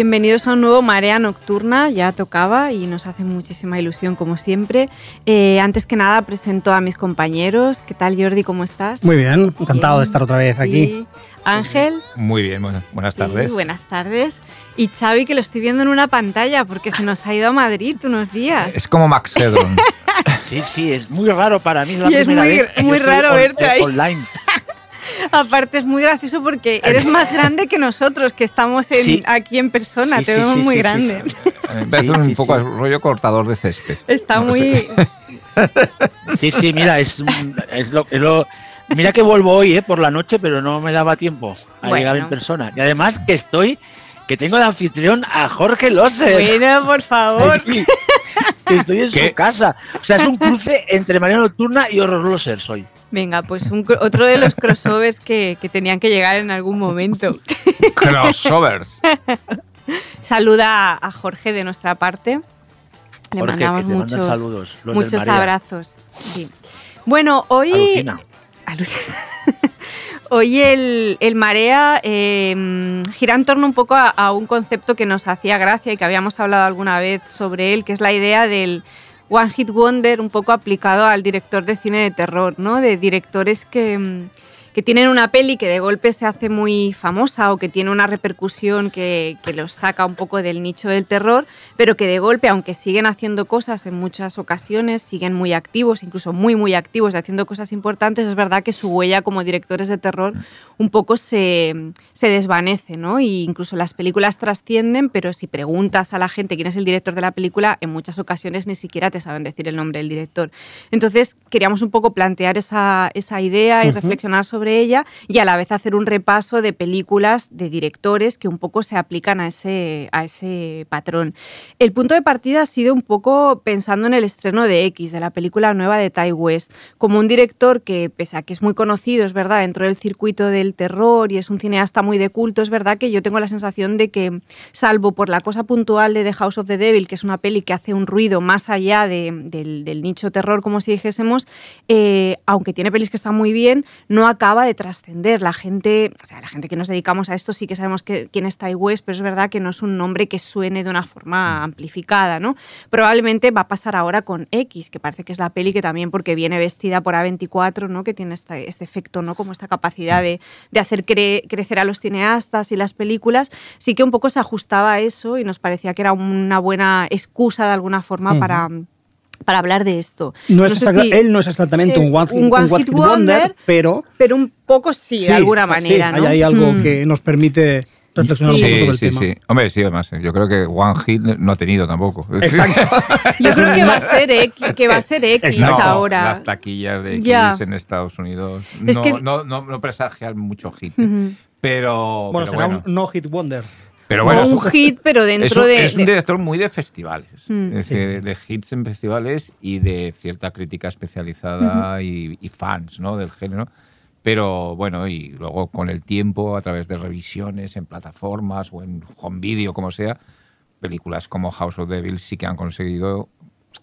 Bienvenidos a un nuevo Marea Nocturna, ya tocaba y nos hace muchísima ilusión como siempre. Eh, antes que nada presento a mis compañeros. ¿Qué tal Jordi? ¿Cómo estás? Muy bien, encantado de estar otra vez aquí. Ángel. Muy bien, buenas tardes. buenas tardes. Y Xavi, que lo estoy viendo en una pantalla porque se nos ha ido a Madrid unos días. Es como Max Hedron. sí, sí, es muy raro para mí. Es la y es muy, muy raro verte ahí. Online. Aparte es muy gracioso porque eres más grande que nosotros, que estamos aquí en persona, te vemos muy grande. Me un poco el rollo cortador de césped. Está muy... Sí, sí, mira, es, lo, Mira que vuelvo hoy eh, por la noche, pero no me daba tiempo a llegar en persona. Y además que estoy, que tengo de anfitrión a Jorge Loser. Bueno, por favor. que estoy en su casa. O sea, es un cruce entre María Nocturna y Horror Loser soy. Venga, pues otro de los crossovers que, tenían que llegar en algún momento. Crossovers. Saluda a Jorge de nuestra parte. Le mandamos muchos, saludos, muchos abrazos. Bueno, hoy. Hoy el, Marea em, gira en torno un poco a, un concepto que nos hacía gracia y que habíamos hablado alguna vez sobre él, que es la idea del One Hit Wonder un poco aplicado al director de cine de terror, ¿no? De directores que, mm, que tienen una peli que de golpe se hace muy famosa o que tiene una repercusión que, que, los saca un poco del nicho del terror, pero que de golpe, aunque siguen haciendo cosas en muchas ocasiones, siguen muy activos, incluso muy, muy activos, haciendo cosas importantes, es verdad que su huella como directores de terror un poco se, se desvanece, ¿no? Incluso las películas trascienden, pero si preguntas a la gente quién es el director de la película, en muchas ocasiones ni siquiera te saben decir el nombre del director. Entonces, queríamos un poco plantear esa, esa idea y reflexionar sobre sobre ella y a la vez hacer un repaso de películas de directores que un poco se aplican a ese, a ese patrón. El punto de partida ha sido un poco pensando en el estreno de X, de la película nueva de Ty West, como un director que, pese a que es muy conocido, es verdad, dentro del circuito del terror y es un cineasta muy de culto, es verdad que yo tengo la sensación de que, salvo por la cosa puntual de The House of the Devil, que es una peli que hace un ruido más allá del, nicho terror, como si dijésemos, eh, aunque tiene pelis que están muy bien, no acaba de trascender. La gente, o sea, la gente que nos dedicamos a esto sí que sabemos que, quién es Tai West, pero es verdad que no es un nombre que suene de una forma mm. amplificada, ¿no? Probablemente va a pasar ahora con X, que parece que es la peli que también porque viene vestida por A24, ¿no? Que tiene este, este efecto, ¿no? Como esta capacidad de, de hacer crecer a los cineastas y las películas, sí que un poco se ajustaba a eso y nos parecía que era una buena excusa de alguna forma para para hablar de esto. No es él no es exactamente un One, hit, wonder, pero... Pero un poco sí, de alguna manera. Sí, hay algo mm. que nos permite reflexionar un poco sobre el sí, tema. Sí. Hombre, sí, además, yo creo que One Hit no ha tenido tampoco. Exacto. yo creo que va a ser X, que va a ser X ahora. Las taquillas de X en Estados Unidos no, no, no, no, presagian mucho hit. Pero. Bueno, será un no hit wonder. Pero bueno, un hit, pero dentro de. Es un director muy de festivales. Mm. de hits en festivales y de cierta crítica especializada y, fans ¿no? del género. Pero bueno, y luego con el tiempo, a través de revisiones en plataformas o en home video, como sea, películas como House of Devil sí que han conseguido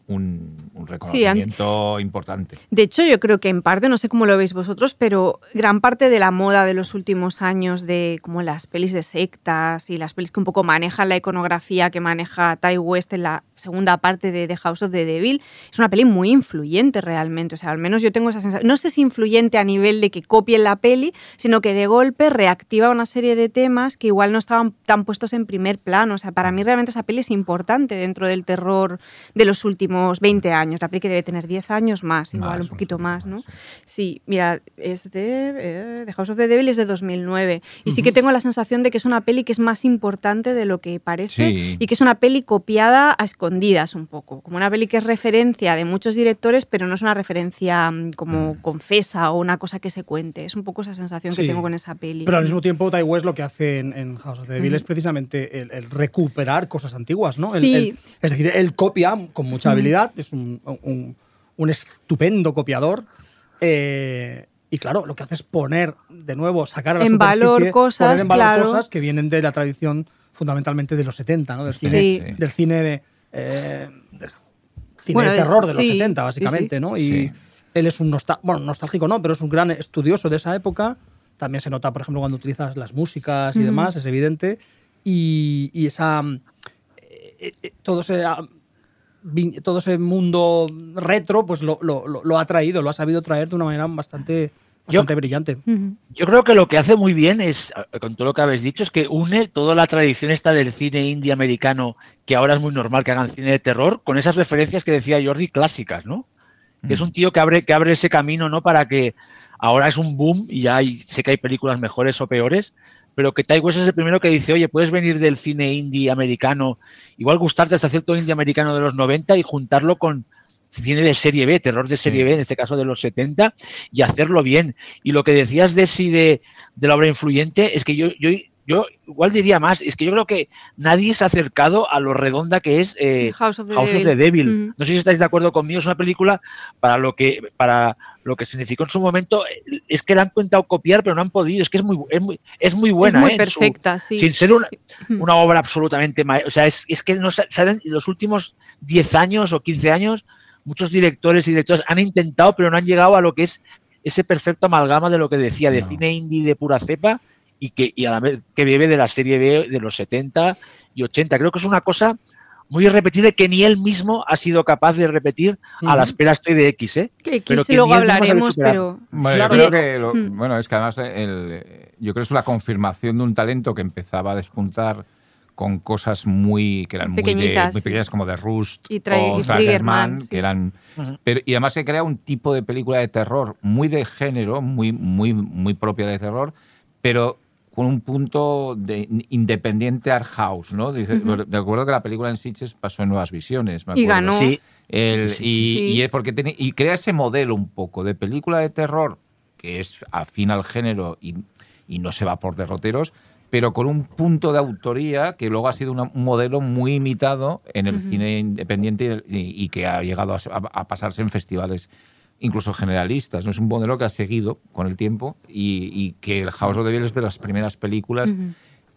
un, reconocimiento importante. De hecho, yo creo que en parte, no sé cómo lo veis vosotros, pero gran parte de la moda de los últimos años de como las pelis de sectas y las pelis que un poco manejan la iconografía que maneja Ty West en la segunda parte de The House of the Devil, es una peli muy influyente realmente. O sea, al menos yo tengo esa sensación. No sé si influyente a nivel de que copien la peli, sino que de golpe reactiva una serie de temas que igual no estaban tan puestos en primer plano. O sea, para mí realmente esa peli es importante dentro del terror de los últimos 20 años. La peli que debe tener 10 años más, igual un poquito más, ¿no? Sí, mira, es de eh, The House of the Devil es de 2009 y sí que tengo la sensación de que es una peli que es más importante de lo que parece y que es una peli copiada a escondidas un poco, como una peli que es referencia de muchos directores, pero no es una referencia mm, como mm. confesa o una cosa que se cuente. Es un poco esa sensación que tengo con esa peli. Pero al mismo tiempo, Ty West lo que hace en, House of the Devil es precisamente el, recuperar cosas antiguas, ¿no? sí. es decir, él copia con mucha habilidad es un, estupendo copiador. Eh, y claro, lo que hace es poner de nuevo, sacar a la en valor cosas, en valor cosas que vienen de la tradición fundamentalmente de los 70, ¿no? del cine, del cine de, eh, cine de terror de los 70, básicamente. ¿no? Y él es un bueno, nostálgico, no, pero es un gran estudioso de esa época. También se nota, por ejemplo, cuando utilizas las músicas y demás, es evidente. Y, y esa. Eh, todo ese todo ese mundo retro, pues lo, ha traído, lo ha sabido traer de una manera bastante, brillante. Yo creo que lo que hace muy bien es, con todo lo que habéis dicho, es que une toda la tradición esta del cine indie americano, que ahora es muy normal que hagan cine de terror, con esas referencias que decía Jordi clásicas, ¿no? Que es un tío que abre, que abre ese camino, ¿no? Para que ahora es un boom y ya sé que hay películas mejores o peores, pero que Ty West es el primero que dice, oye, puedes venir del cine indie americano, igual gustarte hasta cierto indie americano de los 90 y juntarlo con cine de serie B, terror de serie B, en este caso de los 70, y hacerlo bien. Y lo que decías de sí de, de la obra influyente es que yo, yo yo igual diría más, es que yo creo que nadie se ha acercado a lo redonda que es eh, House of the Devil. Mm. No sé si estáis de acuerdo conmigo, es una película para lo que para lo que significó en su momento, es que la han intentado copiar, pero no han podido, es que es muy es muy, es muy buena, es muy ¿eh? perfecta, sí. Sin ser una, mm. una obra absolutamente, o sea, es, es que no saben los últimos 10 años o 15 años muchos directores y directores han intentado, pero no han llegado a lo que es ese perfecto amalgama de lo que decía, de cine indie de pura cepa y que y a la vez que vive de la serie B de los 70 y 80. Creo que es una cosa muy irrepetible que ni él mismo ha sido capaz de repetir a la espera estoy de X, ¿eh? Que X luego hablaremos, pero... Bueno, creo que bueno, es que además el, yo creo que es la confirmación de un talento que empezaba a despuntar con cosas muy que eran muy, pequeñas como de Rust y o Triggerman, que eran pero, y además se crea un tipo de película de terror muy de género, muy muy muy propia de terror, pero con un punto de independiente art house, ¿no? De, acuerdo que la película en Sitges pasó en Nuevas Visiones, me acuerdo. Y ganó. Sí. y, es porque y crea ese modelo un poco de película de terror que es afín al género y, no se va por derroteros, pero con un punto de autoría que luego ha sido un modelo muy imitado en el cine independiente y, que ha llegado a pasarse en festivales incluso generalistas. ¿no? Es un modelo que ha seguido con el tiempo y, que el House of the Devil es de las primeras películas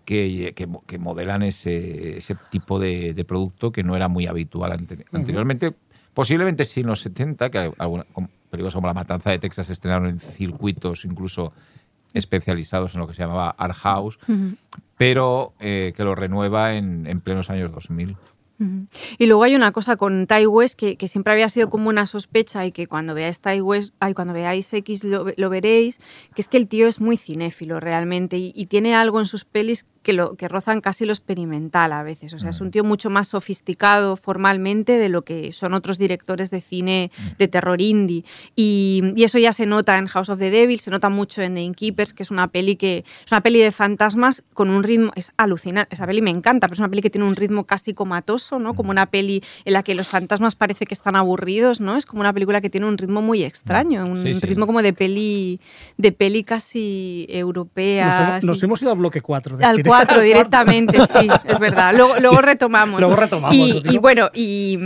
que, que, modelan ese, ese tipo de, producto que no era muy habitual anteriormente. Posiblemente sí en los 70, que algunas películas como La Matanza de Texas se estrenaron en circuitos incluso especializados en lo que se llamaba Art House, pero eh, que lo renueva en, en plenos años 2000. Y luego hay una cosa con Tai West que, siempre había sido como una sospecha y que cuando veáis Tai West, ay, cuando veáis X lo, veréis, que es que el tío es muy cinéfilo realmente y, tiene algo en sus pelis que, lo, que rozan casi lo experimental a veces. O sea, es un mm. tío mucho más sofisticado formalmente de lo que son otros directores de cine mm. de terror indie. Y, eso ya se nota en House of the Devil, se nota mucho en The Innkeepers, que es una peli que es una peli de fantasmas con un ritmo, es alucinante. Esa peli me encanta, pero es una peli que tiene un ritmo casi comatoso, ¿no? Como una peli en la que los fantasmas parece que están aburridos, ¿no? Es como una película que tiene un ritmo muy extraño, mm. un ritmo como de peli, de peli casi europea. Nos hemos, ido al bloque 4 de 4 directamente, sí, es verdad. Luego, luego retomamos. Luego retomamos. Y, bueno, y,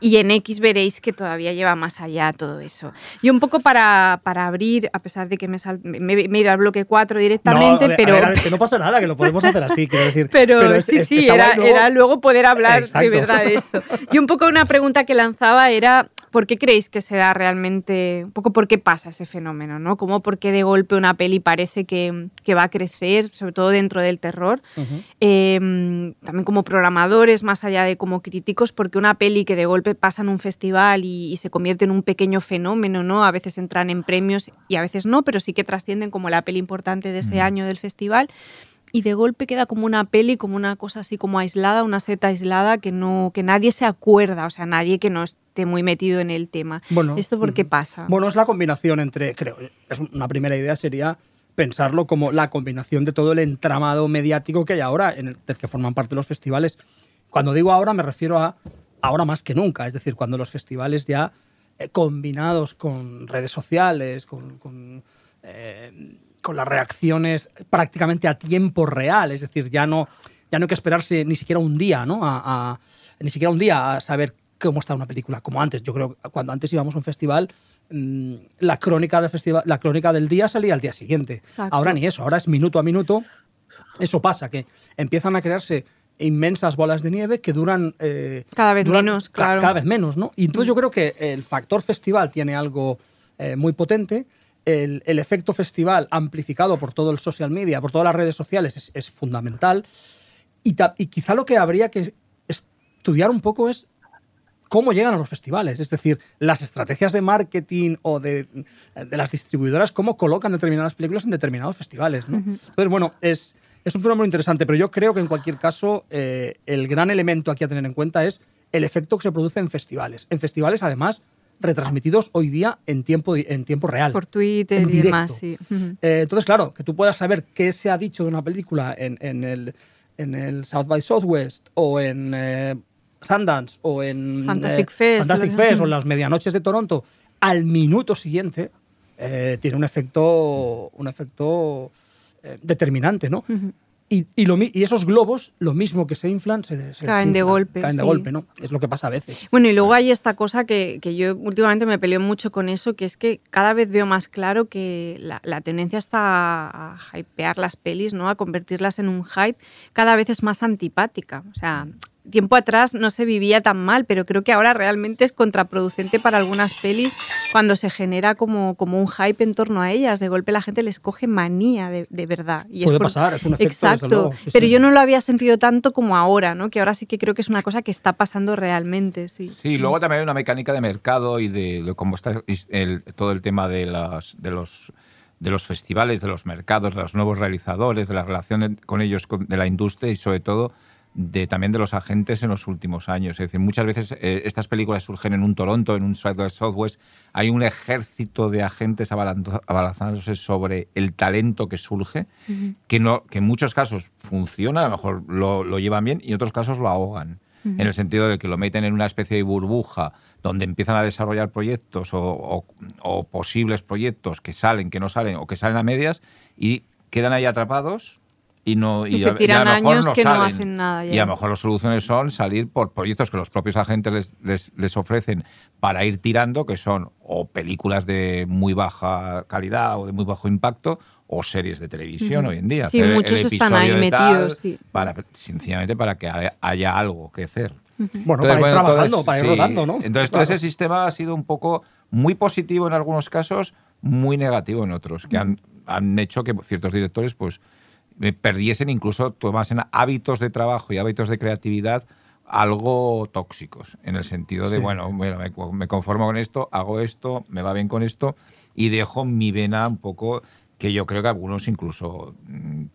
y, en X veréis que todavía lleva más allá todo eso. Y un poco para, para abrir, a pesar de que me, me, he ido al bloque 4 directamente, pero... que no pasa nada, que lo podemos hacer así, quiero decir. Pero, sí, sí, era, luego... era, luego... poder hablar de verdad de esto. Y un poco una pregunta que lanzaba era, ¿por qué creéis que se da realmente, un poco por qué pasa ese fenómeno, ¿no? Como por qué de golpe una peli parece que, que va a crecer, sobre todo dentro del terror. Em, también como programadores, más allá de como críticos, porque una peli que de golpe pasa en un festival y, se convierte en un pequeño fenómeno, ¿no? A veces entran en premios y a veces no, pero sí que trascienden como la peli importante de ese año del festival y de golpe queda como una peli, como una cosa así como aislada, una seta aislada que no que nadie se acuerda, o sea, nadie que no esté muy metido en el tema. Bueno, ¿Esto por qué pasa? Bueno, es la combinación entre, creo, es una primera idea sería pensarlo como la combinación de todo el entramado mediático que hay ahora, en el, del que forman parte los festivales. Cuando digo ahora me refiero a ahora más que nunca, es decir, cuando los festivales ya eh, combinados con redes sociales, con, eh, con las reacciones prácticamente a tiempo real, es decir, ya no, ya no hay que esperarse ni siquiera un día, ¿no? A, ni siquiera un día a saber cómo está una película, como antes. Yo creo que cuando antes íbamos a un festival, mm, la, crónica del festival, la crónica del día salía al día siguiente. Ahora ni eso, ahora es minuto a minuto. Eso pasa, que empiezan a crearse inmensas bolas de nieve que duran... Eh, cada vez menos, claro. Cada vez menos, ¿no? Y entonces yo creo que el factor festival tiene algo eh, muy potente el, efecto festival amplificado por todo el social media, por todas las redes sociales, es, fundamental. Y, quizá lo que habría que estudiar un poco es cómo llegan a los festivales, es decir, las estrategias de marketing o de, las distribuidoras, cómo colocan determinadas películas en determinados festivales. Entonces, bueno, es, es un fenómeno interesante, pero yo creo que en cualquier caso el gran elemento aquí a tener en cuenta es el efecto que se produce en festivales. En festivales, además, retransmitidos hoy día en tiempo, en tiempo real. Por Twitter y demás, sí. Eh, entonces, claro, que tú puedas saber qué se ha dicho de una película en, en, el, en el, South by Southwest o en eh, Sundance o en Fantastic eh, Fest, Fantastic Fest o en las medianoches de Toronto al minuto siguiente tiene un efecto, un efecto determinante, ¿no? Y, y, esos globos, lo mismo que se inflan, se, caen de golpe. Caen de golpe, ¿no? Es lo que pasa a veces. Bueno, y luego hay esta cosa que, que yo últimamente me peleo mucho con eso, que es que cada vez veo más claro que la, la, tendencia está a hypear las pelis, ¿no? A convertirlas en un hype, cada vez es más antipática. O sea, tiempo atrás no se vivía tan mal, pero creo que ahora realmente es contraproducente para algunas pelis cuando se genera como, como un hype en torno a ellas. De golpe la gente les coge manía de, verdad. Y Puede pasar, es un efecto. Exacto, pero yo no lo había sentido tanto como ahora, ¿no? que ahora sí que creo que es una cosa que está pasando realmente. Sí, sí luego también hay una mecánica de mercado y de, cómo está todo el tema de, las, de los de los festivales, de los mercados, de los nuevos realizadores, de la relación con ellos, de la industria y sobre todo de, también de los agentes en los últimos años. Es decir, muchas veces eh, estas películas surgen en un Toronto, en un Southwest, hay un ejército de agentes abalanzándose sobre el talento que surge, que, no, que en muchos casos funciona, a lo mejor lo, llevan bien, y en otros casos lo ahogan. En el sentido de que lo meten en una especie de burbuja donde empiezan a desarrollar proyectos o, o posibles proyectos que salen, que no salen o que salen a medias y quedan ahí atrapados y no y, se tiran años que no hacen nada y a lo mejor las soluciones son salir por proyectos que los propios agentes les, les, ofrecen para ir tirando que son o películas de muy baja calidad o de muy bajo impacto o series de televisión hoy en día. Sí muchos están ahí metidos sí. para sencillamente para que haya algo que hacer. Bueno para ir trabajando para ir rodando no entonces todo ese sistema ha sido un poco muy positivo en algunos casos muy negativo en otros que han, han hecho que ciertos directores pues perdiesen incluso tomasen hábitos de trabajo y hábitos de creatividad algo tóxicos, en el sentido de, bueno, me, conformo con esto, hago esto, me va bien con esto y dejo mi vena un poco, que yo creo que algunos incluso mm,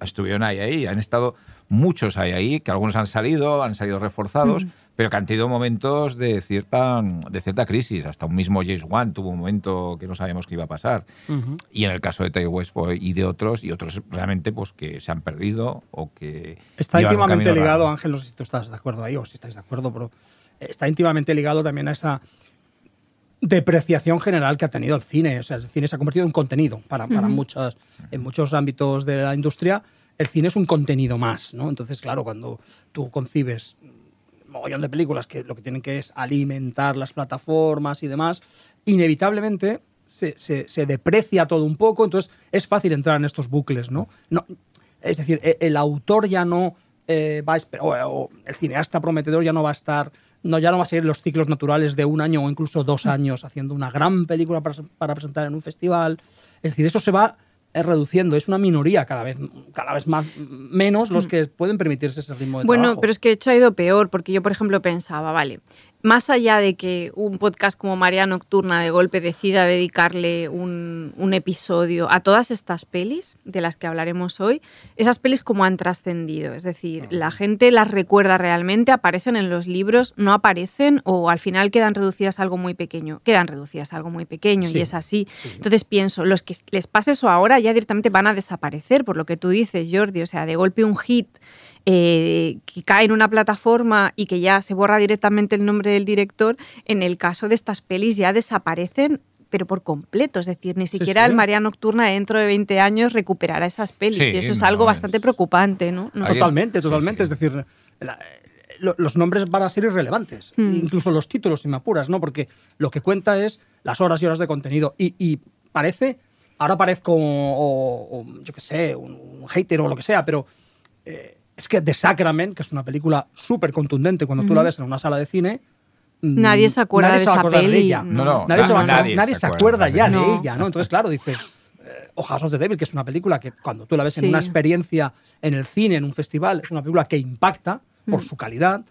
estuvieron ahí, ahí, han estado muchos ahí, ahí, que algunos han salido, han salido reforzados, pero que han tenido momentos de cierta, de cierta crisis. Hasta un mismo James Wan tuvo un momento que no sabíamos qué iba a pasar. Y en el caso de Ty West y de otros, y otros realmente pues que se han perdido o que... Está íntimamente ligado, Ángel, no sé si tú estás de acuerdo ahí o si estáis de acuerdo, pero está íntimamente ligado también a esa depreciación general que ha tenido el cine. O sea, el cine se ha convertido en contenido para, para muchas, en muchos ámbitos de la industria el cine es un contenido más, ¿no? Entonces, claro, cuando tú concibes mogollón de películas que lo que tienen que es alimentar las plataformas y demás, inevitablemente se, se, deprecia todo un poco, entonces es fácil entrar en estos bucles, ¿no? no es decir, e, el autor ya no eh, va a esperar, o, el cineasta prometedor ya no va a estar, no, ya no va a seguir los ciclos naturales de un año o incluso dos años haciendo una gran película para, para presentar en un festival. Es decir, eso se va es reduciendo, es una minoría cada vez, cada vez más, menos los mm. que pueden permitirse ese ritmo de bueno, trabajo. Bueno, pero es que de hecho ha ido peor, porque yo, por ejemplo, pensaba, vale, más allá de que un podcast como María Nocturna de golpe decida dedicarle un, episodio a todas estas pelis de las que hablaremos hoy, esas pelis como han trascendido. Es decir, la gente las recuerda realmente, aparecen en los libros, no aparecen o al final quedan reducidas a algo muy pequeño. Quedan reducidas a algo muy pequeño y es así. Entonces pienso, los que les pase eso ahora ya directamente van a desaparecer, por lo que tú dices, Jordi. O sea, de golpe un hit eh, que cae en una plataforma y que ya se borra directamente el nombre del director, en el caso de estas pelis ya desaparecen pero por completo, es decir, ni siquiera el María Nocturna dentro de 20 años recuperará esas pelis y eso es algo bastante preocupante, ¿no? Totalmente, totalmente, es decir, los nombres van a ser irrelevantes, hmm. incluso los títulos, si me apuras, ¿no? Porque lo que cuenta es las horas y horas de contenido y, parece, ahora parezco, o, yo qué sé, un, hater o lo que sea, pero... Eh, es que The Sacrament, que es una película súper contundente cuando tú la ves en una sala de cine, mm, nadie se acuerda de esa peli. De ella. nadie, se, acuerda ya de ella, ¿no? Entonces, claro, dices, eh, Hojas of the Devil, que es una película que cuando tú la ves en una experiencia en el cine, en un festival, es una película que impacta por mm. su calidad,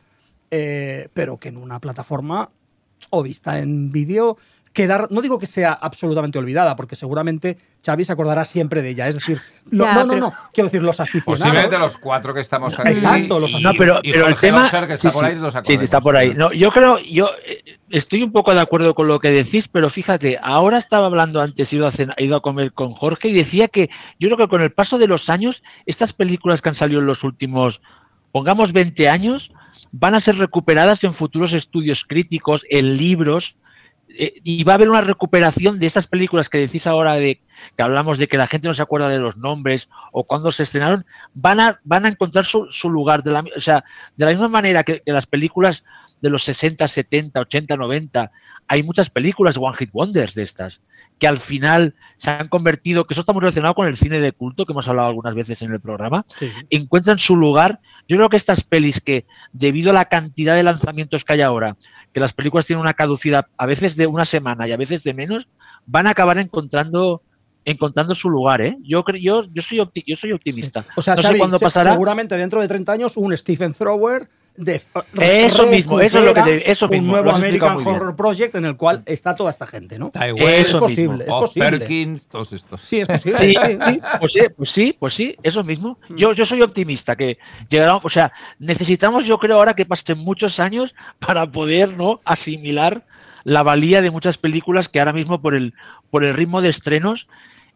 eh, pero que en una plataforma o vista en vídeo quedar, no digo que sea absolutamente olvidada, porque seguramente Xavi se acordará siempre de ella. Es decir, no, no, no, quiero decir, los aficionados. Posiblemente los cuatro que estamos aquí. Exacto, los No, pero, pero el tema. Que está por ahí, sí, sí, está por ahí. No, yo creo, yo eh, estoy un poco de acuerdo con lo que decís, pero fíjate, ahora estaba hablando antes, he ido a, he ido a comer con Jorge y decía que yo creo que con el paso de los años, estas películas que han salido en los últimos, pongamos 20 años, van a ser recuperadas en futuros estudios críticos, en libros eh, y va a haber una recuperación de estas películas que decís ahora de que hablamos de que la gente no se acuerda de los nombres o cuando se estrenaron, van a, van a encontrar su, su lugar. De la, o sea, de la misma manera que, que, las películas de los 60, 70, 80, 90, hay muchas películas One Hit Wonders de estas que al final se han convertido, que eso está muy relacionado con el cine de culto, que hemos hablado algunas veces en el programa, encuentran su lugar. Yo creo que estas pelis que, debido a la cantidad de lanzamientos que hay ahora, que las películas tienen una caducidad a veces de una semana y a veces de menos, van a acabar encontrando encontrando su lugar, ¿eh? Yo yo, yo soy yo soy optimista. O sea, pasará. seguramente dentro de 30 años un Stephen Thrower eso mismo, eso es lo que eso un nuevo American Horror Project en el cual está toda esta gente, ¿no? es posible, es posible. Perkins, todos estos. Sí, es posible. Sí, Pues, sí, pues sí, pues sí, eso mismo. Yo, yo soy optimista que llegará, o sea, necesitamos, yo creo ahora que pasen muchos años para poder, ¿no? Asimilar la valía de muchas películas que ahora mismo por el por el ritmo de estrenos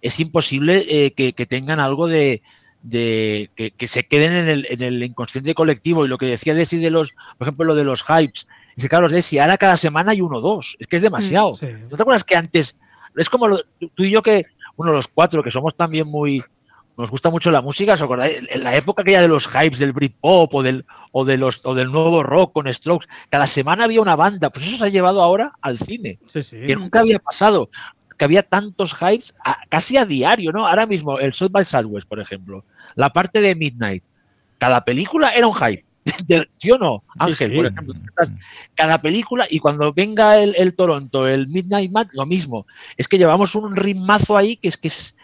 es imposible eh, que tengan algo de de que, se queden en el, en el, inconsciente colectivo. Y lo que decía Desi de los, por ejemplo, lo de los hypes. Dice, Carlos Desi, ahora cada semana hay uno o dos. Es que es demasiado. Mm, ¿No te acuerdas que antes, es como tú y yo que, uno de los cuatro, que somos también muy, nos gusta mucho la música, ¿os acordáis? En la época aquella de los hypes del Britpop o del, o, de los, o del nuevo rock con Strokes, cada semana había una banda, pues eso se ha llevado ahora al cine, que nunca había pasado, que había tantos hypes casi a diario, ¿no? Ahora mismo, el South by Southwest, por ejemplo, la parte de Midnight. Cada película era un hype. ¿Sí o no, Ángel? Por ejemplo, cada película, y cuando venga el, Toronto, el Midnight Match, lo mismo. Es que llevamos un ritmazo ahí que es que es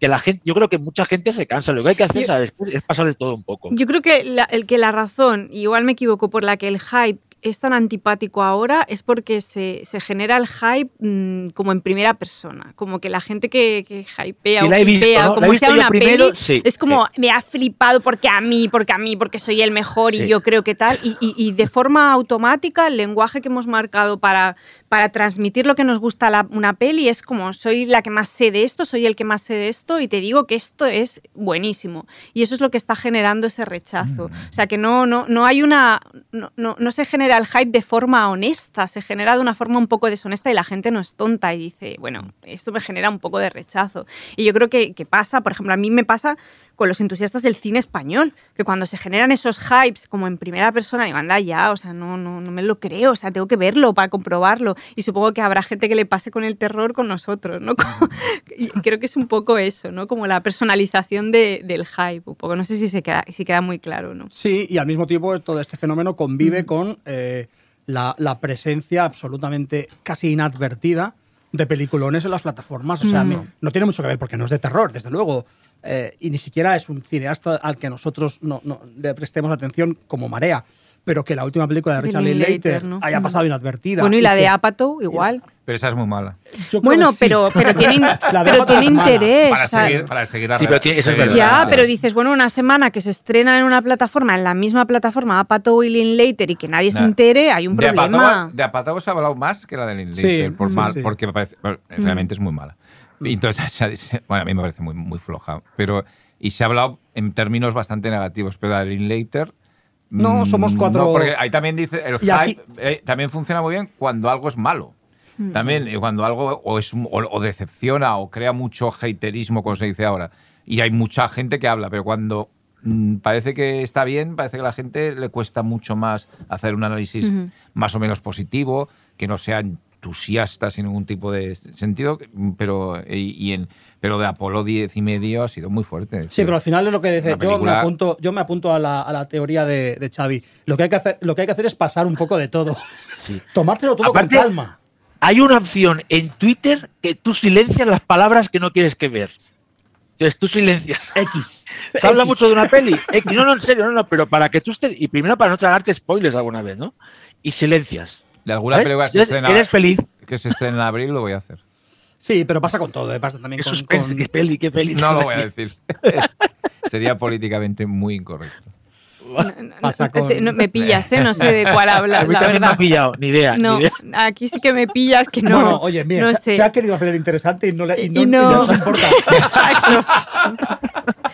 que la gente, yo creo que mucha gente se cansa. Lo que hay que hacer es pasar de todo un poco. Yo creo que el que la razón, igual me equivoco, por la que el hype es tan antipático ahora es porque se, genera el hype mm, como en primera persona. Como que la gente que, que hypea o como sea una peli, es como me ha flipado porque a mí, porque a mí, porque soy el mejor y yo creo que tal. Y, y, de forma automática el lenguaje que hemos marcado para, para transmitir lo que nos gusta una peli es como soy la que más sé de esto, soy el que más sé de esto y te digo que esto es buenísimo. Y eso es lo que está generando ese rechazo. Mm. O sea que no, no, no hay una. No, no, no se genera el hype de forma honesta, se genera de una forma un poco deshonesta y la gente no es tonta y dice, bueno, esto me genera un poco de rechazo. Y yo creo que, que pasa, por ejemplo, a mí me pasa con los entusiastas del cine español, que cuando se generan esos hypes como en primera persona, digo, anda ya, o sea, no, no, no me lo creo, o sea, tengo que verlo para comprobarlo. Y supongo que habrá gente que le pase con el terror con nosotros, ¿no? y creo que es un poco eso, ¿no? Como la personalización del hype, un poco. No sé si, se queda, si queda muy claro, ¿no? Sí, y al mismo tiempo todo este fenómeno convive con eh, la, la, presencia absolutamente casi inadvertida de peliculones en las plataformas. O sea, no tiene mucho que ver porque no es de terror, desde luego. Eh, y ni siquiera es un cineasta al que nosotros no, no le prestemos atención como marea pero que la última película de Richard Linklater haya pasado inadvertida. Bueno, y la de Apatow igual. Pero esa es muy mala. Bueno, pero, pero tiene, pero tiene interés. Para seguir, para seguir a sí, pero tiene, eso es verdad. Ya, pero dices, bueno, una semana que se estrena en una plataforma, en la misma plataforma, Apatow y Linklater, y que nadie se entere, hay un problema. de Apatow se ha hablado más que la de Linklater, por mal, porque me parece, mm. realmente es muy mala. Entonces, bueno, a mí me parece muy, muy floja. Pero, y se ha hablado en términos bastante negativos, pero la de Linklater no, somos mm, cuatro. porque ahí también dice, el hype eh, también funciona muy bien cuando algo es malo. Mm. También eh, cuando algo o, es, o, decepciona o crea mucho haterismo, como se dice ahora. Y hay mucha gente que habla, pero cuando mm, parece que está bien, parece que a la gente le cuesta mucho más hacer un análisis más o menos positivo, que no sea entusiasta sin ningún tipo de sentido, pero, y en, pero de Apolo 10 y medio ha sido muy fuerte. Sí, pero al final es lo que dice. Yo, me apunto, yo me apunto a la, teoría de, de, Xavi. Lo que, hay que hacer, lo que hay que hacer es pasar un poco de todo. Sí. Tomártelo todo con calma. Hay una opción en Twitter que tú silencias las palabras que no quieres que ver. Entonces tú silencias. X. Se habla mucho de una peli. X. No, no, en serio, no, no, pero para que tú estés. Y primero para no tragarte spoilers alguna vez, ¿no? Y silencias. De alguna película se estrena, eres feliz. que se estrena en abril lo voy a hacer. Sí, pero pasa con todo, ¿eh? pasa también con, ¿Qué peli, qué peli? No lo voy a decir. Sería políticamente muy incorrecto. Pasa con... me pillas, ¿eh? No sé de cuál hablas. A mí también me ha pillado, ni idea. No, ni idea. aquí sí que me pillas, que no. Bueno, oye, mira, se, ha querido hacer el interesante y no le y no, y no... Y no nos importa. Exacto.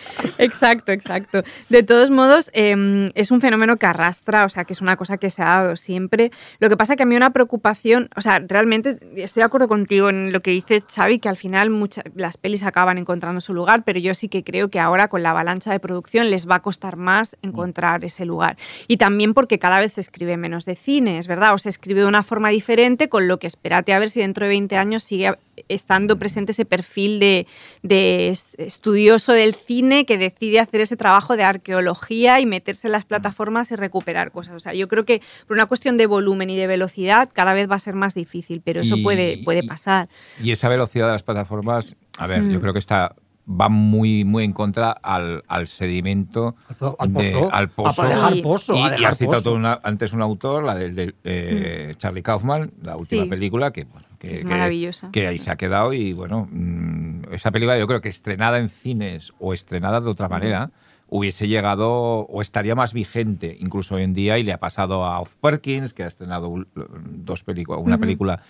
exacto, exacto. De todos modos, em, es un fenómeno que arrastra, o sea, que es una cosa que se ha dado siempre. Lo que pasa que a mí una preocupación, o sea, realmente estoy de acuerdo contigo en lo que dice Xavi, que al final muchas, las pelis acaban encontrando su lugar, pero yo sí que creo que ahora con la avalancha de producción les va a costar más encontrar ese lugar. Y también porque cada vez se escribe menos de cine, es verdad, o se escribe de una forma diferente, con lo que espérate a ver si dentro de 20 años sigue estando presente ese perfil de, de estudioso del cine que decide hacer ese trabajo de arqueología y meterse en las plataformas y recuperar cosas. O sea, yo creo que por una cuestión de volumen y de velocidad cada vez va a ser más difícil, pero eso puede, puede pasar. Y, esa velocidad de las plataformas, a ver, yo mm. creo que está va muy, muy en contra al, al sedimento, al, pozo, al pozo. A dejar pozo. Y, has citado antes un autor, la del, eh, mm. Charlie Kaufman, la última película, que, que, es maravillosa. Que ahí se ha quedado y bueno, mm, esa película yo creo que estrenada en cines o estrenada de otra manera, hubiese llegado o estaría más vigente incluso hoy en día y le ha pasado a Off Perkins, que ha estrenado dos películas, una película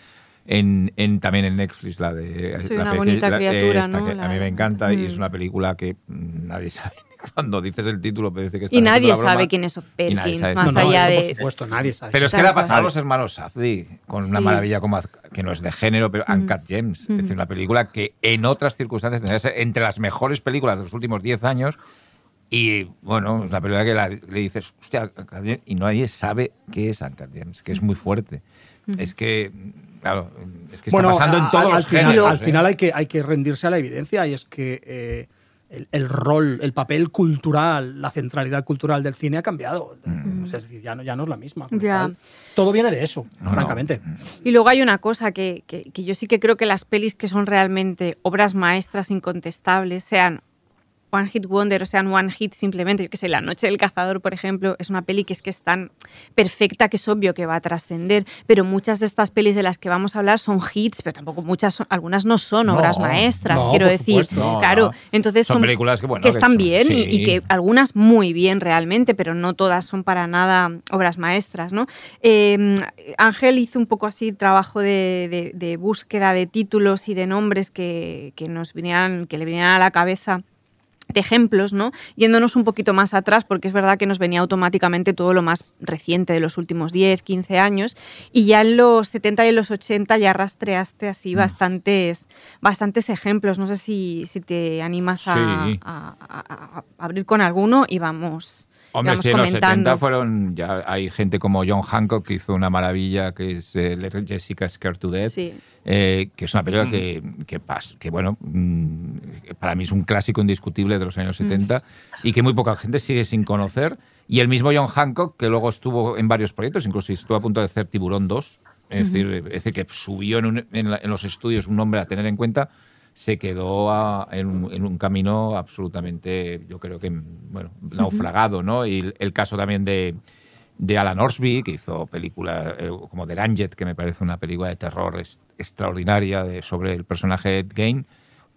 en, también en Netflix, la de... una bonita criatura, ¿no? a mí me encanta y es una película que nadie sabe cuando dices el título parece que está Y nadie sabe quién es Off Perkins, más allá de... Por supuesto, nadie sabe. Pero es que le ha pasado a los hermanos Safdie, con una maravilla como que no es de género, pero Uncut Gems. Es decir, una película que en otras circunstancias tendría que ser entre las mejores películas de los últimos 10 años. Y bueno, es la película que le dices, hostia, y nadie sabe qué es Uncut Gems, que es muy fuerte. Es que Claro, es que está pasando en todos los final, géneros. Al ¿eh? final hay que, hay que rendirse a la evidencia y es que eh, el, rol, el papel cultural, la centralidad cultural del cine ha cambiado. Mm. es decir, ya no, ya no es la misma. Todo viene de eso, francamente. Y luego hay una cosa que, que, yo sí que creo que las pelis que son realmente obras maestras incontestables, sean One Hit Wonder, o sea, One Hit simplemente, yo que sé, La Noche del Cazador, por ejemplo, es una peli que es que es tan perfecta que es obvio que va a trascender, pero muchas de estas pelis de las que vamos a hablar son hits, pero tampoco muchas, algunas no son obras maestras, quiero decir. claro, entonces son, películas que, que están bien y, que algunas muy bien realmente, pero no todas son para nada obras maestras, ¿no? Em, Ángel hizo un poco así trabajo de, de, búsqueda de títulos y de nombres que, que nos vinieran, que le vinieran a la cabeza de ejemplos, ¿no? Yéndonos un poquito más atrás, porque es verdad que nos venía automáticamente todo lo más reciente de los últimos 10, 15 años, y ya en los 70 y en los 80 ya rastreaste así mm. bastantes, bastantes ejemplos. No sé si, te animas a, abrir con alguno y vamos. Hombre, sí, en los 70 fueron, ya hay gente como John Hancock que hizo una maravilla que es eh, Jessica Scared to Death, eh, que es una película que, que, que, bueno, mm, para mí es un clásico indiscutible de los años 70 mm. y que muy poca gente sigue sin conocer. Y el mismo John Hancock, que luego estuvo en varios proyectos, incluso estuvo a punto de hacer Tiburón 2, es, decir, es decir, que subió en, en los estudios un nombre a tener en cuenta se quedó en, un, camino absolutamente, yo creo que, bueno, naufragado, ¿no? Y el, caso también de, Alan Orsby, que hizo películas eh, como The Ranget, que me parece una película de terror extraordinaria de, sobre el personaje Ed Gein,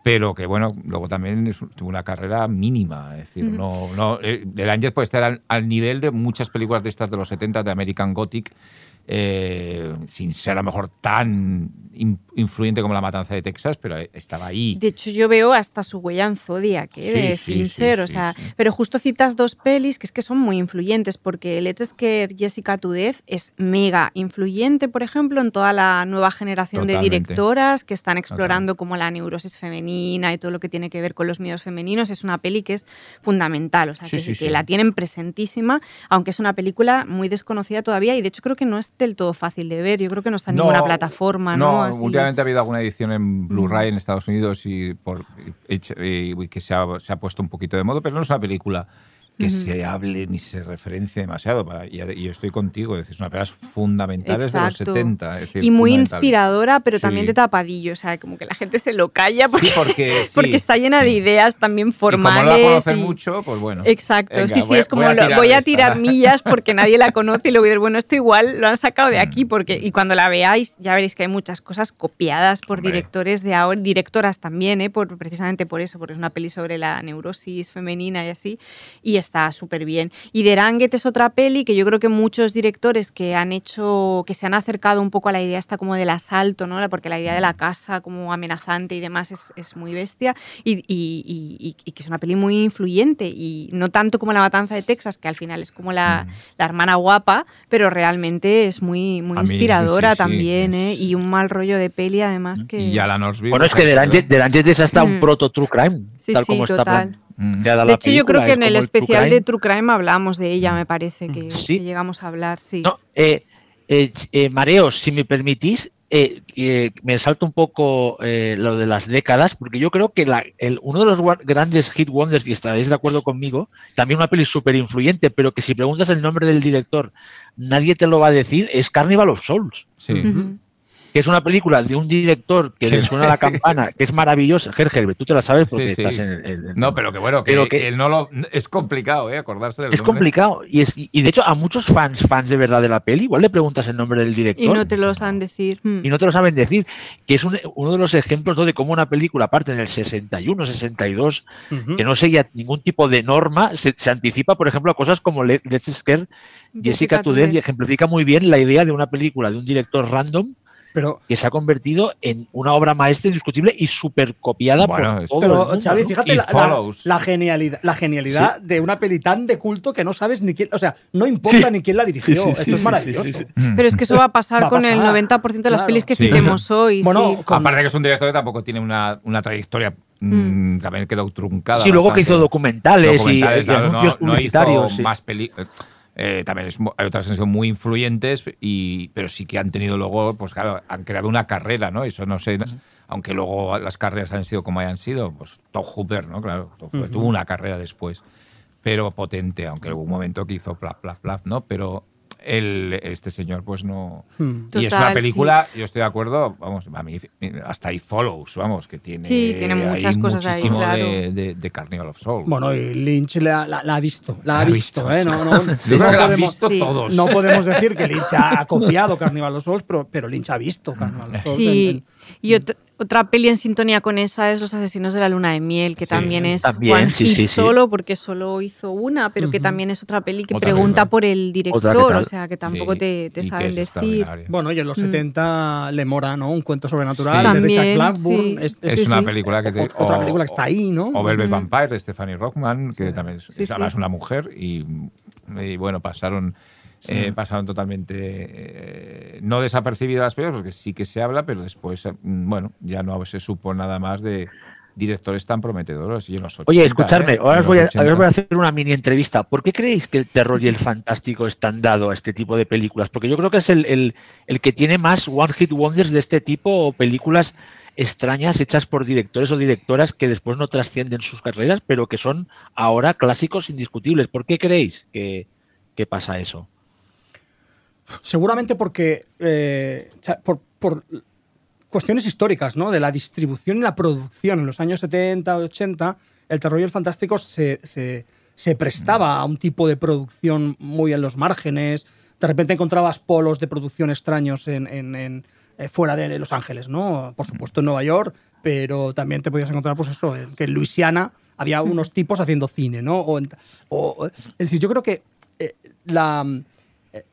pero que, bueno, luego también tuvo una carrera mínima. Es decir, no, no, eh, The Ranget puede estar al, al, nivel de muchas películas de estas de los 70 de American Gothic, eh, sin ser a lo mejor tan influyente como La Matanza de Texas, pero estaba ahí. De hecho, yo veo hasta su huella en Zodiac, ¿eh? de Fincher, o sea, pero justo citas dos pelis que es que son muy influyentes, porque Let's Scare Jessica Death es mega influyente, por ejemplo, en toda la nueva generación de directoras que están explorando como la neurosis femenina y todo lo que tiene que ver con los miedos femeninos. Es una peli que es fundamental, o sea, que la tienen presentísima, aunque es una película muy desconocida todavía y de hecho creo que no es del todo fácil de ver. Yo creo que no está en ninguna plataforma, ¿no? Últimamente ha habido alguna edición en Blu-ray en Estados Unidos y, por, que se ha, se ha, puesto un poquito de modo, pero no es una película que se hable ni se referencie demasiado. Para, y, yo estoy contigo, es una película fundamental de los 70. y muy inspiradora, pero también de tapadillo. O sea, como que la gente se lo calla porque, porque, porque, está llena de ideas también formales. Y como no la conocen mucho, pues bueno. Exacto, sí, sí, es como voy a tirar, millas porque nadie la conoce y luego decir, bueno, esto igual lo han sacado de aquí. Mm. porque Y cuando la veáis, ya veréis que hay muchas cosas copiadas por directores de ahora, directoras también, ¿eh? por, precisamente por eso, porque es una peli sobre la neurosis femenina y así. Y está súper bien. Y Deranget es otra peli que yo creo que muchos directores que han hecho, que se han acercado un poco a la idea esta como del asalto, ¿no? Porque la idea de la casa como amenazante y demás es, es muy bestia y, y, y, que es una peli muy influyente y no tanto como La Matanza de Texas, que al final es como la, mm. la hermana guapa, pero realmente es muy, muy inspiradora también, ¿eh? Y un mal rollo de peli además que... Y Alan Bueno, es que Deranget es hasta un mm. proto true crime, tal como está Mm. De hecho, yo creo que en el especial de True Crime hablamos de ella, me parece, que, llegamos a hablar, sí. Eh, eh, eh, Mareos, si me permitís, me salto un poco lo de las décadas, porque yo creo que uno de los grandes hit wonders, y estaréis de acuerdo conmigo, también una peli súper influyente, pero que si preguntas el nombre del director, nadie te lo va a decir, es Carnival of Souls. Sí que es una película de un director que le suena la campana, que es maravillosa. Gerger, tú te la sabes porque estás en el, No, pero que bueno, que, no lo, es complicado, ¿eh? Acordarse del Es complicado. Y, es, y de hecho, a muchos fans, fans de verdad de la peli, igual le preguntas el nombre del director. Y no te lo saben decir. Y no te lo saben decir. Que es uno de los ejemplos de cómo una película, aparte en el 61, 62, que no seguía ningún tipo de norma, se, anticipa, por ejemplo, a cosas como Let's Scare Jessica, Jessica y ejemplifica muy bien la idea de una película de un director random pero, que se ha convertido en una obra maestra indiscutible y súper copiada por todo Pero, Xavi, fíjate la, genialidad, la genialidad de una peli tan de culto que no sabes ni quién, o sea, no importa ni quién la dirigió. Esto es maravilloso. Pero es que eso va a pasar con el 90% de las pelis que citemos hoy. Bueno, aparte de que es un director que tampoco tiene una, una trayectoria mm, también quedó truncada. Sí, luego que hizo documentales, y, anuncios publicitarios. más películas eh, también hay otras que han sido muy influyentes, y, pero sí que han tenido luego, pues claro, han creado una carrera, ¿no? Eso no sé, aunque luego las carreras han sido como hayan sido, pues Tom Hooper, ¿no? Claro, tuvo una carrera después, pero potente, aunque hubo un momento que hizo plaf, plaf, plaf, ¿no? Pero el, este señor pues no... Hmm. y es una película, yo estoy de acuerdo, vamos, a mí hasta ahí follows, vamos, que tiene, sí, tiene muchas cosas ahí, claro. de, de, Carnival of Souls. Bueno, y Lynch la, la, ha visto, la, ha visto, ¿eh? No, no, no, podemos, visto todos. no podemos decir que Lynch ha copiado Carnival of Souls, pero, pero Lynch ha visto Carnival of Souls. Sí, y otra peli en sintonía con esa es Los Asesinos de la Luna de Miel, que también es también, solo, porque solo hizo una, pero que también es otra peli que pregunta por el director, o sea, que tampoco te, te saben decir. Bueno, y en los 70 mm. le mora, ¿no? Un cuento sobrenatural de Richard Blackburn. Es, una película que Otra película que está ahí, ¿no? O Velvet Vampire de Stephanie Rockman, que también es, una mujer y, bueno, pasaron... Eh, pasaron totalmente eh, no desapercibidas las películas, porque sí que se habla, pero después, eh, bueno, ya no se supo nada más de, directores tan prometedores. Y Oye, escuchadme, ahora, os voy a, voy a, hacer una mini entrevista. ¿Por qué creéis que el terror y el fantástico están dados a este tipo de películas? Porque yo creo que es el, el, que tiene más One Hit Wonders de este tipo o películas extrañas hechas por directores o directoras que después no trascienden sus carreras, pero que son ahora clásicos indiscutibles. ¿Por qué creéis que, pasa eso? Seguramente porque eh, por, por cuestiones históricas, ¿no? De la distribución y la producción. En los años 70, 80, el terror y el fantástico se, se, prestaba a un tipo de producción muy en los márgenes. De repente encontrabas polos de producción extraños en, en, eh, fuera de Los Ángeles, ¿no? Por supuesto en Nueva York, pero también te podías encontrar, pues eso, que en Luisiana había unos tipos haciendo cine, ¿no? O, es decir, yo creo que eh, la,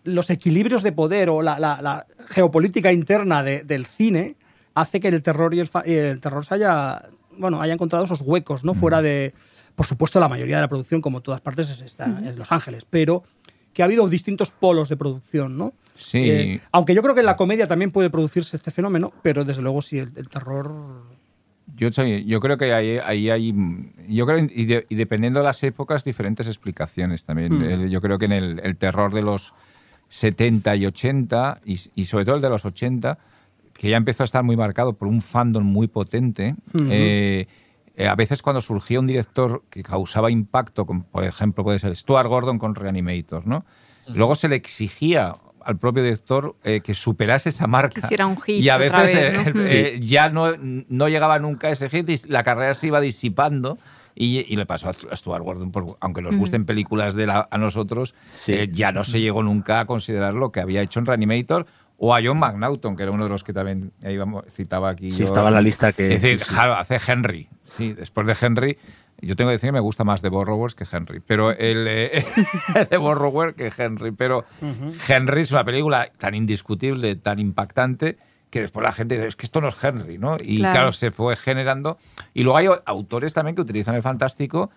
los equilibrios de poder o la, la, geopolítica interna del cine hace que el terror y el, el terror se haya, bueno, haya encontrado esos huecos, ¿no? Fuera de, por supuesto, la mayoría de la producción, como todas partes, está en Los Ángeles, pero que ha habido distintos polos de producción, ¿no? Sí. Eh, aunque yo creo que en la comedia también puede producirse este fenómeno, pero desde luego sí, el, terror... Yo, yo creo que ahí, ahí hay, yo creo, y, dependiendo de las épocas, diferentes explicaciones también. Yo creo que en el, terror de los 70 y 80, y, y sobre todo el de los 80, que ya empezó a estar muy marcado por un fandom muy potente. Eh, eh, a veces cuando surgía un director que causaba impacto, como por ejemplo puede ser Stuart Gordon con Reanimator, ¿no? Luego se le exigía al propio director eh, que superase esa marca. Que un hit y a veces ya no, no, llegaba nunca a ese hit y la carrera se iba disipando. Y, le pasó a Stuart Gordon, aunque nos gusten películas de a nosotros, ya no se llegó nunca a considerar lo que había hecho en Reanimator o a John McNaughton, que era uno de los que también citaba aquí. Sí, estaba en la lista que. Es decir, hace Henry. Sí, después de Henry, yo tengo que decir que me gusta más The Borrowers que Henry. Pero el eh, de Borrower que Henry. Pero Henry es una película tan indiscutible, tan impactante, que después la gente dice, es que esto no es Henry, ¿no? Y claro se fue generando. Y luego hay autores también que utilizan el fantástico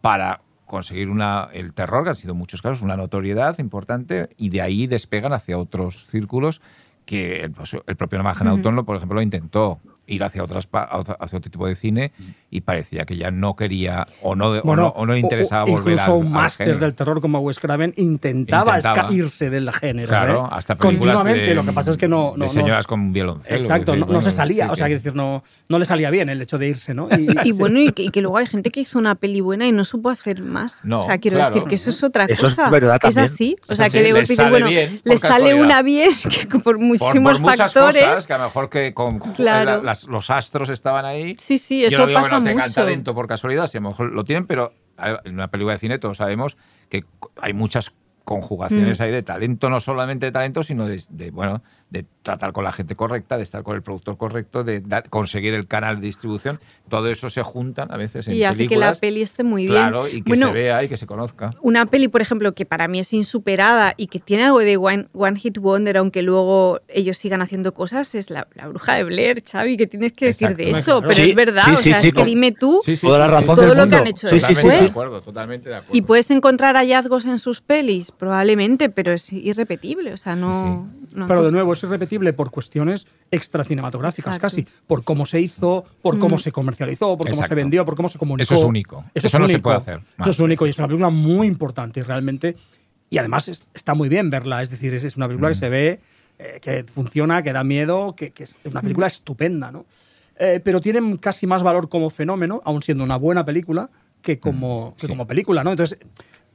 para conseguir una, el terror, que han sido en muchos casos una notoriedad importante, y de ahí despegan hacia otros círculos que el, pues, propio Namajan uh por ejemplo, lo intentó ir hacia, otras, hacia otro tipo de cine y parecía que ya no quería o no, o no, interesaba volver a. Incluso un máster del terror como Wes Craven intentaba, irse del género. Claro, ¿eh? hasta Continuamente, lo que pasa es que no. de señoras con violoncelo. Exacto, no, se salía, o sea, que decir, no, no le salía bien el hecho de irse, ¿no? Y, bueno, y que, luego hay gente que hizo una peli buena y no supo hacer más. o sea, quiero decir que eso es otra eso cosa. Es, verdad, es así. O sea, que de golpe bueno, le sale una bien que por muchísimos factores. Cosas, que a lo mejor que con los astros estaban ahí. Sí, sí, eso Yo no digo pasa que no tengan talento por casualidad, si a lo mejor lo tienen, pero en una película de cine todos sabemos que hay muchas conjugaciones mm. ahí de talento, no solamente de talento, sino de, de, bueno, de tratar con la gente correcta, de estar con el productor correcto, de conseguir el canal de distribución. Todo eso se juntan a veces en Y hace que la peli esté muy bien. Claro, y que se vea y que se conozca. Una peli, por ejemplo, que para mí es insuperada y que tiene algo de One, Hit Wonder, aunque luego ellos sigan haciendo cosas, es La, Bruja de Blair, Xavi, que tienes que decir de eso. Pero es verdad, o sea, es que dime tú toda la razón todo lo que han hecho después. De acuerdo, totalmente de acuerdo. Y puedes encontrar hallazgos en sus pelis, probablemente, pero es irrepetible, o sea, no... no pero de nuevo, es irrepetible por cuestiones extracinematográficas casi, por cómo se hizo, por cómo mm. se comercializó, por cómo se vendió, por cómo se comunicó. Eso es único. Eso, no se puede hacer. Eso es único y es una película muy importante realmente. Y además está muy bien verla, es decir, es, una película que mm. se ve, eh, que funciona, que da miedo, que, es una película mm. estupenda, ¿no? Eh, pero tiene casi más valor como fenómeno, aun siendo una buena película, que como, como película, ¿no? Entonces,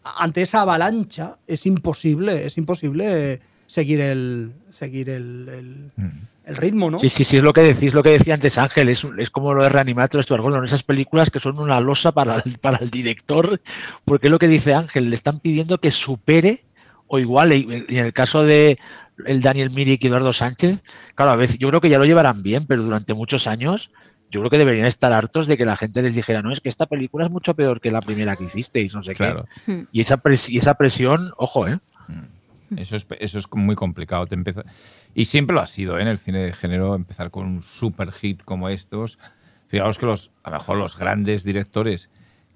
ante esa avalancha es imposible, es imposible seguir el, seguir el, mm. el, ritmo, ¿no? Sí, sí, sí, es lo que decís, lo que decía antes Ángel, es, es como lo de Reanimator, esto en esas películas que son una losa para el, para el director, porque es lo que dice Ángel, le están pidiendo que supere o igual, y en el caso de el Daniel Mirik y Eduardo Sánchez, claro, a veces yo creo que ya lo llevarán bien, pero durante muchos años yo creo que deberían estar hartos de que la gente les dijera, no, es que esta película es mucho peor que la primera que hicisteis, no sé qué. Y esa, y esa presión, ojo, ¿eh? Hmm. Eso es, eso es muy complicado. Te empieza... Y siempre lo ha sido ¿eh? en el cine de género, empezar con un super hit como estos. Fijaos que los, a lo mejor los grandes directores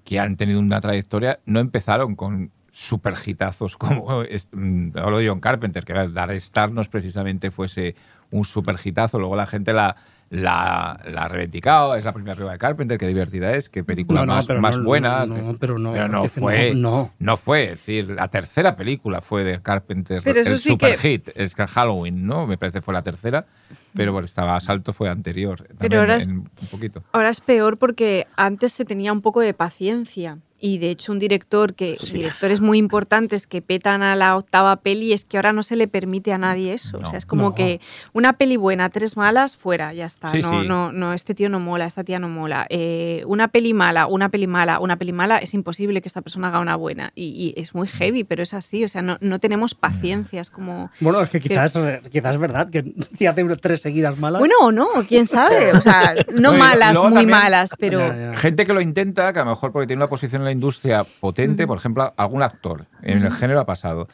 que han tenido una trayectoria no empezaron con super hitazos como mm, hablo de John Carpenter, que Dar Star no precisamente fuese un super hitazo. Luego la gente la, la, la ha reivindicado, es la primera película de Carpenter, qué divertida es, qué película más, más buena. No, pero no, fue, no, fue, es decir, la tercera película fue de Carpenter, el super hit, es que Halloween, ¿no? Me parece fue la tercera, pero bueno, estaba Asalto fue anterior, pero ahora un poquito. Ahora es peor porque antes se tenía un poco de paciencia y de hecho un director que directores muy importantes que petan a la octava peli es que ahora no se le permite a nadie eso. O sea es como que una peli buena tres malas fuera ya está. No no no este tío no mola esta tía no mola. Eh, una peli mala una peli mala una peli mala es imposible que esta persona haga una buena. Y, es muy heavy pero es así o sea no, no tenemos paciencia es como bueno es que quizás quizás es verdad que si hace tres seguidas malas. Bueno o no quién sabe o sea no malas muy malas pero gente que lo intenta que a lo mejor porque tiene una posición la industria potente, por ejemplo, algún actor en el género ha pasado.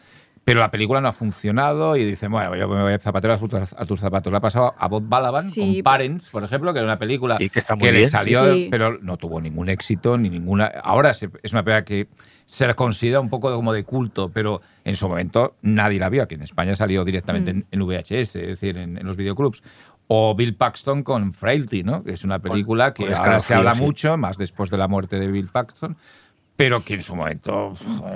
Pero la película no ha funcionado y dicen, bueno, yo me voy a zapatero a tus zapatos. Le ha pasado a Bob Balaban con Parents, por ejemplo, que era una película que, le salió, pero no tuvo ningún éxito ni ninguna. Ahora es una película que se considera un poco como de culto, pero en su momento nadie la vio. Aquí en España salió directamente mm. en, VHS, es decir, en, en los videoclubs. O Bill Paxton con Frailty, ¿no? que es una película que ahora se habla mucho, más después de la muerte de Bill Paxton, pero que en su momento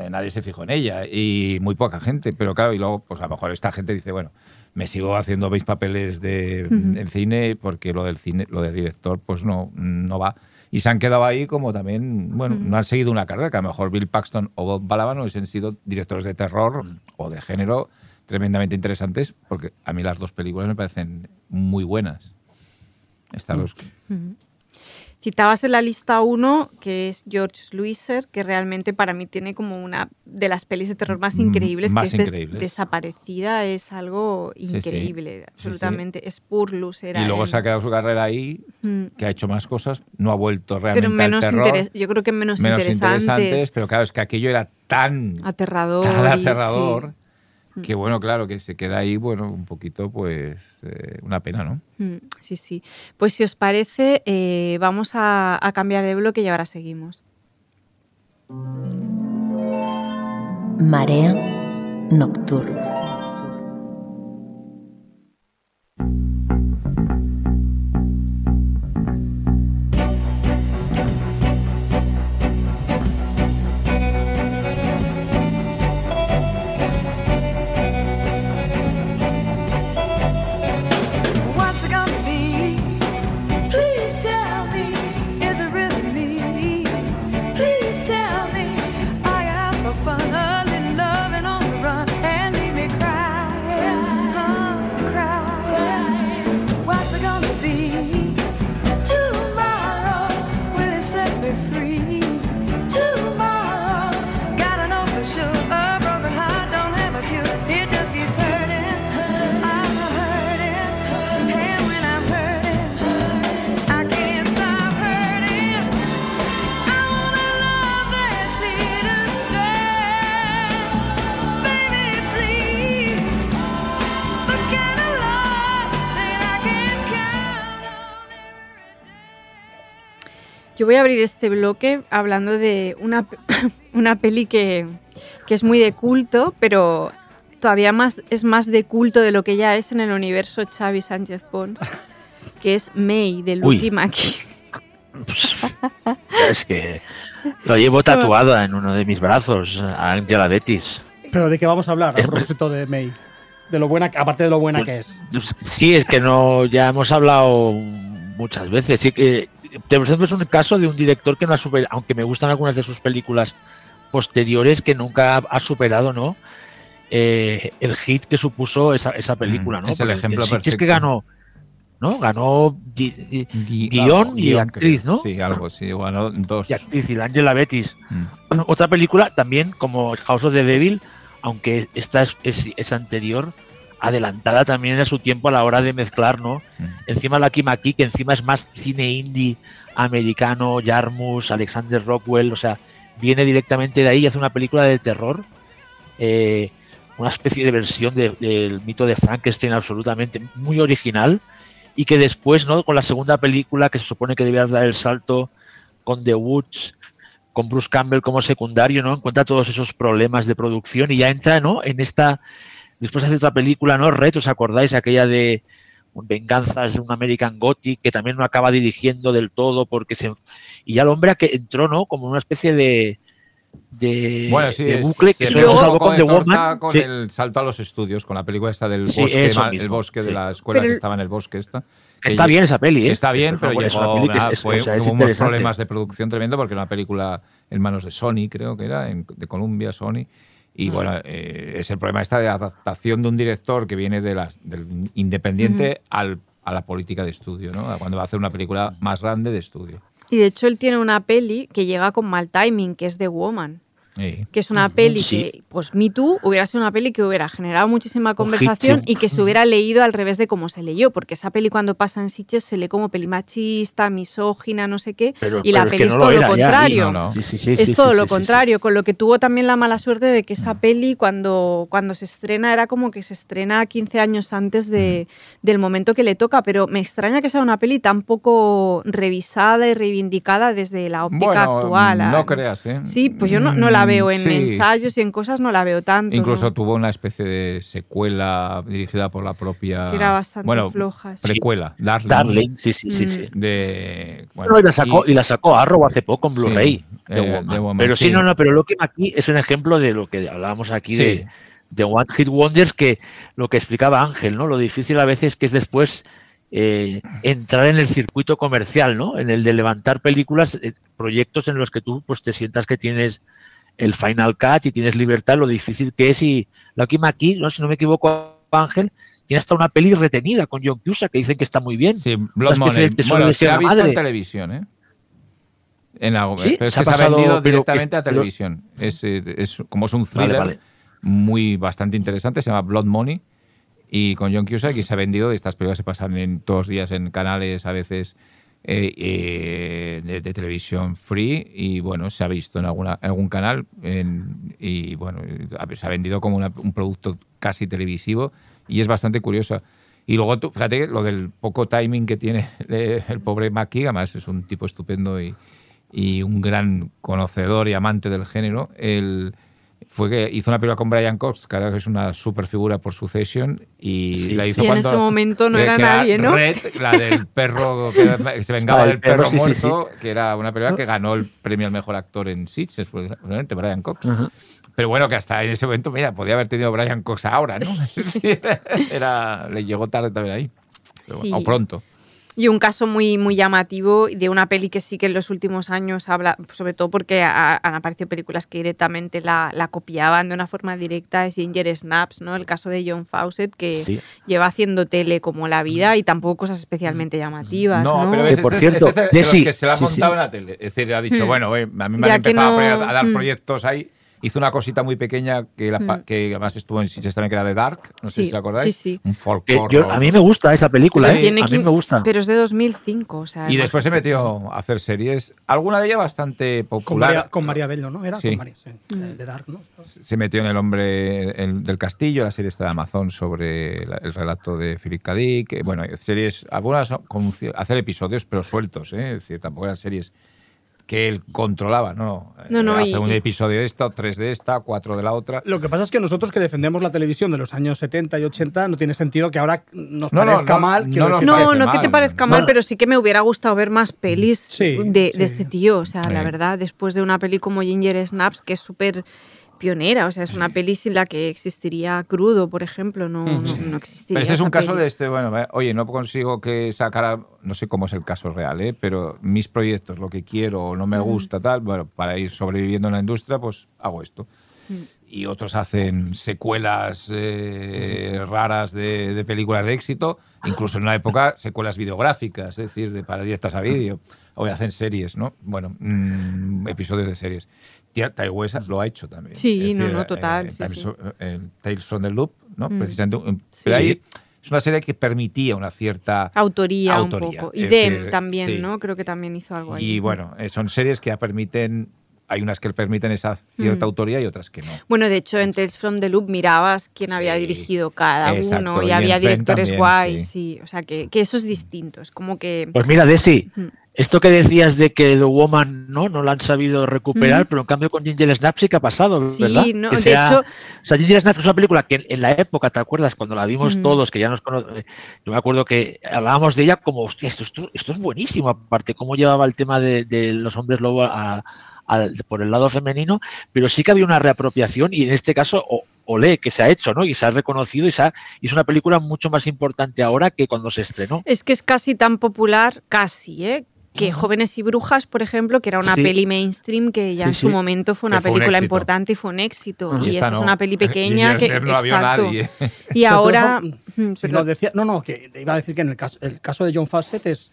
nadie se fijó en ella y muy poca gente. Pero claro, y luego, pues a lo mejor esta gente dice, bueno, me sigo haciendo mis papeles de, en cine porque lo del cine, lo de director, pues no, no va. Y se han quedado ahí como también, bueno, no han seguido una carrera, que a lo mejor Bill Paxton o Bob Balaban hubiesen sido directores de terror o de género tremendamente interesantes, porque a mí las dos películas me parecen muy buenas. Estas dos. Citabas en la lista uno, que es George Luiser, que realmente para mí tiene como una de las pelis de terror más mm, increíbles, que es desaparecida, es algo increíble, absolutamente. es Spurlus era. Y luego se ha quedado su carrera ahí, mm. que ha hecho más cosas, no ha vuelto realmente pero menos al terror. Yo creo que menos, menos interesantes. Pero claro, es que aquello era tan aterrador. Tan aterrador. Que bueno, claro, que se queda ahí, bueno, un poquito, pues, eh, una pena, ¿no? Mm, sí, sí. Pues si os parece, eh, vamos a, a cambiar de bloque y ahora seguimos. Marea nocturna. Yo voy a abrir este bloque hablando de una, una peli que, que, es muy de culto, pero todavía más, es más de culto de lo que ya es en el universo Xavi Sánchez Pons, que es May, del último aquí. Es que lo llevo tatuado en uno de mis brazos, Angela Betis. ¿Pero de qué vamos a hablar a propósito de May? De lo buena, aparte de lo buena pues, que es. Sí, es que no, ya hemos hablado muchas veces. Sí que es un caso de un director que no ha superado, aunque me gustan algunas de sus películas posteriores, que nunca ha superado, ¿no? Eh, el hit que supuso esa, esa película, ¿no? Es el ejemplo es que ganó, ¿no? Ganó guion y, actriz, ¿no? Sí, algo, sí, ganó dos. Y actriz, y Angela Betis. Mm. Otra película también como House of the Devil, aunque esta es, es, anterior adelantada también a su tiempo a la hora de mezclar, ¿no? Mm. Encima la Kimaki, que encima es más cine indie americano, Jarmus, Alexander Rockwell, o sea, viene directamente de ahí y hace una película de terror, eh, una especie de versión del mito de Frankenstein absolutamente muy original y que después, ¿no? Con la segunda película que se supone que debía dar el salto con The Woods, con Bruce Campbell como secundario, ¿no? Encuentra todos esos problemas de producción y ya entra, ¿no? En esta Después hace otra película, ¿no? Red, ¿os acordáis? Aquella de Venganzas de un American Gothic, que también no acaba dirigiendo del todo, porque se. Y ya el hombre que entró, ¿no? Como una especie de. De, bucle que luego salvo con The Woman. Con el salto a los estudios, con la película esta del bosque, el bosque de la escuela que estaba en el bosque. Esta. Está bien esa peli, ¿eh? Está bien, pero fue, hubo unos problemas de producción tremendo porque era una película en manos de Sony, creo que era, de Columbia, Sony. Y bueno, eh, es el problema esta de adaptación de un director que viene de las, del independiente al, a la política de estudio, ¿no? Cuando va a hacer una película más grande de estudio. Y de hecho él tiene una peli que llega con mal timing, que es The Woman. Que es una peli que, pues Me Too hubiera sido una peli que hubiera generado muchísima conversación y que se hubiera leído al revés de cómo se leyó, porque esa peli cuando pasa en Sitges se lee como peli machista, misógina, no sé qué, y la peli es, todo lo, contrario. es todo lo contrario, con lo que tuvo también la mala suerte de que esa mm. peli cuando, cuando se estrena era como que se estrena 15 años antes de, mm. del momento que le toca, pero me extraña que sea una peli tan poco revisada y reivindicada desde la óptica actual. No creas, ¿eh? Sí, pues yo no, no la veo en ensayos y en cosas no la veo tanto. Incluso tuvo una especie de secuela dirigida por la propia. Que era bastante bueno, floja. Precuela, Darling. Darling, sí, sí, sí. sí. Mm. De, bueno, y, la sacó, y, la sacó Arrow hace poco en Blu-ray. Eh, pero sí, no, no, pero lo que aquí es un ejemplo de lo que hablábamos aquí de, de One Hit Wonders, que lo que explicaba Ángel, ¿no? Lo difícil a veces que es después eh, entrar en el circuito comercial, ¿no? En el de levantar películas, eh, proyectos en los que tú pues te sientas que tienes el Final Cut y tienes libertad, lo difícil que es. Y Lucky McKee, ¿no? si no me equivoco, Ángel, tiene hasta una peli retenida con John Cusack que dicen que está muy bien. Sí, Blood Money. Bueno, se ha visto en televisión, ¿eh? En la, ¿Sí? pero es se que ha se ha vendido directamente a televisión. Es, es, como es un thriller muy bastante interesante, se llama Blood Money y con John Cusack y se ha vendido. Estas películas se pasan en todos los días en canales, a veces eh, eh, de, televisión free y bueno, se ha visto en, alguna, algún canal y bueno, se ha vendido como un producto casi televisivo y es bastante curioso. Y luego, tú, fíjate, lo del poco timing que tiene el pobre Mackie, además es un tipo estupendo y, y un gran conocedor y amante del género. El, fue que hizo una película con Brian Cox, que ahora es una super figura por Succession, y la hizo cuando... en ese momento no era nadie, ¿no? Red, la del perro que se vengaba del perro, muerto, que era una película que ganó el premio al mejor actor en Sitges, probablemente Brian Cox. Pero bueno, que hasta en ese momento, mira, podía haber tenido Brian Cox ahora, ¿no? era, le llegó tarde también ahí, o pronto. Y un caso muy, muy llamativo de una peli que sí que en los últimos años habla, sobre todo porque han aparecido películas que directamente la, la, copiaban de una forma directa, es Ginger Snaps, ¿no? El caso de John Fawcett, que lleva haciendo tele como la vida y tampoco cosas especialmente llamativas. No, pero es, por este, cierto, este, que se la ha montado en la tele. Es decir, ha dicho, hmm. bueno, a mí me han empezado a, dar hmm. proyectos ahí hizo una cosita muy pequeña que, mm. que además estuvo en Sitges también, que era de Dark, no sé si os acordáis. Sí, sí. Un folclore. a mí me gusta esa película, ¿eh? a mí me gusta. Pero es de 2005, o sea... Y después se metió a hacer series, alguna de ellas bastante popular. Con María, Bello, ¿no? Era con María, mm. de Dark, ¿no? Se metió en El hombre del castillo, la serie esta de Amazon sobre el relato de Philip K. Dick. Bueno, series, algunas con hacer episodios, pero sueltos, ¿eh? Es decir, tampoco eran series que él controlaba, ¿no? no, no Hace un episodio de esta, tres de esta, cuatro de la otra. Lo que pasa es que nosotros que defendemos la televisión de los años 70 y 80 no tiene sentido que ahora nos parezca mal. no, no, no que te parezca mal, pero sí que me hubiera gustado ver más pelis de, este tío. O sea, la verdad, después de una peli como Ginger Snaps, que es súper pionera, o sea, es una peli sin la que existiría crudo, por ejemplo, no, no, existiría. Pero este es un caso de este, bueno, oye, no consigo que sacara, no sé cómo es el caso real, ¿eh? pero mis proyectos, lo que quiero o no me gusta, tal, bueno, para ir sobreviviendo en la industria, pues hago esto. Y otros hacen secuelas eh, raras de, películas de éxito, incluso en una época secuelas videográficas, es decir, de, para directas a vídeo, o hacen series, ¿no? Bueno, mm, episodios de series Ty West lo ha hecho también. Sí, no, no, total. Tales from the Loop, ¿no? Mm. Precisamente. Pero ahí es una serie que permitía una cierta autoría, un poco. Y Dem también, ¿no? Creo que también hizo algo ahí. Y bueno, eh, son series que ya permiten hay unas que permiten esa cierta mm. autoría y otras que no. Bueno, de hecho, en Tales from the Loop mirabas quién había dirigido cada uno y, había directores guays. Sí. O sea, que, eso es distinto. Es como que. Pues mira, Desi, esto que decías de que The Woman no, no la han sabido recuperar, pero en cambio con Ginger Snap sí que ha pasado, ¿verdad? Sí, no, de hecho... O sea, Ginger Snap es una película que en la época, ¿te acuerdas? Cuando la vimos todos, que ya nos conocemos, yo me acuerdo que hablábamos de ella como, hostia, esto, esto, es buenísimo, aparte, cómo llevaba el tema de, los hombres lobo por el lado femenino, pero sí que había una reapropiación y en este caso, o, olé, que se ha hecho, ¿no? Y se ha reconocido y, se y es una película mucho más importante ahora que cuando se estrenó. Es que es casi tan popular, casi, ¿eh? Que Jóvenes y Brujas, por ejemplo, que era una peli mainstream que ya en su momento fue una película importante y fue un éxito. Y, esta es una peli pequeña que no exacto. Y ahora no, decía, no, no, que iba a decir que en el caso, el caso de John Fawcett es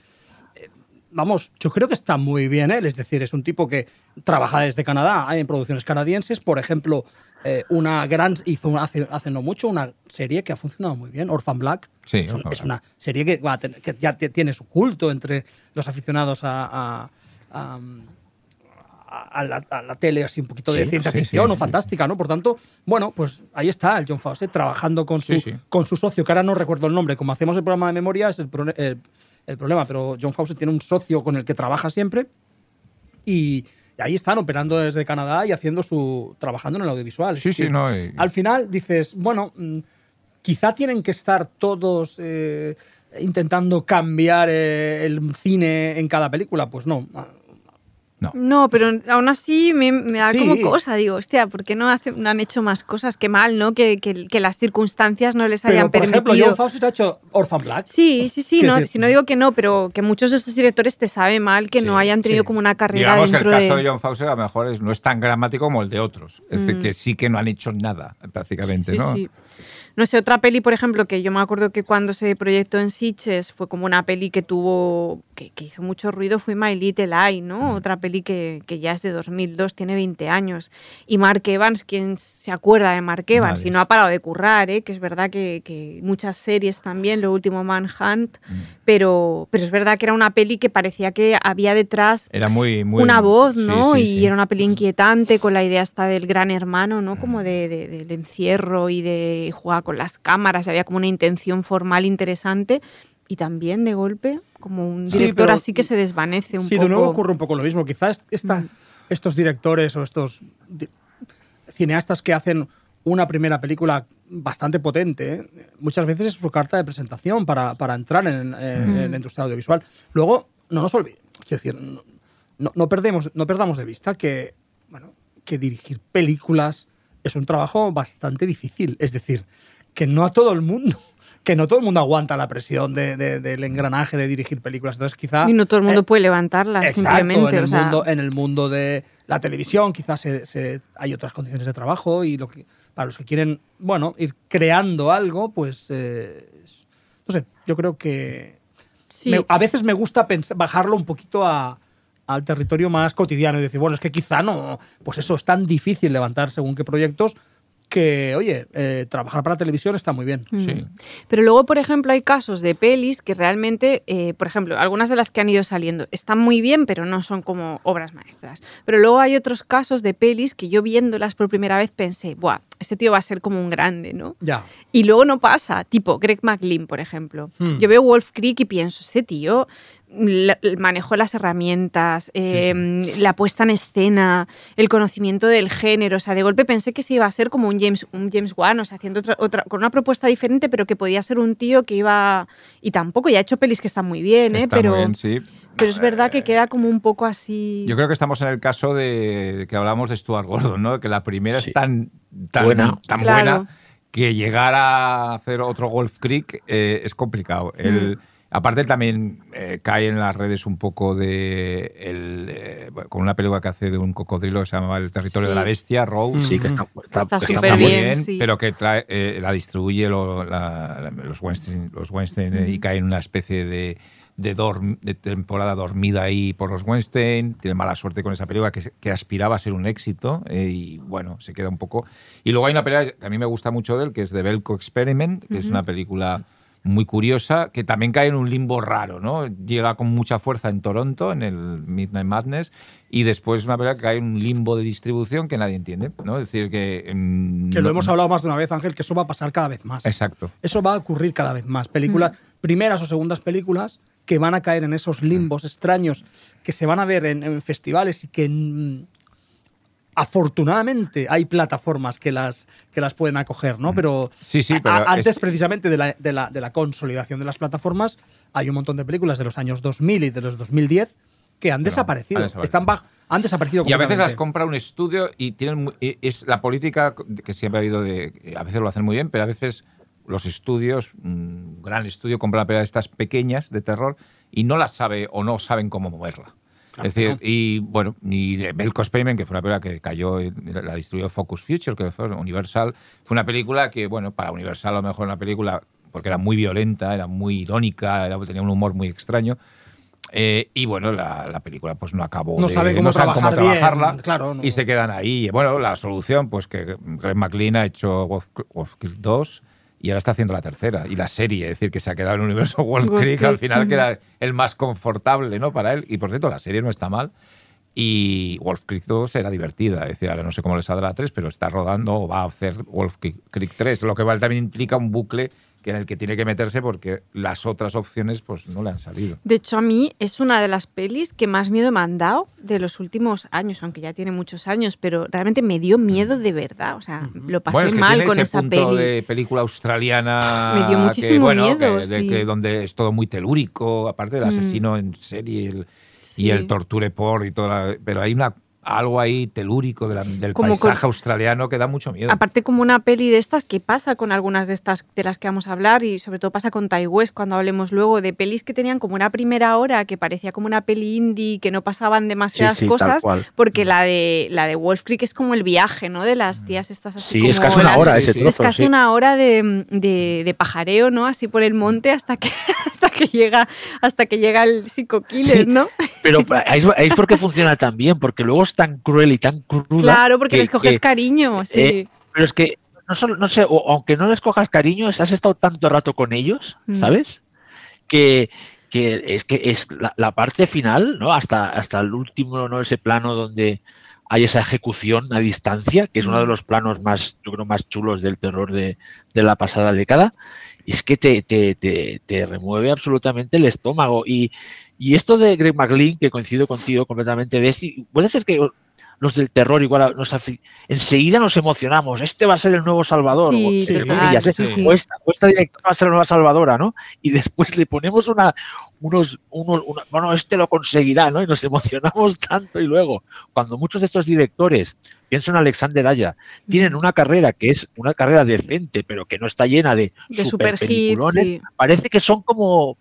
eh, vamos, yo creo que está muy bien él, es decir, es un tipo que trabaja desde Canadá, hay en producciones canadienses, por ejemplo, eh, una gran, hizo hace, hace no mucho una serie que ha funcionado muy bien, Orphan Black. Sí, es, una serie que, que, ya tiene su culto entre los aficionados a, a, a, la, tele, así un poquito de ciencia ficción o fantástica, ¿no? Por tanto, bueno, pues ahí está el John Fawcett trabajando con su, con su socio, que ahora no recuerdo el nombre. Como hacemos el programa de memoria, es el, el problema, pero John Fawcett tiene un socio con el que trabaja siempre y ahí están operando desde Canadá y haciendo su. trabajando en el audiovisual. Sí, sí, no. Al final dices, bueno, mm, quizá tienen que estar todos eh, intentando cambiar eh, el cine en cada película. Pues no. No. pero aún así me, da como cosa. Digo, hostia, ¿por qué no, han hecho más cosas? Qué mal, ¿no? Que, las circunstancias no les hayan permitido. Por ejemplo, John Fawcett ha hecho Orphan Black. Sí, sí, sí. No, si no digo que no, pero que muchos de estos directores te sabe mal que no hayan tenido como una carrera Digamos dentro que el caso de... John Fawcett a lo mejor no es tan gramático como el de otros. Es decir, mm. que sí que no han hecho nada, prácticamente, ¿no? Sí. No sé, otra peli, por ejemplo, que yo me acuerdo que cuando se proyectó en Sitges fue como una peli que tuvo, que, hizo mucho ruido, fue My Little Eye, ¿no? Otra peli que, que, ya es de 2002, tiene 20 años. Y Mark Evans, ¿quién se acuerda de Mark Evans? Y no ha parado de currar, ¿eh? Que es verdad que, que muchas series también, lo último Manhunt, mm. pero, pero es verdad que era una peli que parecía que había detrás era muy, muy una voz, ¿no? y era una peli inquietante con la idea hasta del gran hermano, ¿no? Como de, del encierro y de jugar con las cámaras, había como una intención formal interesante y también de golpe como un director así que se desvanece un poco. Sí, de nuevo ocurre un poco lo mismo. Quizás mm. estos directores o estos cineastas que hacen una primera película bastante potente, muchas veces es su carta de presentación para, para entrar en, mm. la industria audiovisual. Luego, no nos olvidemos, decir, no, no, perdemos, no perdamos de vista que, bueno, que dirigir películas es un trabajo bastante difícil. Es decir, que no a todo el mundo que no todo el mundo aguanta la presión del engranaje de dirigir películas. Entonces, quizá. Y no todo el mundo eh, puede levantarla, simplemente. En el, mundo, en el mundo de la televisión, quizás hay otras condiciones de trabajo y lo que, para los que quieren, bueno, ir creando algo, pues. Eh, no sé, yo creo que. a veces me gusta bajarlo un poquito al territorio más cotidiano y decir, bueno, es que quizá no, pues eso es tan difícil levantar según qué proyectos que, oye, eh, trabajar para televisión está muy bien. Mm. Sí. Pero luego, por ejemplo, hay casos de pelis que realmente, eh, por ejemplo, algunas de las que han ido saliendo están muy bien, pero no son como obras maestras. Pero luego hay otros casos de pelis que yo viéndolas por primera vez pensé, ¡buah! Este tío va a ser como un grande, ¿no? Ya. Y luego no pasa, tipo Greg McLean, por ejemplo. Hmm. Yo veo Wolf Creek y pienso, ese tío el manejo de las herramientas, em, la puesta en escena, el conocimiento del género. O sea, de golpe pensé que se iba a ser como un James, un James Wan, o sea, haciendo otra, con una propuesta diferente, pero que podía ser un tío que iba. Y tampoco, ya ha hecho pelis que están muy bien, ¿eh? pero, pero es verdad que queda como un poco así. Yo creo que estamos en el caso de que hablamos de Stuart Gordon, ¿no? Que la primera es tan, tan buena, tan buena que llegar a hacer otro Golf Creek eh, es complicado. El, mm. Aparte también eh, cae en las redes un poco de el, eh, con una película que hace de un cocodrilo que se llama El territorio de la bestia, Rose. Sí, que está, está, muy bien, pero que eh, la distribuye los Weinstein, los Weinstein y cae en una especie de de, de, temporada dormida ahí por los Weinstein, tiene mala suerte con esa película que, que aspiraba a ser un éxito eh, y bueno, se queda un poco... Y luego hay una película que a mí me gusta mucho de él, que es The Belko Experiment, que es una película muy curiosa, que también cae en un limbo raro, ¿no? Llega con mucha fuerza en Toronto, en el Midnight Madness, y después una película que cae en un limbo de distribución que nadie entiende, ¿no? Es decir, que... que lo hemos hablado más de una vez, Ángel, que eso va a pasar cada vez más. Exacto. Eso va a ocurrir cada vez más. Películas, primeras o segundas películas que van a caer en esos limbos extraños que se van a ver en, festivales y que mm, afortunadamente hay plataformas que las, que las pueden acoger, ¿no? Pero, sí, sí, antes precisamente de la, de, la, de la, consolidación de las plataformas hay un montón de películas de los años 2000 y de los 2010 que han desaparecido. Están han desaparecido. Y a veces las compra un estudio y tienen es la política que siempre ha habido de a veces lo hacen muy bien, pero a veces los estudios, un gran estudio, compra la película de estas pequeñas de terror y no las sabe o no saben cómo moverla. Es decir, y bueno, ni de Belko Experiment, que fue una película que cayó, la distribuyó Focus Future, que fue Universal, fue una película que, bueno, para Universal a lo mejor una película, porque era muy violenta, era muy irónica, tenía un humor muy extraño. Eh, y bueno, la, película pues no acabó. No sabe cómo, trabajarla claro, y se quedan ahí. Bueno, la solución, pues que Greg McLean ha hecho Wolf, Wolf 2 y ahora está haciendo la tercera. Y la serie, es decir, que se ha quedado en el universo Wolf Creek al final, que era el más confortable ¿no? para él. Y por cierto, la serie no está mal. Y Wolf Creek 2 era divertida. Es decir, ahora no sé cómo le saldrá la 3, pero está rodando o va a hacer Wolf Creek 3. Lo que también implica un bucle en el que tiene que meterse porque las otras opciones pues no le han salido. De hecho, a mí es una de las pelis que más miedo me han dado de los últimos años, aunque ya tiene muchos años, pero realmente me dio miedo de verdad. O sea, lo pasé mal con esa peli. de película australiana. Me dio muchísimo miedo. de, donde es todo muy telúrico, aparte del mm. asesino en serie y el torture por y toda Pero hay una algo ahí telúrico del paisaje australiano que da mucho miedo. Aparte como una peli de estas que pasa con algunas de estas de las que vamos a hablar y sobre todo pasa con Tai West cuando hablemos luego de pelis que tenían como una primera hora que parecía como una peli indie que no pasaban demasiadas cosas porque la de la de Wolf Creek es como el viaje, ¿no? De las tías estas así Sí, es casi una hora ese trozo, Es casi una hora de, de, pajareo, ¿no? Así por el monte hasta que hasta que llega hasta que llega el psico killer, ¿no? Pero ahí es porque funciona tan bien porque luego tan cruel y tan cruda. Claro, porque les coges cariño, eh, sí. pero es que, no, solo, no sé, aunque no les cojas cariño, has estado tanto rato con ellos, mm. ¿sabes? Que, es que es la, parte final, ¿no? Hasta, hasta el último, ¿no? Ese plano donde hay esa ejecución a distancia, que es uno de mm. los planos más, yo creo, más chulos del terror de, la pasada década. es que te, te, te, te, remueve absolutamente el estómago. Y, y esto de Greg McLean, que coincido contigo completamente, de, puede ser que los del terror igual nos enseguida nos emocionamos, este va a ser el nuevo Salvador, o, esta, directora va a ser la nueva Salvadora, ¿no? Y después le ponemos una, unos, unos bueno, este lo conseguirá, ¿no? Y nos emocionamos tanto y luego, cuando muchos de estos directores, pienso en Alexander Aya, tienen una carrera que es una carrera decente, pero que no está llena de, super, peliculones, parece que son como,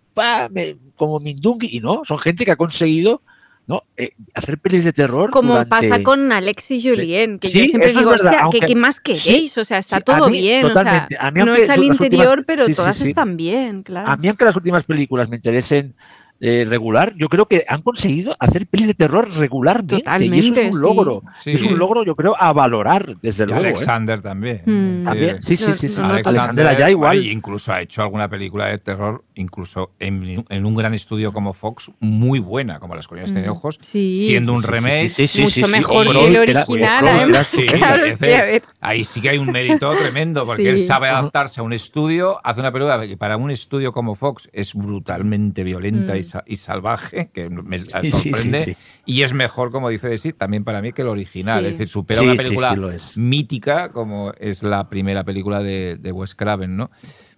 como Mindungi, y no, son gente que ha conseguido ¿no? Eh, hacer pelis de terror. Como pasa con Alex y Julien, que yo siempre digo, hostia, ¿qué, más queréis? o sea, está todo bien. O sea, no es al interior, pero todas están bien, claro. A mí, aunque las últimas películas me interesen eh, regular, yo creo que han conseguido hacer pelis de terror regularmente. Totalmente, y eso es un logro. Es un logro, yo creo, a valorar, desde luego. ¿eh? Alexander también. Mm. también. Sí, sí, sí. Alexander, allá igual. incluso ha hecho alguna película de terror, incluso en, un gran estudio como Fox, muy buena, como Las Colinas de mm. Ojos, siendo un remake. Mucho mejor que el original, además. Claro, ahí sí que hay un mérito tremendo, porque él sabe adaptarse a un estudio, hace una película que para un estudio como Fox es brutalmente violenta y y salvaje, que me sorprende. y es mejor, como dice Desi, también para mí que el original. Es decir, supera una película mítica como es la primera película de, Wes Craven, ¿no?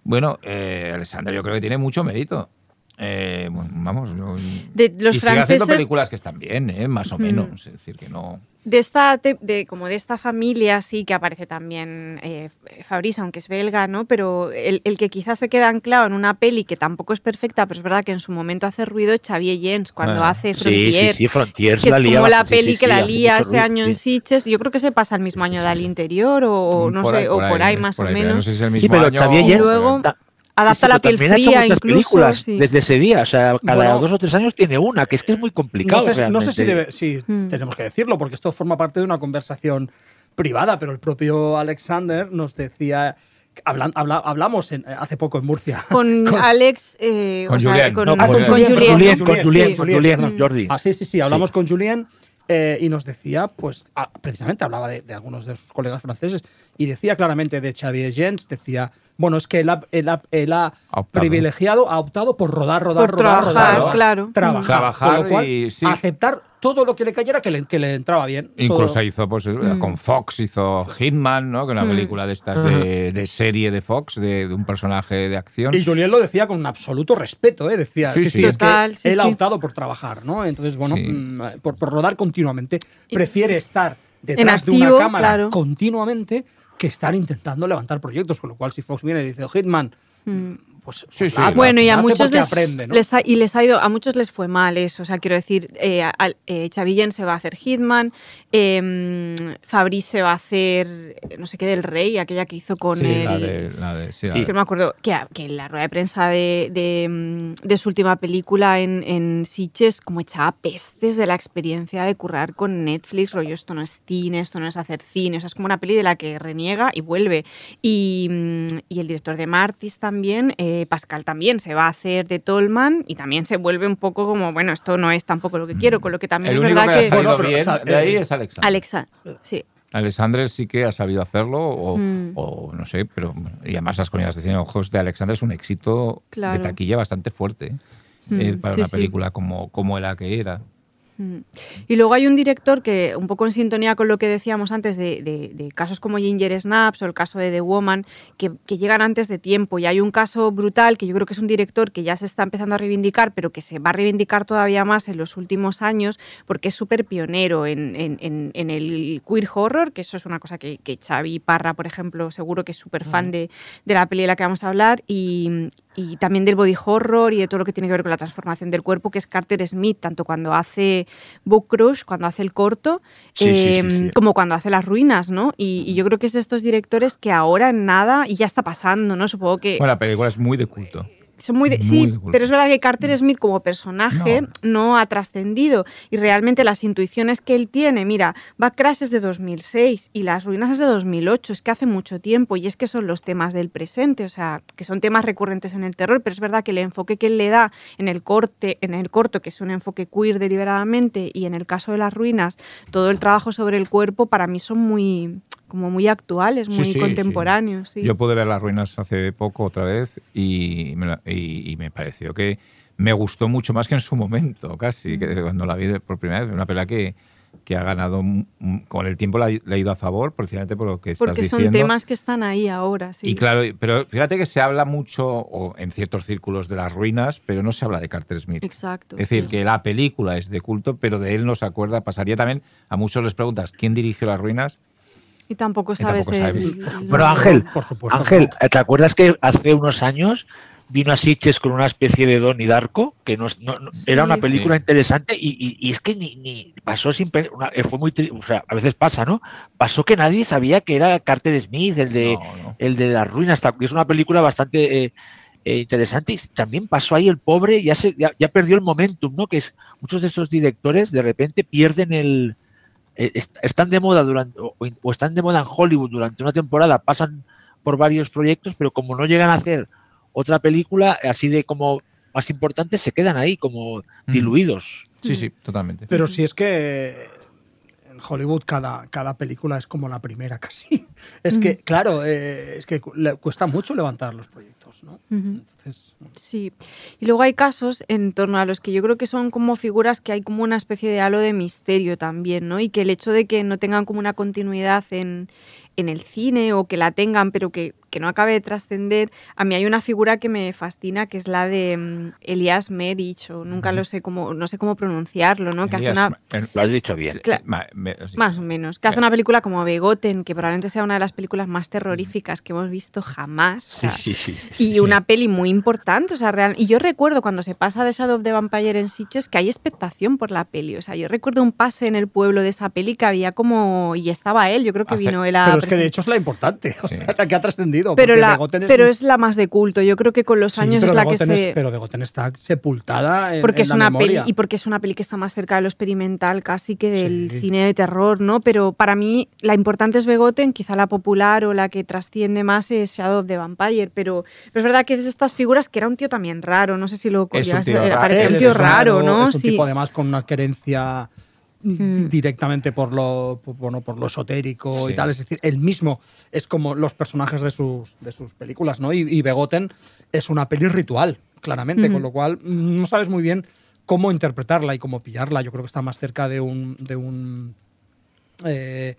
Bueno, eh, Alexander yo creo que tiene mucho mérito. Eh, vamos, de los y sigue haciendo películas que están bien, ¿eh? más o menos. Es decir, que no de esta, de, como de esta familia, sí, que aparece también eh, Fabrice, aunque es belga, ¿no? Pero el, que quizás se queda anclado en una peli que tampoco es perfecta, pero es verdad que en su momento hace ruido es Xavier Jens cuando ah, hace Frontiers. Sí, sí, Frontiers que es como la peli que la lía ese año en Sitges. Yo creo que se pasa el mismo año del interior o, no sé, o por ahí más o menos. sí, pero Xavier Jens, adapta la piel fría incluso. películas desde ese día, o sea, cada dos o tres años tiene una, que es que es muy complicado. No sé, si, debe, sí, hmm. tenemos que decirlo, porque esto forma parte de una conversación privada, pero el propio Alexander nos decía hablamos hace poco en Murcia. Con, Alex. Eh, con, Julián. con, con, Julien. Con Julien, con Julien, Jordi. Ah, sí, sí, sí, hablamos con Julien eh, y nos decía, pues, ah, precisamente hablaba de, algunos de sus colegas franceses y decía claramente de Xavier Gens, decía, bueno, es que él ha, privilegiado, ha optado por rodar, rodar, rodar, rodar, claro. trabajar, con lo cual, aceptar todo lo que le cayera que le, que le entraba bien. Incluso hizo, pues, mm. con Fox hizo Hitman, ¿no? Que una mm. película de estas de, serie de Fox, de, un personaje de acción. Y Julien lo decía con un absoluto respeto, ¿eh? Decía, sí, sí, es que él ha optado por trabajar, ¿no? Entonces, bueno, mm, por, rodar continuamente. Prefiere estar detrás de una cámara continuamente que estar intentando levantar proyectos, con lo cual si Fox viene y dice, Hitman, pues, sí, sí, bueno, y a muchos les, ha, y les ha ido, a muchos les fue mal eso. O sea, quiero decir, eh, eh Chavillen se va a hacer Hitman, eh, Fabrice se va a hacer, no sé qué, del Rey, aquella que hizo con el. La de, la de, sí, es que no me acuerdo, que, que la rueda de prensa de, de, su última película en, en Sitges, como echaba pestes de la experiencia de currar con Netflix, rollo, esto no es cine, esto no es hacer cine. O sea, es como una peli de la que reniega y vuelve. Y, mm, y el director de Martis también. Eh, Pascal también se va a hacer de Tolman y también se vuelve un poco como, bueno, esto no es tampoco lo que quiero, con lo que también es verdad que... de ahí es Alexander. Alexa, sí. Alexander sí que ha sabido hacerlo, mm. o, no sé, pero. Y además, las conidas de cine ojos de Alexander es un éxito de taquilla bastante fuerte mm. eh, para una película como, como la que era. Y luego hay un director que, un poco en sintonía con lo que decíamos antes de, casos como Ginger Snaps o el caso de The Woman, que, llegan antes de tiempo. Y hay un caso brutal que yo creo que es un director que ya se está empezando a reivindicar, pero que se va a reivindicar todavía más en los últimos años, porque es súper pionero en, el queer horror, que eso es una cosa que, que Xavi Parra, por ejemplo, seguro que es súper fan de, la peli de la que vamos a hablar. Y, y también del body horror y de todo lo que tiene que ver con la transformación del cuerpo, que es Carter Smith, tanto cuando hace Book Crush, cuando hace el corto, em, como cuando hace las ruinas, ¿no? Y, yo creo que es de estos directores que ahora en nada, y ya está pasando, ¿no? Supongo que... Bueno, la película es muy de culto muy sí, pero es verdad que Carter mm. Smith como personaje no, ha trascendido. Y realmente las intuiciones que él tiene, mira, Crash es de 2006 y Las Ruinas es de 2008, es que hace mucho tiempo y es que son los temas del presente, o sea, que son temas recurrentes en el terror, pero es verdad que el enfoque que él le da en el corte, en el corto, que es un enfoque queer deliberadamente y en el caso de Las Ruinas, todo el trabajo sobre el cuerpo para mí son muy como muy actuales, muy contemporáneos. Yo pude ver las ruinas hace poco otra vez y me, y, me pareció que me gustó mucho más que en su momento, casi, que cuando la vi por primera vez. Una película que, que ha ganado, con el tiempo le ha ido a favor, precisamente por lo que estás diciendo. Porque son temas que están ahí ahora, sí. Y claro, pero fíjate que se habla mucho, o en ciertos círculos, de las ruinas, pero no se habla de Carter Smith. Exacto. Es decir, que la película es de culto, pero de él no se acuerda. Pasaría también, a muchos les preguntas, ¿quién dirigió las ruinas? Y tampoco sabes. Pero Ángel, Ángel, ¿te acuerdas que hace unos años vino a Sitges con una especie de Don y Darko? Que no, era una película interesante y, es que ni, pasó sin. Eh, fue muy. O sea, a veces pasa, ¿no? Pasó que nadie sabía que era Carter Smith, el de, El de las ruinas. Es una película bastante. Eh, eh, interesante y también pasó ahí el pobre, ya, se, ya, ya perdió el momentum, ¿no? Que es, muchos de esos directores de repente pierden el, están de moda durante o, están de moda en Hollywood durante una temporada, pasan por varios proyectos, pero como no llegan a hacer otra película así de como más importante, se quedan ahí como diluidos. Sí, sí, totalmente. Pero si es que en Hollywood cada, cada película es como la primera casi. Es que, claro, eh, es que le cuesta mucho levantar los proyectos, ¿no? Sí. Y luego hay casos en torno a los que yo creo que son como figuras que hay como una especie de halo de misterio también, ¿no? Y que el hecho de que no tengan como una continuidad en, en el cine o que la tengan, pero que, no acabe de trascender, a mí hay una figura que me fascina, que es la de mm, Elias Merich, o nunca lo sé cómo, no sé cómo pronunciarlo, ¿no? Que hace una... Lo has dicho bien. más o menos. Que hace una película como Begoten, que probablemente sea una de las películas más terroríficas que hemos visto jamás. sí, sí, sí, Y una peli muy importante, o sea, real. Y yo recuerdo cuando se pasa de Shadow of the Vampire en Sitges que hay expectación por la peli. O sea, yo recuerdo un pase en el pueblo de esa peli que había como... Y estaba él, yo creo que vino él a es que de hecho es la importante, o sea, la que ha trascendido. Pero, pero es, la más de culto. Yo creo que con los años es la que se. pero Begoten está sepultada en, porque es una Peli, y porque es una peli que está más cerca de lo experimental casi que del cine de terror, ¿no? Pero para mí la importante es Begoten, quizá la popular o la que trasciende más es Shadow of the Vampire. Pero, es verdad que es de estas figuras que era un tío también raro. No sé si lo. Es un tío, raro. un tío raro, ¿no? Es un tipo además con una querencia Mm. directamente por lo, bueno, por lo esotérico y tal. Es decir, él mismo es como los personajes de sus, de sus películas, ¿no? Y, Begoten es una peli ritual, claramente, con lo cual mm, no sabes muy bien cómo interpretarla y cómo pillarla. Yo creo que está más cerca de un. De un eh,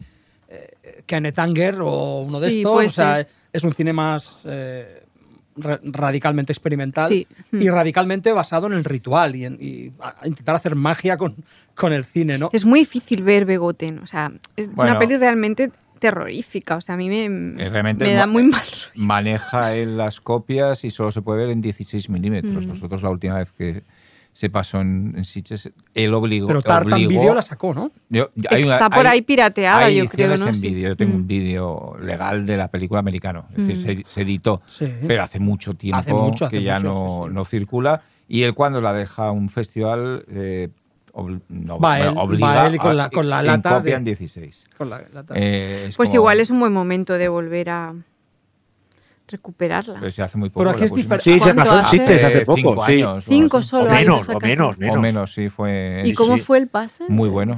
eh, Kenneth Anger o uno de estos. O sea, es un cine más. Eh, radicalmente experimental y mm. radicalmente basado en el ritual y en intentar hacer magia con, con el cine, ¿no? Es muy difícil ver Begoten, o sea, es una peli realmente terrorífica, o sea, a mí me, me da muy mal. Maneja en las copias y solo se puede ver en 16 milímetros. Mm. Nosotros la última vez que se pasó en, en Sitges, él obligó. Pero Tartan Video la sacó, ¿no? Está por ahí pirateada, yo creo, ¿no? En vídeo. Yo tengo un mm. vídeo legal de la película americano, es decir, mm. se, editó, pero hace mucho tiempo que ya no, no circula. Y él cuando la deja a un festival eh, no, va, él, obliga con, la, con la lata. de, 16. Con la lata. Eh, pues igual es un buen momento de volver a recuperarla. Pero se hace muy poco. Pero aquí es diferente. Sí, se pasó hace? Sí, hace poco. Cinco años. Cinco solo. O menos, o menos, menos. O menos, sí, fue. ¿Y cómo fue el pase? Muy bueno.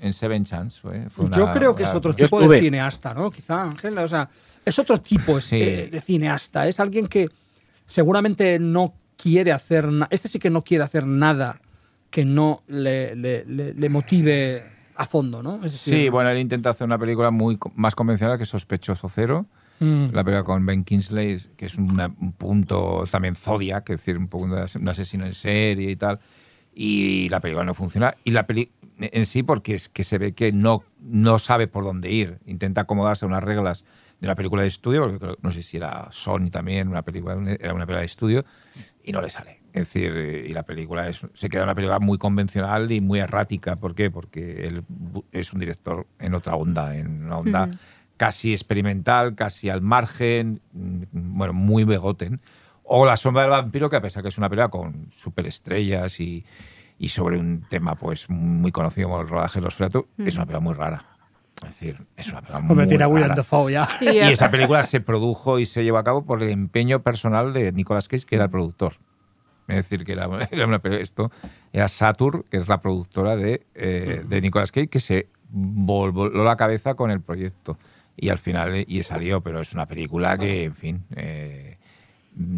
En Seven Chance fue. fue Yo creo que es otro tipo de cineasta, ¿no? Quizá, Ángel. O sea, es otro tipo de cineasta. Es alguien que seguramente no quiere hacer nada. Este sí que no quiere hacer nada que no le, le, motive a fondo, ¿no? sí, bueno, él intenta hacer una película muy más convencional que Sospechoso Cero. Mm. La película con Ben Kingsley, que es un punto también Zodiac, es decir, un poco un asesino en serie y tal. Y la película no funciona. Y la peli en sí, porque es que se ve que no, no sabe por dónde ir. Intenta acomodarse a unas reglas de una película de estudio, porque no sé si era Sony también, una película, era una película de estudio, y no le sale. Es decir, y la película es, se queda una película muy convencional y muy errática. ¿Por qué? Porque él es un director en otra onda, en una onda casi experimental, casi al margen, mm, bueno, muy begoten. O La sombra del vampiro, que a pesar que es una película con superestrellas y, y sobre un tema pues muy conocido como el rodaje de los fratos, es una película muy rara. Es decir, es una película muy rara. ya. y esa película se produjo y se llevó a cabo por el empeño personal de Nicolas Cage, que era el productor. Es decir, que era, una, esto era Satur, que es la productora de, eh, de Nicolas Cage, que se volvió la cabeza con el proyecto. Y al final, y salió, pero es una película que, en fin, eh,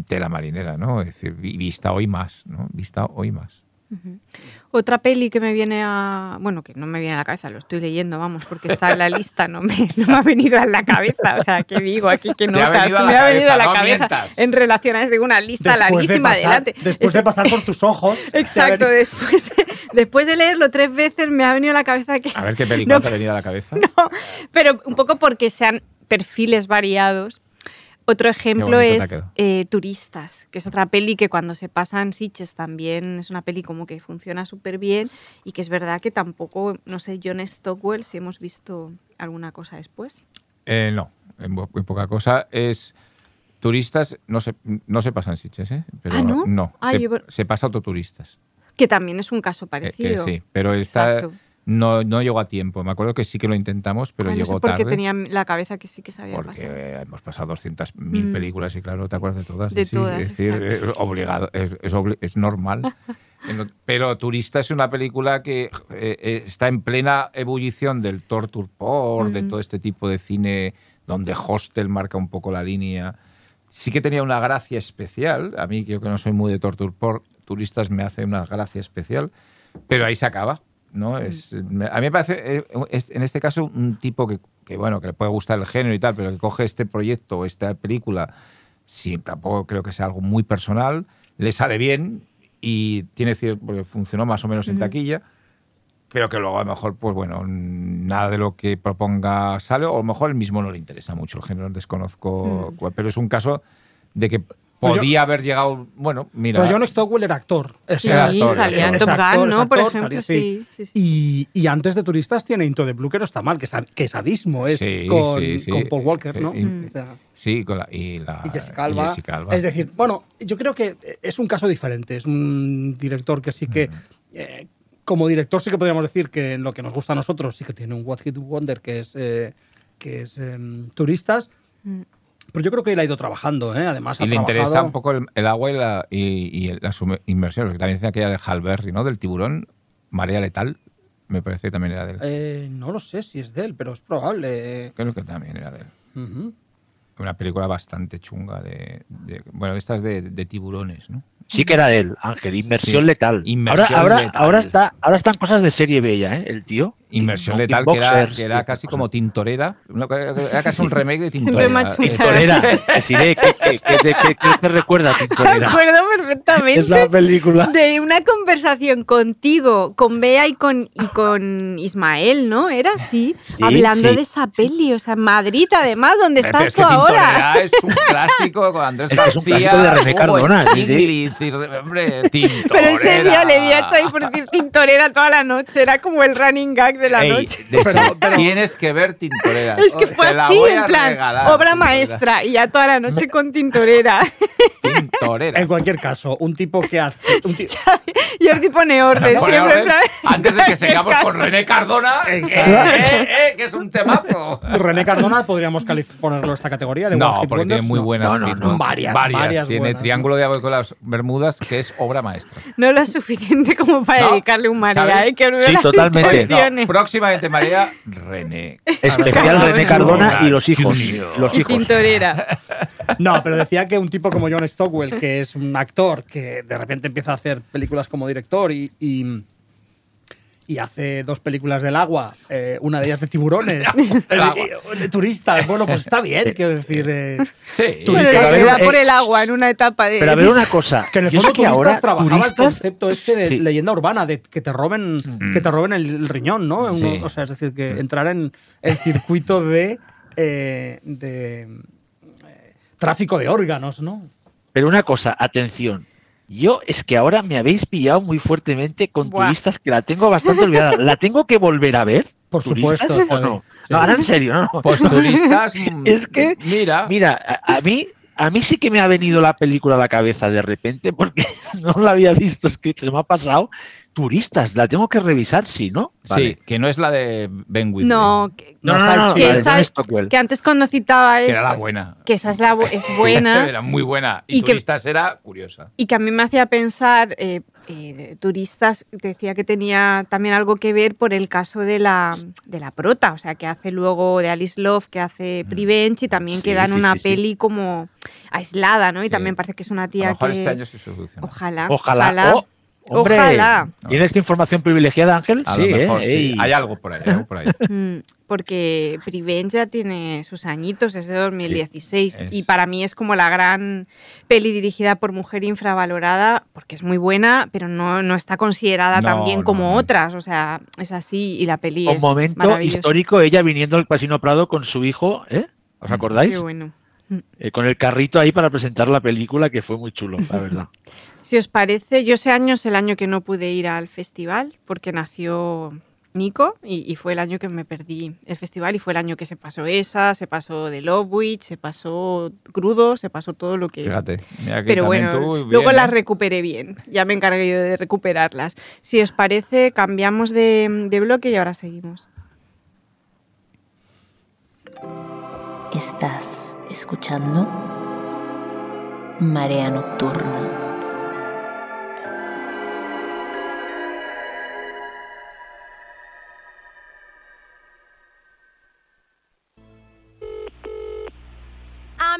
tela marinera, ¿no? Es decir, vista hoy más, ¿no? Vista hoy más. Otra peli que me viene a. Bueno, que no me viene a la cabeza, lo estoy leyendo, vamos, porque está en la lista, no me, no me ha venido a la cabeza. O sea, ¿qué digo aquí? ¿Qué notas? Me ha venido a la cabeza, en relación a una lista larguísima adelante. Después de pasar por tus ojos. Exacto, después de, después de leerlo tres veces me ha venido a la cabeza que. A ver qué película te ha venido a la cabeza. No, pero un poco porque sean perfiles variados otro ejemplo es eh, Turistas, que es otra peli que cuando se pasa en Sitges también es una peli como que funciona súper bien y que es verdad que tampoco, no sé, John Stockwell, si hemos visto alguna cosa después. Eh, no, en muy poca cosa. Es Turistas, no se, no se pasa en Sitges, ¿eh? Pero ¿Ah, no? No, ah, se, pasa a Autoturistas. Que también es un caso parecido. sí, pero está... No, no llegó a tiempo. Me acuerdo que sí que lo intentamos, pero ah, llegó tarde. Porque tenía la cabeza que sí que sabía porque hemos pasado 200.000 mm. películas y claro, ¿te acuerdas de todas? De todas, Es decir, es obligado, es, es, normal. pero Turista es una película que eh, eh, está en plena ebullición del torture porn, de todo este tipo de cine donde Hostel marca un poco la línea. Sí que tenía una gracia especial. A mí, yo que no soy muy de torture porn, Turistas me hace una gracia especial, pero ahí se acaba ¿no? Mm. Es, a mí me parece, eh, en este caso, un tipo que, bueno, que le puede gustar el género y tal, pero que coge este proyecto o esta película, sí, tampoco creo que sea algo muy personal, le sale bien y tiene cierto, porque funcionó más o menos en taquilla, pero que luego a lo mejor, pues bueno, nada de lo que proponga sale, o a lo mejor él mismo no le interesa mucho el género, desconozco, mm. pero es un caso de que podía haber llegado. Bueno, mira. Pero John Stockwell era actor. Sí, salía en Top Gun, ¿no? Por ejemplo. sí. Sí, y, y, antes de Turistas tiene Into the Blue, que no está mal, que, que sadismo es con, con, Paul Walker, ¿no? sí, con la, y, la, y Jessica, Alba. Es decir, bueno, yo creo que es un caso diferente. Es un director que sí que. Mm. Eh, como director sí que podríamos decir que en lo que nos gusta a nosotros sí que tiene un What Hit Wonder que es, eh, que es em, turistas. Mm. Pero yo creo que él ha ido trabajando, ¿eh? además. Y le interesa un poco el, agua y la, y, y la inmersión. Porque también decía aquella de Halberry, ¿no? Del tiburón, Marea Letal. Me parece que también era de él. Eh, no lo sé si es de él, pero es probable. Creo que también era de él. Una película bastante chunga de, bueno, de estas de, de tiburones, ¿no? Sí que era de él, Ángel, inversión letal. ahora, ahora, está, ahora están cosas de serie bella, ¿eh? El tío. Inversión letal, que era, que era casi como Tintorera. Era casi un remake de Tintorera. Tintorera. ¿qué, te recuerda Tintorera? Me acuerdo perfectamente. Esa película. De una conversación contigo, con Bea y con, y con Ismael, ¿no? Era así. hablando de esa peli. O sea, Madrid, además, donde estás tú ahora. Es un clásico con Andrés García. Es un clásico de René Cardona. Sí, hombre, Tintorera. Pero ese día le di a Chay por decir Tintorera toda la noche. Era como el running gag de la noche. Tienes que ver Tintorera. Es que fue así, en plan, obra maestra. Y ya toda la noche con Tintorera. Tintorera. En cualquier caso, un tipo que hace. Un y el tipo Neorden, siempre. antes de que sigamos con René Cardona, eh, eh, eh, que es un temazo. René Cardona podríamos ponerlo esta categoría de No, porque tiene muy buenas. Varias, varias. Tiene Triángulo de las Bermudas, que es obra maestra. No lo suficiente como para dedicarle un María, ¿eh? Que sí, totalmente. próximamente María, René. Especial René Cardona y los hijos. Los hijos. Pintorera. No, pero decía que un tipo como John Stockwell, que es un actor que de repente empieza a hacer películas como director y, y y hace dos películas del agua, eh, una de ellas de tiburones, de turistas. Bueno, pues está bien, quiero decir. Eh, sí, turistas. por el agua en una etapa de. Pero a ver una cosa. Que en el fondo que ahora trabajaba el concepto este de leyenda urbana, de que te roben, mm. que te roben el, riñón, ¿no? o sea, es decir, que entrar en el circuito de, eh, de tráfico de órganos, ¿no? Pero una cosa, atención. Yo es que ahora me habéis pillado muy fuertemente con turistas que la tengo bastante olvidada. ¿La tengo que volver a ver? Por supuesto. ¿O no? No, ahora en serio, ¿no? Pues turistas. es que, mira, mira, a, mí a mí sí que me ha venido la película a la cabeza de repente porque no la había visto, es que se me ha pasado turistas, la tengo que revisar, sí, ¿no? Sí, que no es la de Ben Whitley. No, que, no, no, que, esa, que, antes cuando citaba que era la buena. Que esa es, la, es buena. era muy buena. Y, turistas era curiosa. Y que a mí me hacía pensar, eh, eh, turistas, decía que tenía también algo que ver por el caso de la, de la prota, o sea, que hace luego de Alice Love, que hace mm. Prevenge y también queda en una peli como aislada, ¿no? Y también parece que es una tía a lo mejor que... este año se soluciona. Ojalá. Ojalá. ojalá. Ojalá. ¿Tienes información privilegiada, Ángel? sí, ¿eh? Hay algo por ahí. por ahí. Mm, porque Prevenge ya tiene sus añitos, es de 2016. Y para mí es como la gran peli dirigida por mujer infravalorada, porque es muy buena, pero no, no está considerada tan bien como otras. O sea, es así y la peli Un momento histórico, ella viniendo al Casino Prado con su hijo, ¿eh? ¿Os mm, acordáis? Qué bueno. Eh, con el carrito ahí para presentar la película, que fue muy chulo, la verdad. Si os parece, yo ese año es el año que no pude ir al festival porque nació Nico y, fue el año que me perdí el festival y fue el año que se pasó esa, se pasó de Lovewitch, se pasó crudo, se pasó todo lo que... Fíjate, mira que Pero bueno, luego las recuperé bien, ya me encargué yo de recuperarlas. Si os parece, cambiamos de, de bloque y ahora seguimos. Estás escuchando Marea Nocturna.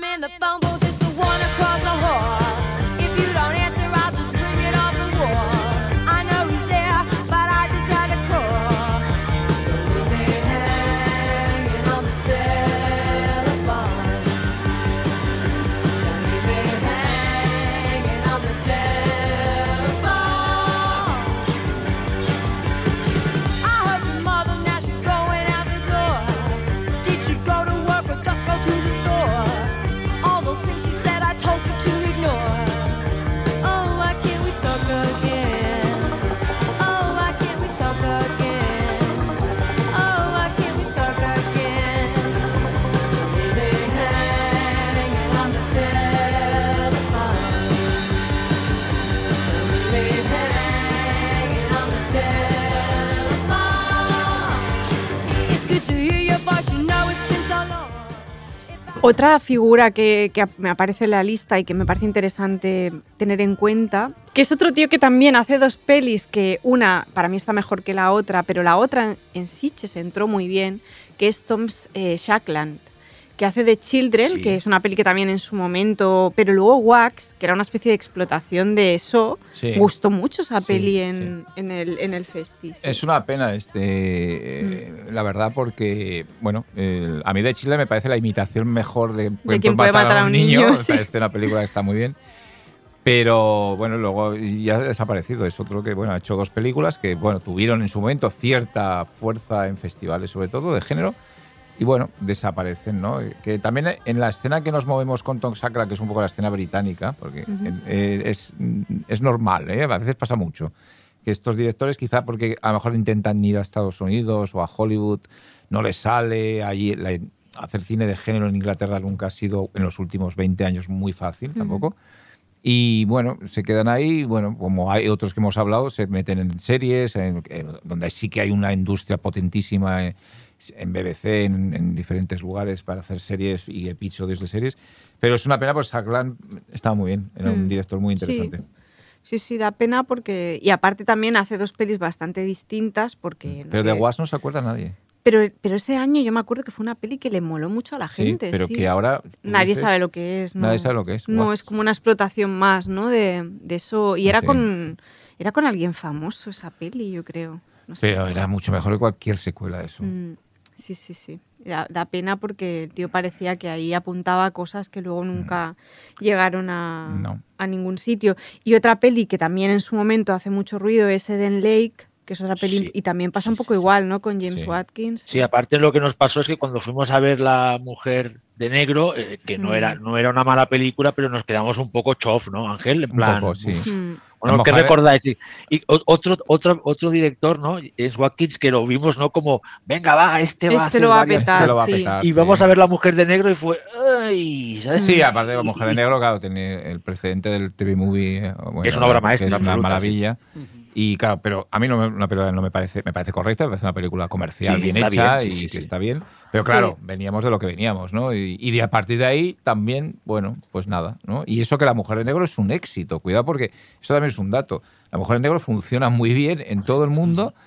In the phone booth, it's the one across the hall. Otra figura que, me aparece en la lista y que me parece interesante tener en cuenta, que es otro tío que también hace dos pelis que una para mí está mejor que la otra, pero la otra en sí se entró muy bien, que es Tom eh, Shackland que hace de Children, que es una peli que también en su momento, pero luego Wax, que era una especie de explotación de eso, gustó mucho esa peli en, el, en el Es una pena, este, eh, mm. la verdad, porque, bueno, a mí de Children me parece la imitación mejor de, de quien puede matar a un niño. me parece una película que está muy bien. Pero bueno, luego ya ha desaparecido. Es otro que bueno, ha hecho dos películas que bueno, tuvieron en su momento cierta fuerza en festivales, sobre todo de género, y bueno, desaparecen, ¿no? Que también en la escena que nos movemos con Tom Sacra, que es un poco la escena británica, porque eh, es, es, normal, ¿eh? a veces pasa mucho, que estos directores quizá porque a lo mejor intentan ir a Estados Unidos o a Hollywood, no les sale, allí hacer cine de género en Inglaterra nunca ha sido en los últimos 20 años muy fácil tampoco. Y bueno, se quedan ahí, bueno, como hay otros que hemos hablado, se meten en series, en, donde sí que hay una industria potentísima. Eh, en BBC, en, diferentes lugares para hacer series y episodios de series. Pero es una pena, pues Saglan estaba muy bien, era un mm. director muy interesante. Sí. sí. da pena porque. Y aparte también hace dos pelis bastante distintas porque. Pero de Was no se acuerda nadie. Pero, pero ese año yo me acuerdo que fue una peli que le moló mucho a la gente. pero que ahora. Nadie sabe lo que es. ¿no? Nadie sabe lo que es. No, es como una explotación más, ¿no? De, de eso. Y era, con, era con alguien famoso esa peli, yo creo. pero era mucho mejor que cualquier secuela de eso. Mm. Sí, sí, sí. Da, pena porque el tío parecía que ahí apuntaba cosas que luego nunca mm. llegaron a, a, ningún sitio. Y otra peli que también en su momento hace mucho ruido es Eden Lake, que es otra peli, y también pasa un poco igual, ¿no? Con James Watkins. Sí, aparte lo que nos pasó es que cuando fuimos a ver La Mujer de Negro, eh, que no, era, mm. no era una mala película, pero nos quedamos un poco chof, ¿no, Ángel? En plan, un sí. Mm. Bueno, ¿qué recordáis? Y, otro, otro, otro director, ¿no? Es Watkins, que lo vimos, ¿no? Como, venga, va, este, va, a, este lo va a petar. sí. Y vamos a ver La Mujer de Negro y fue, ¡ay! Sí, aparte de La Mujer de Negro, claro, tiene el precedente del TV Movie. Eh, es una obra maestra. es una maravilla. Y claro, pero a mí no me, no me parece, me parece correcta, me parece una película comercial bien hecha y que está bien. Pero claro, veníamos de lo que veníamos, ¿no? Y, de a partir de ahí también, bueno, pues nada, ¿no? Y eso que La Mujer de Negro es un éxito, cuidado porque eso también es un dato. La Mujer de Negro funciona muy bien en todo el mundo.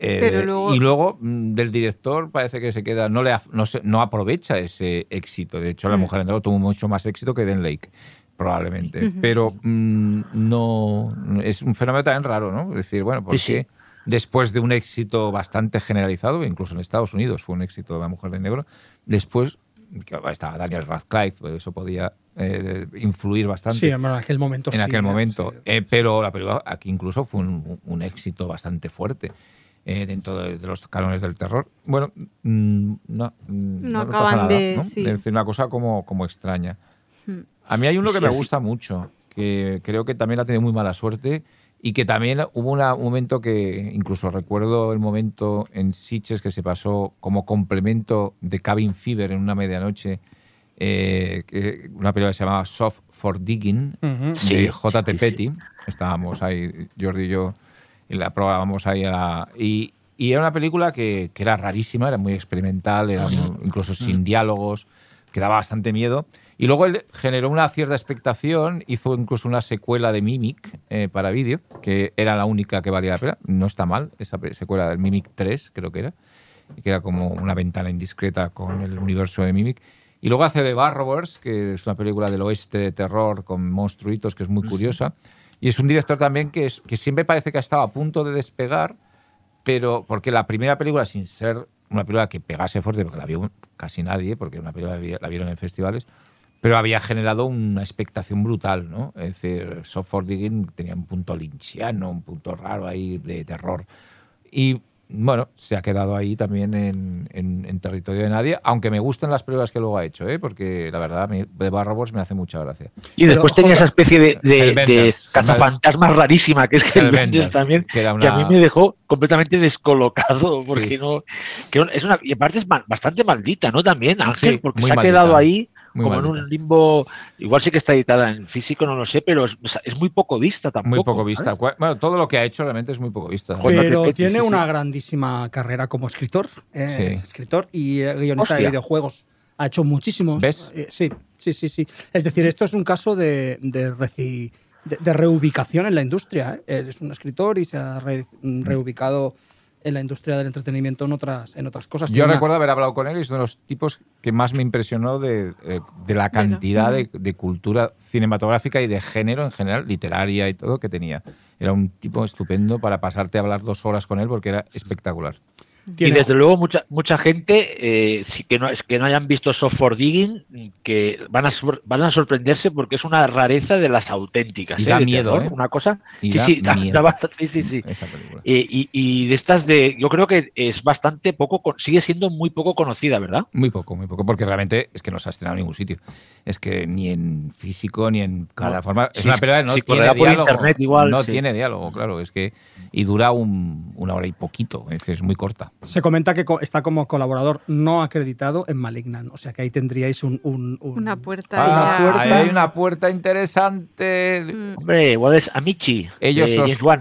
Eh, y luego mm, del director parece que se queda, no, le, no, no aprovecha ese éxito. De hecho, La mm. Mujer de Negro tuvo mucho más éxito que Den Lake probablemente. Pero mm, no es un fenómeno también raro, ¿no? Es decir, bueno, porque después de un éxito bastante generalizado, incluso en Estados Unidos fue un éxito de la mujer de negro, después estaba Daniel Radcliffe, pues eso podía eh, influir bastante. Sí, en aquel momento. En aquel momento. Eh, pero la película aquí incluso fue un, éxito bastante fuerte. Eh, dentro de, los canones del terror. Bueno, mm, no, mm, no, acaban de. ¿no? decir una cosa como, como extraña. Hmm. A mí hay uno que me gusta mucho, que creo que también ha tenido muy mala suerte y que también hubo un momento que, incluso recuerdo el momento en Sitges que se pasó como complemento de Cabin Fever en una medianoche, eh, una película que se llamaba Soft for Digging, de J.T. Petty. Estábamos ahí, Jordi y yo, y la probábamos ahí a la, y, era una película que, era rarísima, era muy experimental, era incluso sin mm. diálogos, que daba bastante miedo. Y luego él generó una cierta expectación, hizo incluso una secuela de Mimic eh, para vídeo, que era la única que valía la pena. No está mal, esa secuela del Mimic 3, creo que era, que era como una ventana indiscreta con el universo de Mimic. Y luego hace The Barrowers, que es una película del oeste de terror con monstruitos, que es muy curiosa. Y es un director también que, es, que siempre parece que ha estado a punto de despegar, pero porque la primera película, sin ser una película que pegase fuerte, porque la vio casi nadie, porque una película la vieron en festivales, pero había generado una expectación brutal, ¿no? Es decir, Soft for Digging tenía un punto lynchiano, un punto raro ahí de terror. Y bueno, se ha quedado ahí también en, territorio de nadie, aunque me gustan las pruebas que luego ha hecho, ¿eh? porque la verdad de Barrowers me hace mucha gracia. Y después tenía esa especie de, de, cazafantasma rarísima que es el Mendes también, que, a mí me dejó completamente descolocado, porque no, que es una, y aparte es bastante maldita, ¿no? También Ángel, porque se ha quedado ahí como en un limbo, igual sí que está editada en físico, no lo sé, pero es, muy poco vista tampoco. Muy poco vista. Bueno, todo lo que ha hecho realmente es muy poco vista. Pero tiene una grandísima carrera como escritor, es escritor y guionista de videojuegos ha hecho muchísimos. ¿Ves? Eh, sí, sí, sí, sí. Es decir, esto es un caso de, de, de, reubicación en la industria. ¿eh? Es un escritor y se ha reubicado en la industria del entretenimiento en otras, en otras cosas. Yo recuerdo haber hablado con él y es uno de los tipos que más me impresionó de, eh, la cantidad de, de, cultura cinematográfica y de género en general, literaria y todo que tenía. Era un tipo estupendo para pasarte a hablar dos horas con él porque era espectacular. Y desde luego mucha mucha gente eh, que no que no hayan visto Software Digging que van a van a sorprenderse porque es una rareza de las auténticas. Y da ¿eh? miedo, ¿eh? una cosa. sí, sí, sí, sí, sí, y, y, de estas de yo creo que es bastante poco sigue siendo muy poco conocida, ¿verdad? Muy poco, muy poco, porque realmente es que no se ha estrenado en ningún sitio. Es que ni en físico ni en cada forma. Es una película no tiene diálogo. Internet igual, no tiene diálogo, claro. Es que y dura un, una hora y poquito. Es que es muy corta. Se comenta que está como colaborador no acreditado en Malignan, o sea que ahí tendríais un, una puerta. Ah, hay una puerta interesante. Mm. Hombre, igual es Amici. Ellos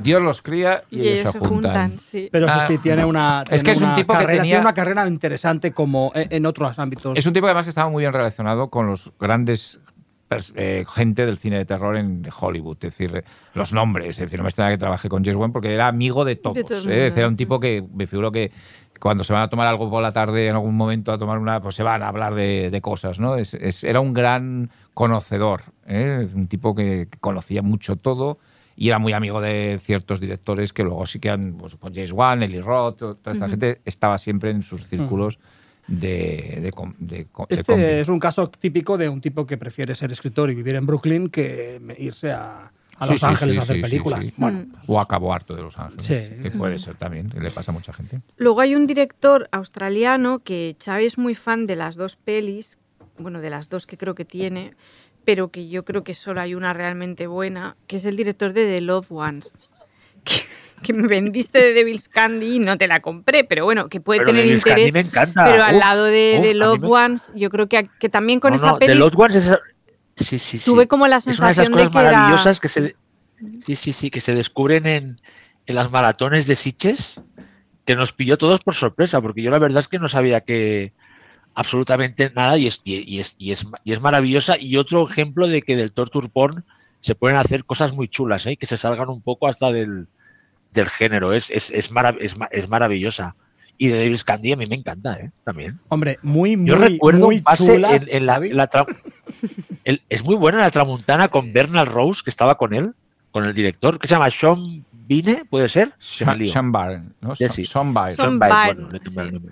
Dios los cría y, ellos, se juntan. Pero eso sí ah, tiene una. es que es un tipo carrera, que tenía una carrera interesante como en otros ámbitos. Es un tipo además que estaba muy bien relacionado con los grandes eh, gente del cine de terror en Hollywood, es decir, los nombres, es decir, no me extraña que trabajé con James Wan porque era amigo de todos, ¿eh? era un tipo que me figuro que cuando se van a tomar algo por la tarde en algún momento a tomar una, pues se van a hablar de, cosas, ¿no? era un gran conocedor, ¿eh? un tipo que, conocía mucho todo y era muy amigo de ciertos directores que luego sí que han, pues, James Wan, Eli Roth, toda esta gente estaba siempre en sus círculos de, Este es un caso típico de un tipo que prefiere ser escritor y vivir en Brooklyn que irse a, Los Ángeles a hacer películas. O acabó harto de Los Ángeles, que puede ser también, que le pasa a mucha gente. Luego hay un director australiano que Xavi es muy fan de las dos pelis, bueno, de las dos que creo que tiene, pero que yo creo que solo hay una realmente buena, que es el director de The Loved Ones. que me vendiste de Devil's Candy y no te la compré, pero bueno, que puede tener interés. Me encanta. Pero al lado de, de Love Ones, yo creo que, que también con esa no, peli. The Loved Ones es. Sí, sí, sí. Tuve como la sensación es una de, esas cosas maravillosas que se. Sí, sí, sí, que se descubren en, en las maratones de Sitches, que nos pilló todos por sorpresa, porque yo la verdad es que no sabía que absolutamente nada y es, y, es, y, es, y es maravillosa. Y otro ejemplo de que del torture porn se pueden hacer cosas muy chulas, ¿eh? que se salgan un poco hasta del, del género. Es, es, es, es, maravillosa. Y de Davis Candy a mí me encanta, ¿eh? También. Hombre, muy, muy Yo recuerdo muy en, la, Es muy buena la tramuntana con Bernard Rose, que estaba con él, con el director, que se llama Sean Vine, ¿puede ser? Sean, Sean Byrne, ¿no? Sí, Sean Byrne. Sean Byrne.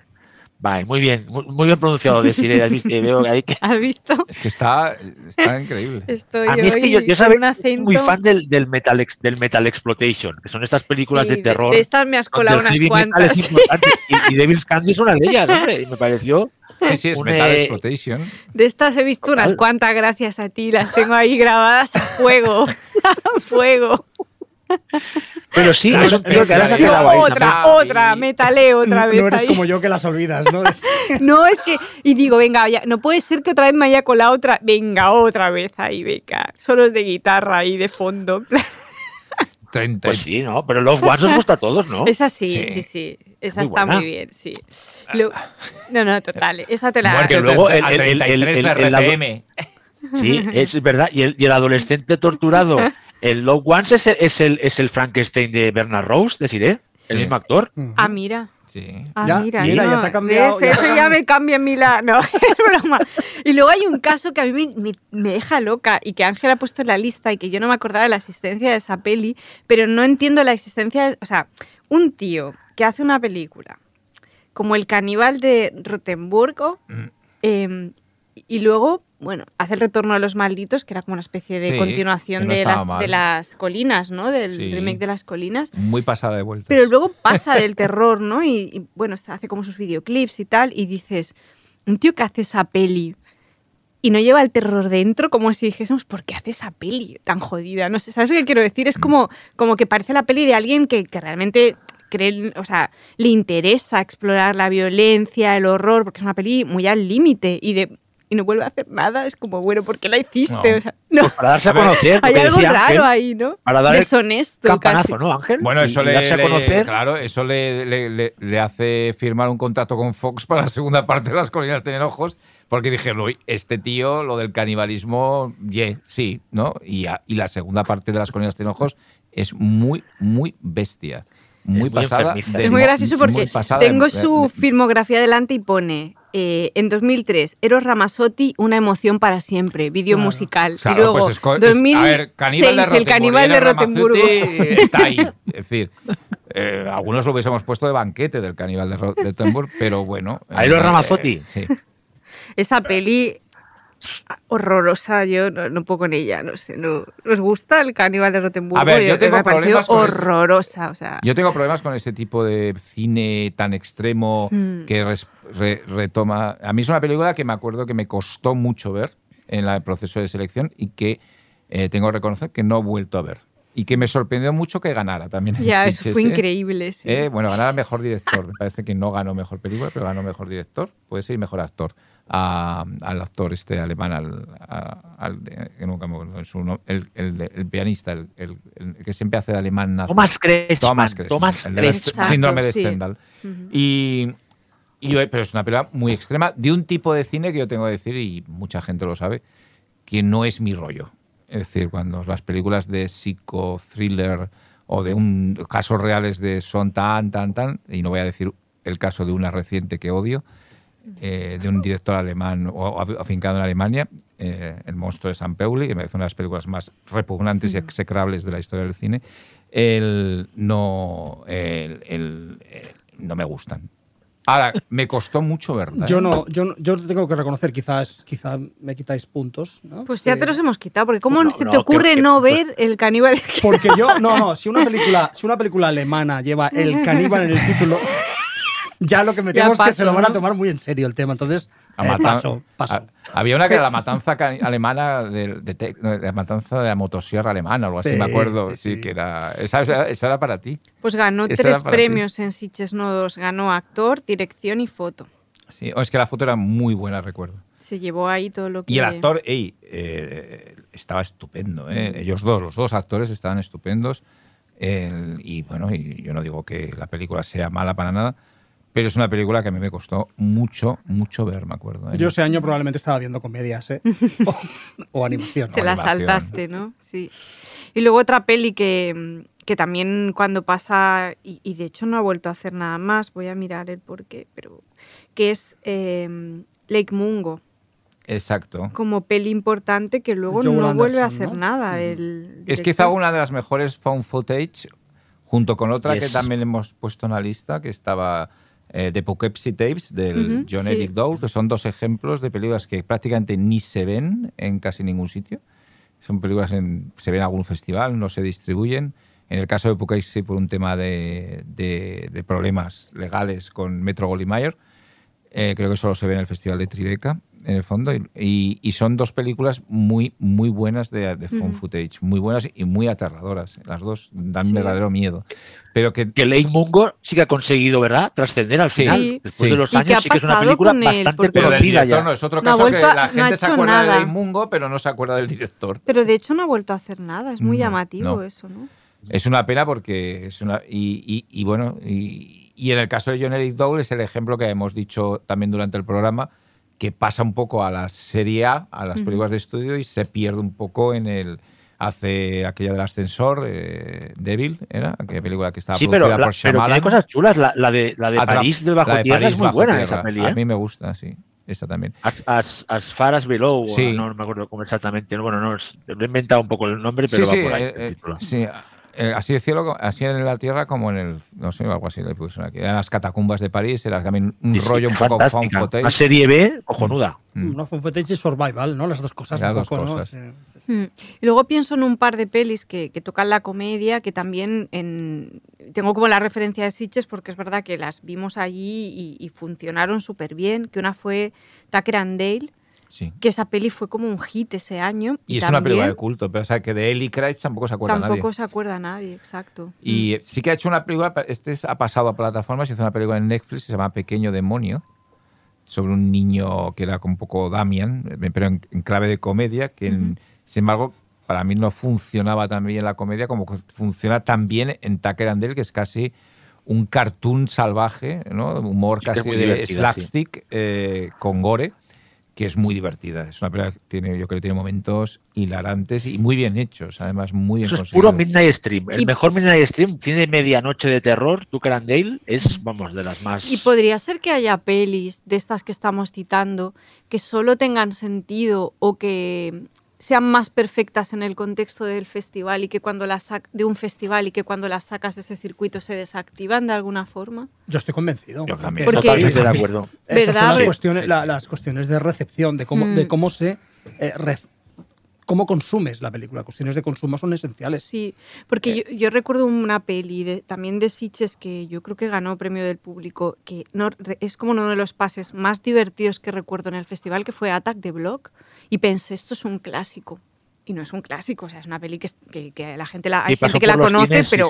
Vale, muy bien, muy, bien pronunciado, Desiree. ¿Has visto? Veo que que... ¿Has visto? Es que está, está increíble. Estoy a mí es que yo, yo sabía, muy fan del, del, metal, del Metal Exploitation, que son estas películas de terror. De, estas me has colado unas cuantas. y, y Devil's Candy es una de ellas, hombre, y me pareció... Sí, sí, es Metal eh, Exploitation. De estas he visto unas cuantas gracias a ti, las tengo ahí grabadas a fuego. a fuego. Pero sí, es que ahora se Otra, otra, metaleo otra vez. No eres como yo que las olvidas, ¿no? no, es que. Y digo, venga, no puede ser que otra vez me haya colado otra. Venga, otra vez ahí, venga. Solos de guitarra ahí de fondo. Pues sí, ¿no? Pero los Ones os gusta a todos, ¿no? Esa sí, sí, sí. Esa está muy bien, sí. no, no, total. Esa te la. Porque luego el, el, el, Sí, es verdad. Y el, y el adolescente torturado El Love Ones es el, es el, es el Frankenstein de Bernard Rose, deciré, el mismo actor. Ah, mira. Sí. Ah, ya, mira, mira ya te ha cambiado. eso ya me cambia en mi la. No, es broma. Y luego hay un caso que a mí me, me deja loca y que Ángel ha puesto en la lista y que yo no me acordaba de la existencia de esa peli, pero no entiendo la existencia. De, o sea, un tío que hace una película como El caníbal de Rotenburgo mm. eh, y luego bueno, hace el retorno a los malditos, que era como una especie de continuación de, las, de, las, colinas, ¿no? Del remake de las colinas. Muy pasada de vuelta. Pero luego pasa del terror, ¿no? Y, bueno, hace como sus videoclips y tal, y dices, un tío que hace esa peli y no lleva el terror dentro, como si dijésemos, ¿por qué hace esa peli tan jodida? No sé, ¿sabes lo que quiero decir? Es como, como que parece la peli de alguien que, que realmente cree, o sea, le interesa explorar la violencia, el horror, porque es una peli muy al límite y de y no vuelve a hacer nada, es como, bueno, ¿por qué la hiciste? No. Pues para darse a conocer. Hay algo raro ahí, ¿no? Para dar Deshonesto. Campanazo, ¿no, Ángel? Bueno, eso le, darse a conocer. claro, eso le, le, le, hace firmar un contrato con Fox para la segunda parte de Las Colinas Tienen Ojos, porque dije, uy, este tío, lo del canibalismo, yeah, sí, ¿no? Y, y la segunda parte de las colinas de ojos es muy, muy bestia. Muy, pasada. es muy gracioso porque tengo su filmografía delante y pone eh, en 2003, Eros Ramazzotti, Una emoción para siempre, vídeo musical. y luego, pues 2006, El caníbal de Rotenburgo. Está ahí. Es decir, eh, algunos lo hubiésemos puesto de banquete del caníbal de Rotenburgo, pero bueno. Eros eh, Ramazzotti. sí. Esa peli horrorosa, yo no, puedo con ella, no sé, no, ¿os gusta el caníbal de Rotenburgo? A ver, yo, tengo problemas horrorosa, o sea. Yo tengo problemas con ese tipo de cine tan extremo hmm. que retoma... A mí es una película que me acuerdo que me costó mucho ver en el proceso de selección y que eh, tengo que reconocer que no he vuelto a ver. Y que me sorprendió mucho que ganara también. Ya, eso fue increíble, sí. Eh, bueno, ganara mejor director. Me parece que no ganó mejor película, pero ganó mejor director. Puede ser mejor actor al actor este alemán, al, al el, el, pianista, el, que siempre hace de alemán. Thomas Thomas Thomas el síndrome de Stendhal. y, pero es una película muy extrema de un tipo de cine que yo tengo que decir, y mucha gente lo sabe, que no es mi rollo. Es decir, cuando las películas de psico-thriller o de un casos reales de son tan, tan, tan, y no voy a decir el caso de una reciente que odio, eh, de un director alemán o afincado en Alemania, eh, El monstruo de San Pauli, que me parece una de las películas más repugnantes y execrables de la historia del cine, el, no, el, eh, no me gustan. Ahora, me costó mucho verla. Yo no, yo, yo tengo que reconocer, quizás, quizás me quitáis puntos. Pues ya te los hemos quitado, porque ¿cómo se te ocurre no ver el caníbal? Porque yo, no, no, si una película, si una película alemana lleva el caníbal en el título, ya lo que me temo es que se lo van a tomar muy en serio el tema. Entonces, eh, paso, paso. Había una que era la matanza alemana, de, la matanza de la motosierra alemana, o algo así, me acuerdo. Sí, que era esa, esa, era para ti. Pues ganó tres premios en Sitges Nodos. Ganó actor, dirección y foto. Sí, es que la foto era muy buena, recuerdo. Se llevó ahí todo lo que... Y el actor, ey, eh, estaba estupendo. ¿eh? Mm. Ellos dos, los dos actores estaban estupendos. y bueno, y yo no digo que la película sea mala para nada, pero es una película que a mí me costó mucho, mucho ver, me acuerdo. ¿eh? Yo ese año probablemente estaba viendo comedias, ¿eh? o, animación. Te la saltaste, ¿no? Sí. Y luego otra peli que, que también cuando pasa, y, de hecho no ha vuelto a hacer nada más, voy a mirar el porqué, pero que es eh, Lake Mungo. Exacto. Como peli importante que luego no vuelve a hacer nada. El es quizá una de las mejores found footage, junto con otra que también hemos puesto en la lista, que estaba eh, de Poughkeepsie Tapes del John Eric Dole, que son dos ejemplos de películas que prácticamente ni se ven en casi ningún sitio. Son películas que se ven en algún festival, no se distribuyen. En el caso de Poughkeepsie por un tema de, de, problemas legales con Metro Goldwyn Mayer, eh, creo que solo se ve en el Festival de Tribeca en el fondo. Y, y, son dos películas muy, muy buenas de, de phone footage, muy buenas y muy aterradoras. Las dos dan verdadero miedo. Pero que, que Lane Mungo sí que ha conseguido, ¿verdad? Trascender al final. Después de los años, sí que es una película bastante conocida ya. No, es otro caso que la gente se acuerda de Lane Mungo, pero no se acuerda del director. Pero de hecho no ha vuelto a hacer nada. Es muy llamativo eso, ¿no? Es una pena porque es una. Y, y, y bueno, y, y, en el caso de John Eric Dowell es el ejemplo que hemos dicho también durante el programa que pasa un poco a la serie A, a las películas de estudio, y se pierde un poco en el. Hace aquella del ascensor, eh, Devil, ¿era? Aquella película que estaba producida por Shyamalan. Pero tiene cosas chulas. La, la de, la de París de Bajo Tierra es muy buena esa peli. A ¿eh? mí me gusta, sí. Esa también. As, as, as far as below, sí. no, me acuerdo cómo exactamente. Bueno, no, he inventado un poco el nombre, pero sí, va por ahí. Eh, eh sí, eh, así de cielo, así en la tierra como en el, no sé, algo así le pusieron aquí. Eran las catacumbas de París, era también un rollo un poco found footage. Una serie B cojonuda. Mm. No, found footage y survival, ¿no? Las dos cosas. Las dos cosas. Mm. Y luego pienso en un par de pelis que, que tocan la comedia, que también en, tengo como la referencia de Sitches porque es verdad que las vimos allí y, y funcionaron súper bien, que una fue Tucker and Dale, que esa peli fue como un hit ese año. Y, es una película de culto, pero o sea, que de Ellie Craig tampoco se acuerda nadie. Tampoco se acuerda nadie, exacto. Y mm. sí que ha hecho una película, este ha pasado a plataformas, hizo una película en Netflix que se llama Pequeño Demonio, sobre un niño que era un poco Damian, eh, pero en, clave de comedia, que sin embargo para mí no funcionaba tan bien la comedia como funciona tan bien en Tucker and Dale, que es casi un cartoon salvaje, ¿no? humor casi de slapstick eh, con gore que es muy divertida. Es una película que tiene, yo creo que tiene momentos hilarantes y muy bien hechos, además muy bien Eso es puro Midnight Stream. El mejor Midnight Stream tiene medianoche de terror. Tucker and Dale es, vamos, de las más. Y podría ser que haya pelis de estas que estamos citando que solo tengan sentido o que sean más perfectas en el contexto del festival y que cuando las de un festival y que cuando las sacas de ese circuito se desactivan de alguna forma? Yo estoy convencido. Yo también. Porque, de acuerdo. ¿verdad? Son las cuestiones, las cuestiones de recepción, de cómo, de mm. cómo se eh, cómo consumes la película. Cuestiones de consumo son esenciales. Sí, porque eh. yo, recuerdo una peli también de Sitches que yo creo que ganó premio del público, que no, es como uno de los pases más divertidos que recuerdo en el festival, que fue Attack the Block, y pensé, esto es un clásico. Y no es un clásico, o sea, es una peli que, que, la gente la, hay gente que la conoce, pero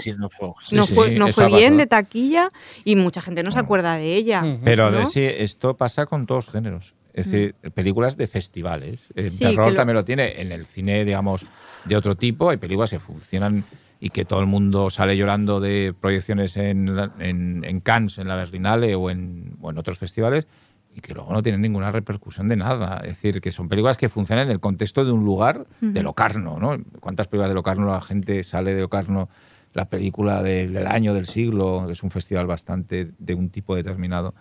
no fue, bien de taquilla y mucha gente no se acuerda de ella. Pero esto pasa con todos géneros. Es decir, películas de festivales. El terror también lo tiene. En el cine, digamos, de otro tipo, hay películas que funcionan y que todo el mundo sale llorando de proyecciones en, en, Cannes, en la Berlinale o en, o en otros festivales y que luego no tienen ninguna repercusión de nada. Es decir, que son películas que funcionan en el contexto de un lugar de Locarno, ¿no? ¿Cuántas películas de Locarno la gente sale de Locarno? La película del año, del siglo, es un festival bastante de un tipo determinado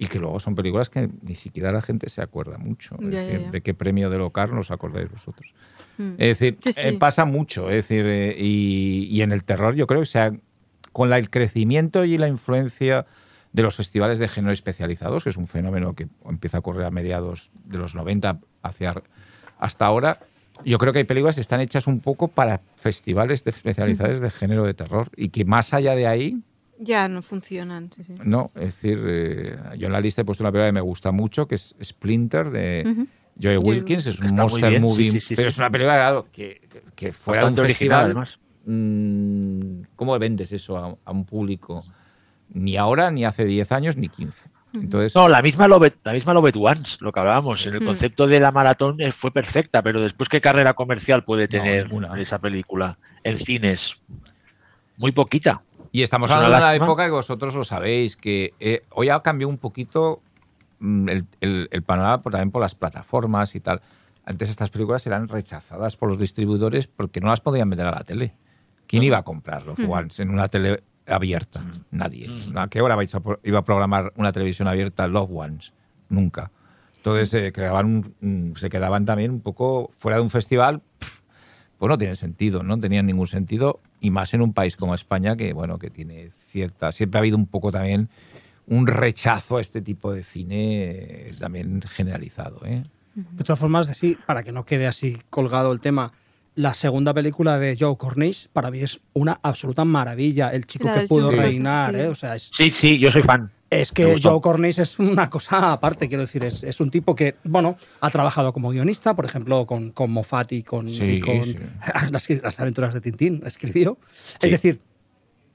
y que luego son películas que ni siquiera la gente se acuerda mucho. Es decir, de qué premio de Locarno os acordáis vosotros. Mm. Es decir, eh, pasa mucho. Es decir, eh, y, en el terror yo creo que sea, con el crecimiento y la influencia de los festivales de género especializados, que es un fenómeno que empieza a ocurrir a mediados de los 90 hacia hasta ahora, yo creo que hay películas que están hechas un poco para festivales de especializados de género de terror y que más allá de ahí ya no funcionan, sí, sí. No, es decir, eh, yo en la lista he puesto una película que me gusta mucho, que es Splinter de Joey Wilkins, es un monster movie, pero es una película que, que fuera un festival. además. Mmm, ¿Cómo vendes eso a, un público? Ni ahora, ni hace 10 años, ni 15. Entonces, no, la misma Lobet, la misma Lobet Once, lo que hablábamos, en el concepto de la maratón fue perfecta, pero después qué carrera comercial puede tener esa película en cines, muy poquita. Y estamos hablando de una época que vosotros lo sabéis, que eh, hoy ha cambiado un poquito mm, el, panorama también por las plataformas y tal. Antes estas películas eran rechazadas por los distribuidores porque no las podían meter a la tele. ¿Quién iba a comprar los Ones en una tele abierta? Nadie. ¿A qué hora iba a programar una televisión abierta Love Ones? Nunca. Entonces se, creaban, se quedaban también un poco fuera de un festival pues no tiene sentido, no tenían ningún sentido, y más en un país como España, que bueno, que tiene cierta, siempre ha habido un poco también un rechazo a este tipo de cine eh, también generalizado. ¿eh? De todas formas, sí, para que no quede así colgado el tema, la segunda película de Joe Cornish para mí es una absoluta maravilla. El chico que pudo reinar, ¿eh? O sea, Sí, sí, yo soy fan. Es que Joe Cornish es una cosa aparte, quiero decir, es, un tipo que, bueno, ha trabajado como guionista, por ejemplo, con, con Moffat y con, Las, aventuras de Tintín, escribió. Es decir,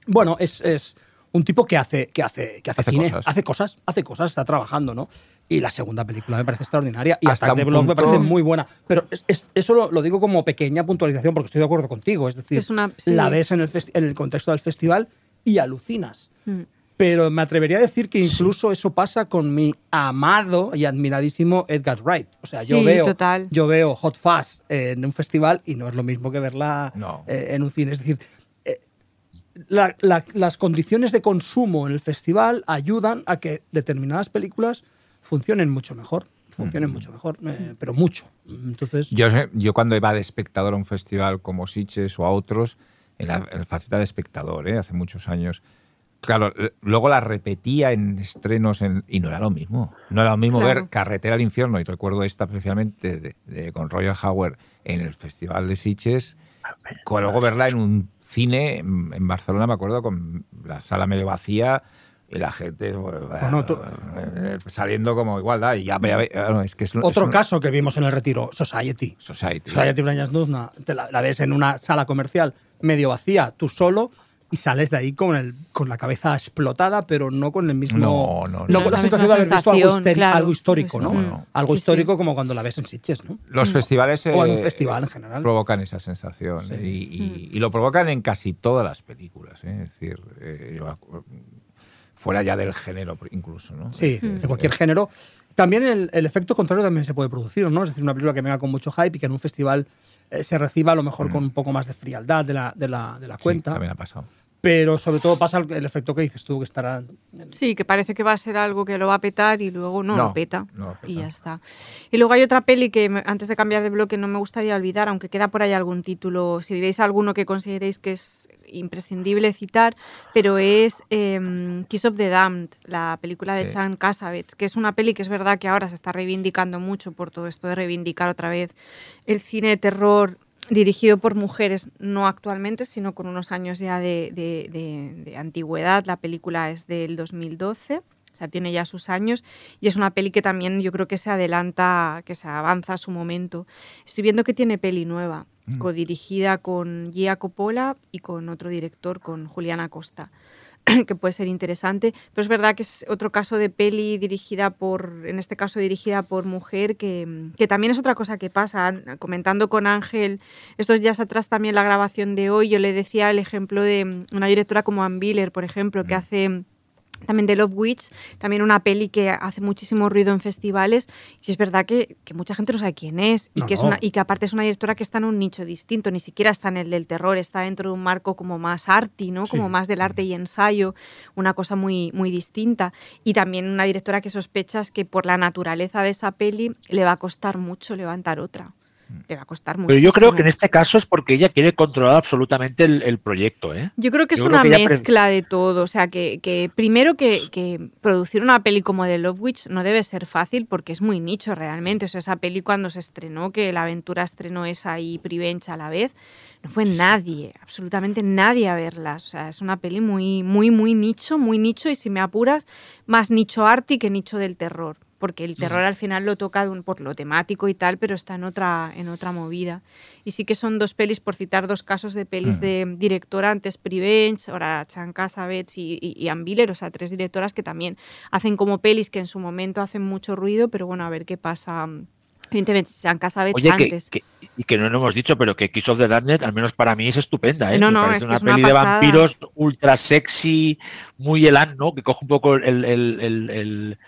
bueno, es, un tipo que hace, que hace, que hace, cine, hace cosas, hace cosas, está trabajando, ¿no? Y la segunda película me parece extraordinaria y hasta, de Blog me parece muy buena. Pero eso lo, digo como pequeña puntualización porque estoy de acuerdo contigo. Es decir, la ves en el, en el contexto del festival y alucinas. Mm. Pero me atrevería a decir que incluso eso pasa con mi amado y admiradísimo Edgar Wright. O sea, yo, veo, yo veo Hot Fuzz en un festival y no es lo mismo que verla eh, en un cine. Es decir, eh, las condiciones de consumo en el festival ayudan a que determinadas películas funcionen mucho mejor. Funcionen mucho mejor, eh, pero mucho. Entonces, yo, yo cuando iba de espectador a un festival como Sitges o a otros, en la, faceta de espectador, hace muchos años, Claro, luego la repetía en estrenos y no era lo mismo. No era lo mismo ver Carretera al Infierno, y recuerdo esta especialmente de, con Roger Hauer en el Festival de Sitges, con luego verla en un cine en, Barcelona, me acuerdo, con la sala medio vacía y la gente eh, saliendo como igualdad. Y ya, es que Otro caso que vimos en el retiro, Society. Society. Society la, la ves en una sala comercial medio vacía, tú solo y sales de ahí con, el, con la cabeza explotada, pero no con el mismo. No, no, no. con la, sensación de haber visto algo, histórico, ¿no? Algo histórico como cuando la ves en Sitges, ¿no? Los festivales. o en un eh, festival en general. Provocan esa sensación. Y, y, lo provocan en casi todas las películas. ¿eh? Es decir, eh, fuera ya del género incluso, ¿no? Sí, de cualquier género. También el, el, efecto contrario también se puede producir, ¿no? Es decir, una película que venga con mucho hype y que en un festival eh, se reciba a lo mejor con un poco más de frialdad de la, de la, de la cuenta. también ha pasado pero sobre todo pasa el, efecto que dices tú, que estará... Sí, que parece que va a ser algo que lo va a petar y luego no, lo, peta, y ya está. Y luego hay otra peli que antes de cambiar de bloque no me gustaría olvidar, aunque queda por ahí algún título, si veis alguno que consideréis que es imprescindible citar, pero es em, Kiss of the Damned, la película de Chan Cassavetes, que es una peli que es verdad que ahora se está reivindicando mucho por todo esto de reivindicar otra vez el cine de terror dirigido por mujeres, no actualmente, sino con unos años ya de, antigüedad. La película es del 2012, o sea, tiene ya sus años, y es una peli que también yo creo que se adelanta, que se avanza a su momento. Estoy viendo que tiene peli nueva, mm. codirigida con Gia Coppola y con otro director, con Juliana Costa. que puede ser interesante, pero es verdad que es otro caso de peli dirigida por, en este caso dirigida por mujer, que, que también es otra cosa que pasa. Comentando con Ángel estos días atrás también la grabación de hoy, yo le decía el ejemplo de una directora como Ann Biller, por ejemplo, que mm. hace también de Love Witch, también una peli que hace muchísimo ruido en festivales y es verdad que, que mucha gente no sabe quién es y, que es una, y que aparte es una directora que está en un nicho distinto, ni siquiera está en el del terror, está dentro de un marco como más arty, ¿no? como más del arte y ensayo, una cosa muy, muy distinta. Y también una directora que sospechas que por la naturaleza de esa peli le va a costar mucho levantar otra le va a costar mucho. Pero yo creo que en este caso es porque ella quiere controlar absolutamente el, proyecto. ¿eh? Yo creo que es una mezcla de todo. O sea, que, primero que, producir una peli como The Love Witch no debe ser fácil porque es muy nicho realmente. O sea, esa peli cuando se estrenó, que la aventura estrenó esa y Privencha a la vez, no fue nadie, absolutamente nadie a verla. O sea, es una peli muy, muy, muy nicho, muy nicho y si me apuras, más nicho arty que nicho del terror porque el terror al final lo toca por lo temático y tal, pero está en otra, en otra movida. Y sí que son dos pelis, por citar dos casos de pelis de directora, antes Prevenge, ahora Chan Cassavetes y, y, o sea, tres directoras que también hacen como pelis que en su momento hacen mucho ruido, pero bueno, a ver qué pasa. Evidentemente, Chan Cassavetes antes. y que no lo hemos dicho, pero que Kiss of the Landnet, al menos para mí, es estupenda. ¿eh? No, no, es una peli de vampiros ultra sexy, muy elan, ¿no? Que coge un poco el el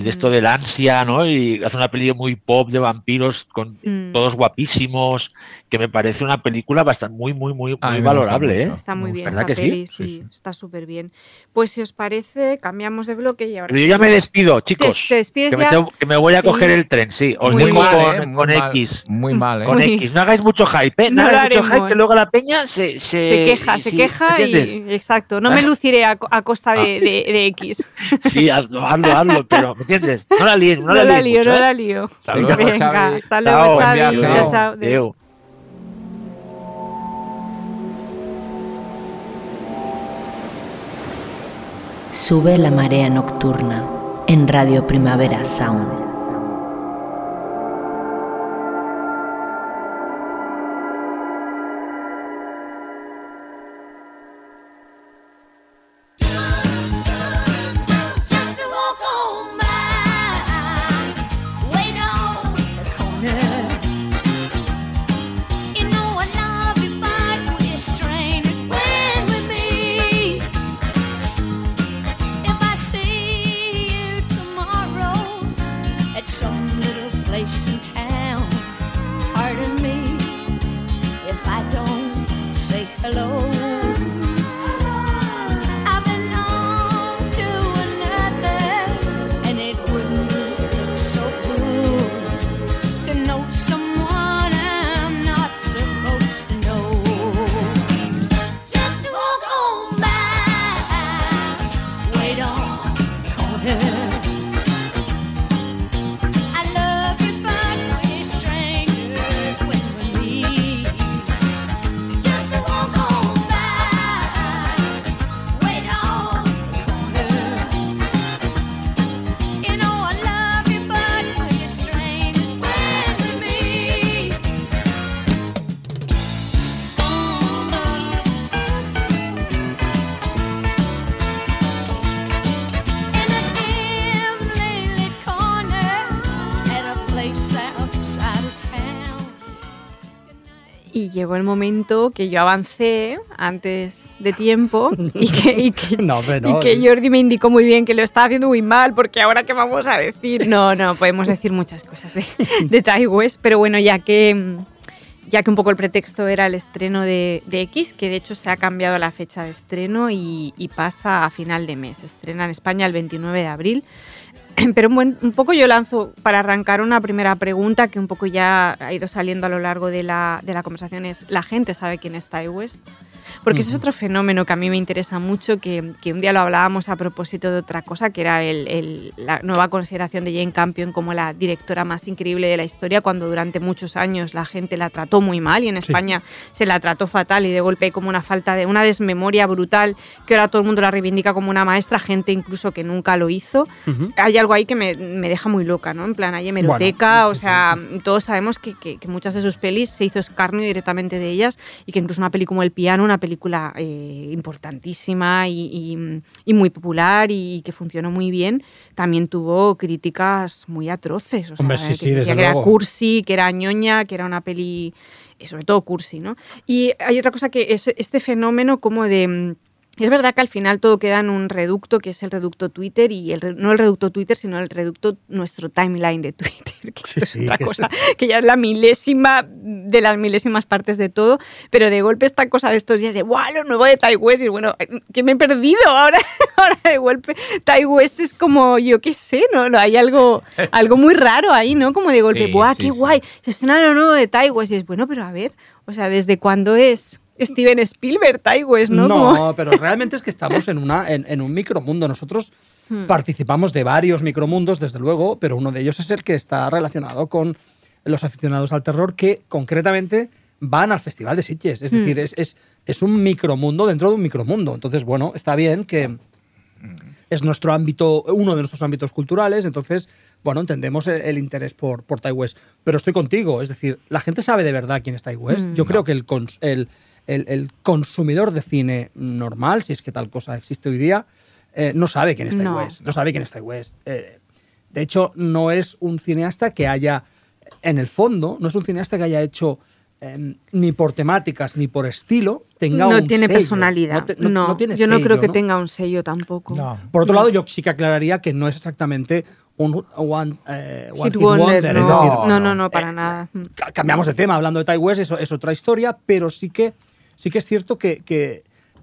de esto mm. del ansia, ¿no? Y hace una película muy pop de vampiros con mm. todos guapísimos, que me parece una película bastante muy, muy, muy, muy valorable, ¿eh? Está muy bien esa peli, sí? está súper bien. Pues si os parece, cambiamos de bloque y ahora. yo ya me despido, chicos. Te, despides que, ya? Me que, me voy a coger el tren, sí. Os dejo con, con X. Muy mal, ¿eh? Con X. No hagáis mucho hype, ¿eh? No, hagáis mucho hype, que luego la peña se. Se, queja, se queja y. Exacto. No me luciré a, costa de, de, de, X. sí, hazlo, hazlo, hazlo, pero entiendes? No la líes, no, la, la lío, no ¿eh? la lío. Hasta luego, Venga, hasta luego, Xavi. Chao, chao. Sube la marea nocturna en Radio Primavera Sound. Llegó el momento que yo avancé antes de tiempo y que, que Jordi me indicó muy bien que lo estaba haciendo muy mal porque ahora qué vamos a decir. No, no, podemos decir muchas cosas de, de West, pero bueno, ya que ya que un poco el pretexto era el estreno de, X, que de hecho se ha cambiado la fecha de estreno y, y, pasa a final de mes. Estrena en España el 29 de abril. Pero un, poco yo lanzo para arrancar una primera pregunta que un poco ya ha ido saliendo a lo largo de la, de la conversación es, ¿la gente sabe quién es Ty West? Porque ese es otro fenómeno que a mí me interesa mucho, que, que un día lo hablábamos a propósito de otra cosa, que era el, la nueva consideración de Jane Campion como la directora más increíble de la historia, cuando durante muchos años la gente la trató muy mal y en España se la trató fatal y de golpe hay como una falta de una desmemoria brutal, que ahora todo el mundo la reivindica como una maestra, gente incluso que nunca lo hizo. Hay algo ahí que me, me, deja muy loca, ¿no? En plan, hay hemeroteca, o sea, todos sabemos que, que, que, muchas de sus pelis se hizo escarnio directamente de ellas y que incluso una peli como El piano, una película eh, importantísima y, y, muy popular y que funcionó muy bien, también tuvo críticas muy atroces. O Hombre, sí, sí, que, que era cursi, que era ñoña, que era una peli, sobre todo cursi, ¿no? Y hay otra cosa que es este fenómeno como de es verdad que al final todo queda en un reducto, que es el reducto Twitter, y el, no el reducto Twitter, sino el reducto nuestro timeline de Twitter, que es otra cosa, que ya es la milésima de las milésimas partes de todo, pero de golpe esta cosa de estos días de, ¡guau, lo nuevo de Tai West! Y bueno, que me he perdido ahora, ahora de golpe. Tai West es como, yo qué sé, ¿no? Hay algo, algo muy raro ahí, ¿no? Como de golpe, ¡guau, qué guay! Se estrena lo nuevo de Tai West. Y es, bueno, pero a ver, o sea, ¿desde cuándo es? Steven Spielberg, Taiwes, ¿no? No, pero realmente es que estamos en, una, en, un micromundo. Nosotros hmm. participamos de varios micromundos, desde luego, pero uno de ellos es el que está relacionado con los aficionados al terror que concretamente van al Festival de Sitges. Es hmm. decir, es, es, es, un micromundo dentro de un micromundo. Entonces, bueno, está bien que es nuestro ámbito, uno de nuestros ámbitos culturales, entonces, bueno, entendemos el, interés por, por Pero estoy contigo, es decir, la gente sabe de verdad quién es Tai hmm. Yo creo que el, el el, consumidor de cine normal, si es que tal cosa existe hoy día, eh, no sabe quién es Ty West. No sabe quién es Ty West. Eh, de hecho, no es un cineasta que haya, en el fondo, no es un cineasta que haya hecho em, ni por temáticas ni por estilo tenga no un tiene personalidad no, yo no creo que tenga un sello tampoco por otro lado yo sí que aclararía que no es exactamente un one, eh, hit, wonder, no. no, no, para nada. Cambiamos de tema, hablando de Ty West, eso es otra historia, pero sí que sí que es cierto que,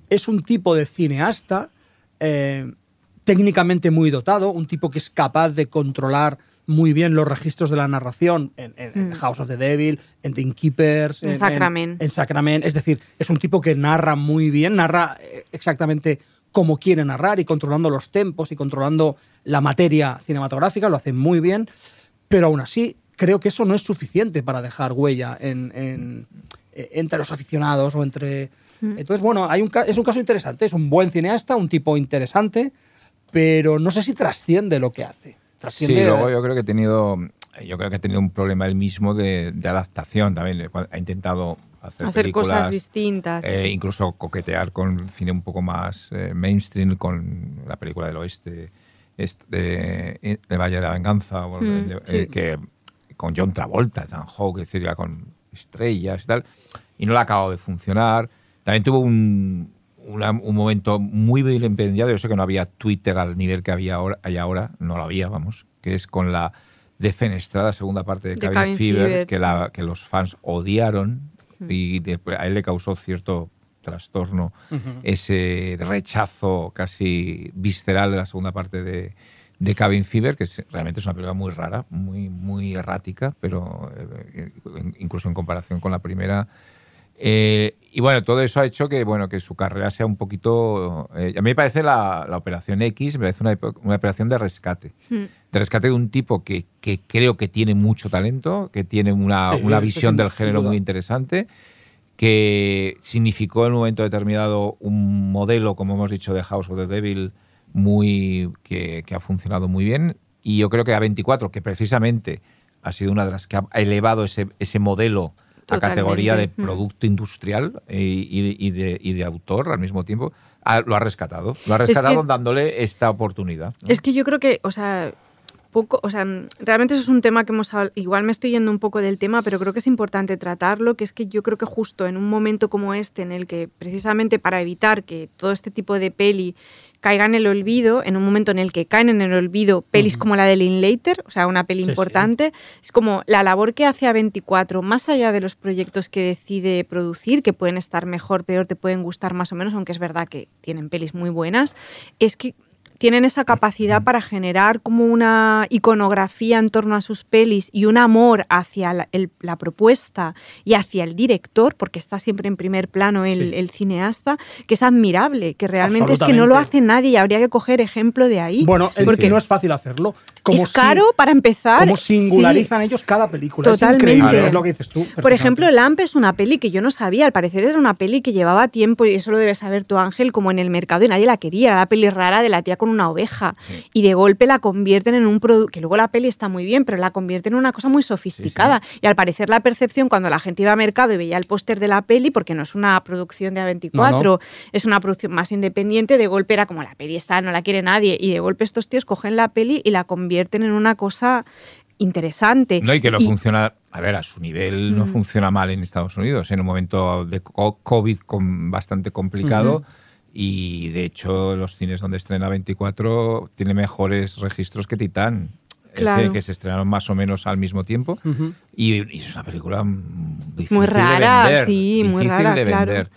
es un tipo de cineasta eh, técnicamente muy dotado, un tipo que es capaz de controlar muy bien los registros de la narración en, mm. House of the Devil, en The Innkeepers, en, Sacrament. En, Sacrament. Es decir, es un tipo que narra muy bien, narra eh, exactamente como quiere narrar y controlando los tempos y controlando la materia cinematográfica, lo hace muy bien, pero aún así creo que eso no es suficiente para dejar huella en, entre los aficionados o entre... Mm. Entonces, bueno, hay un, es un caso interesante, es un buen cineasta, un tipo interesante, pero no sé si trasciende lo que hace. Trasciende, sí, luego yo creo que he tenido, yo creo que ha tenido un problema él mismo de, adaptación también. Ha intentado hacer, hacer cosas distintas. Eh, incluso coquetear con cine un poco más eh, mainstream, con la película del oeste, este, de, Valle de la Venganza, mm, que con John Travolta, Ethan Hawke, es decir, ya con estrellas y tal, y no le ha acabado de funcionar. También tuvo un, un momento muy bien empeñado, yo sé que no había Twitter al nivel que había ahora, hay ahora, no lo había, vamos, que es con la defenestrada segunda parte de, Cabin, Fever, que, la, que los fans odiaron y a él le causó cierto trastorno ese rechazo casi visceral de la segunda parte de, de Cabin Fever, que realmente es una película muy rara, muy, muy errática, pero eh, incluso en comparación con la primera. Eh, y bueno, todo eso ha hecho que, bueno, que su carrera sea un poquito... Eh, a mí me parece la, la, Operación X, me parece una, una operación de rescate. Hmm. De rescate de un tipo que, que, creo que tiene mucho talento, que tiene una, una visión del género muy interesante, que significó en un momento determinado un modelo, como hemos dicho, de House of the Devil, muy que, ha funcionado muy bien. Y yo creo que A24, que precisamente ha sido una de las que ha elevado ese, ese modelo a categoría de producto industrial y, de, autor al mismo tiempo, lo ha rescatado. Lo ha rescatado dándole esta oportunidad. Es que yo creo que, o sea, poco, o sea, realmente eso es un tema que hemos igual me estoy yendo un poco del tema, pero creo que es importante tratarlo, que es que yo creo que justo en un momento como este, en el que precisamente para evitar que todo este tipo de peli caiga en el olvido, en un momento en el que caen en el olvido pelis como la de Linklater, o sea, una peli importante, es como la labor que hace A24, más allá de los proyectos que decide producir, que pueden estar mejor, peor, te pueden gustar más o menos, aunque es verdad que tienen pelis muy buenas, es que tienen esa capacidad para generar como una iconografía en torno a sus pelis y un amor hacia la, propuesta y hacia el director, porque está siempre en primer plano el, cineasta, que es admirable, que realmente es que no lo hace nadie y habría que coger ejemplo de ahí. Bueno, porque no es fácil hacerlo. Como es caro para empezar. Como singularizan ellos cada película. Totalmente. Es increíble, es lo que dices tú. Por ejemplo, Lamp es una peli que yo no sabía, al parecer era una peli que llevaba tiempo, y eso lo debes saber tu Ángel, como en el mercado y nadie la quería, era la peli rara de la tía con una oveja y de golpe la convierten en un producto, que luego la peli está muy bien, pero la convierten en una cosa muy sofisticada. y al parecer la percepción cuando la gente iba a mercado y veía el póster de la peli, porque no es una producción de A24, es una producción más independiente, de golpe era como la peli está, no la quiere nadie, y de golpe estos tíos cogen la peli y la convierten en una cosa interesante. No, y que no funciona, a ver, a su nivel no mm. funciona mal en Estados Unidos, en un momento de COVID con, bastante complicado. Y de hecho, los cines donde estrena 24 tiene mejores registros que Titán. Claro. que se estrenaron más o menos al mismo tiempo. y, es una película difícil muy rara, de vender, sí, muy rara, de vender.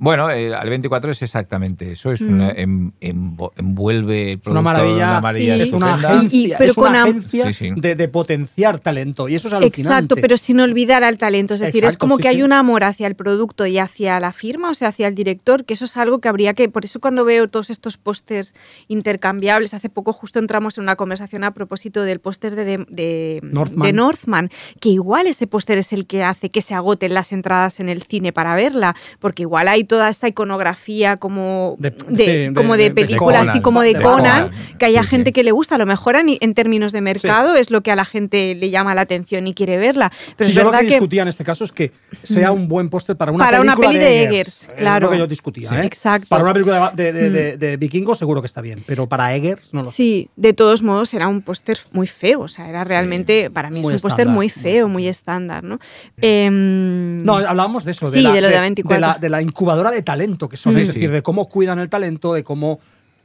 Bueno, el, al 24 es exactamente eso, es una, em, em, envuelve el producto, una maravilla, una maravilla es una agencia, es una agencia de, potenciar talento y eso es alucinante. Exacto, pero sin olvidar al talento, es decir, es como que hay un amor hacia el producto y hacia la firma, o sea, hacia el director, que eso es algo que habría que, por eso cuando veo todos estos pósters intercambiables, hace poco justo entramos en una conversación a propósito del póster de, de, Northman. que igual ese póster es el que hace que se agoten las entradas en el cine para verla, porque igual hay toda esta iconografía como de, como de, películas así como de, Conan, que haya gente que le gusta. A lo mejor en, términos de mercado es lo que a la gente le llama la atención y quiere verla. Pero es yo verdad lo que, discutía en este caso es que sea un buen póster para una para película una peli de Eggers, claro. Es lo que yo discutía. ¿eh? Exacto. Para una película de, vikingos seguro que está bien, pero para Eggers no lo Sí, de todos modos era un póster muy feo, o sea, era realmente, para mí es un póster muy feo, muy estándar, ¿no? Em, no, hablábamos de eso, de, la, de, la, incubadora de talento que son, es decir, de cómo cuidan el talento, de cómo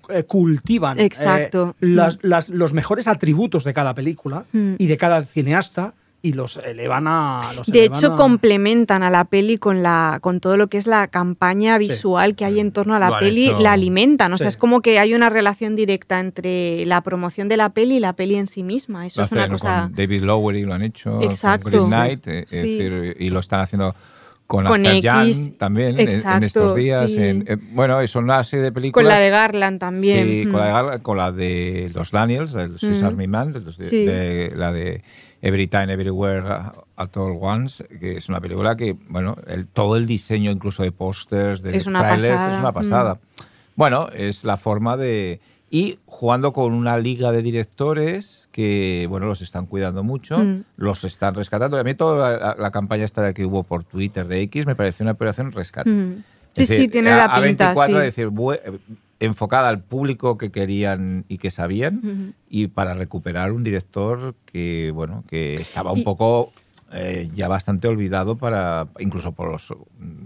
eh, cultivan eh, los mejores atributos de cada película mm. y de cada cineasta y los elevan a. de hecho, complementan a la peli con, la, con todo lo que es la campaña visual que hay en torno a la peli, la alimentan. O sea, es como que hay una relación directa entre la promoción de la peli y la peli en sí misma. Eso es una cosa. Con David Lowery lo han hecho. Exacto. Con Knight, eh, y lo están haciendo con, con X, también en, estos días. Eh, bueno, son una serie de películas. Con la de Garland también. Sí, con, la de Garland, con la de los Daniels, el Swiss Army Man, la de Every Time, Everywhere, at All Once, que es una película que, bueno, el, todo el diseño incluso de pósters, de trailers, es una pasada. Bueno, es la forma de... Y jugando con una liga de directores que bueno los están cuidando mucho, mm. los están rescatando. Y a mí toda la, campaña esta que hubo por Twitter de X me pareció una operación rescate. Mm. Sí, sí, tiene la pinta. A24, es decir, enfocada al público que querían y que sabían y para recuperar un director que bueno que estaba un poco eh, ya bastante olvidado para incluso por los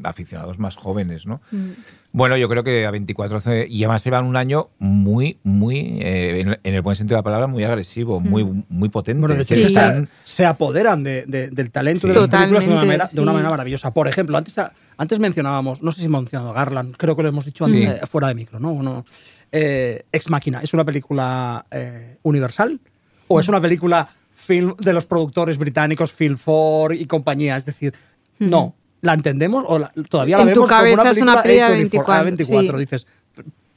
aficionados más jóvenes, ¿no? Mm. Bueno, yo creo que a 24 y además se van un año muy, muy, eh, en, el buen sentido de la palabra, muy agresivo, muy, mm. muy potente. Bueno, de hecho, se apoderan del talento de las películas de una, manera, de una, manera, maravillosa. Por ejemplo, antes, antes mencionábamos, no sé si hemos mencionado Garland, creo que lo hemos dicho antes, fuera de micro, ¿no? Eh, Ex Máquina, ¿es una película universal o es una película film de los productores británicos, Film 4 y compañía. Es decir, no, ¿la entendemos o todavía la vemos como una película es 24, 24 dices,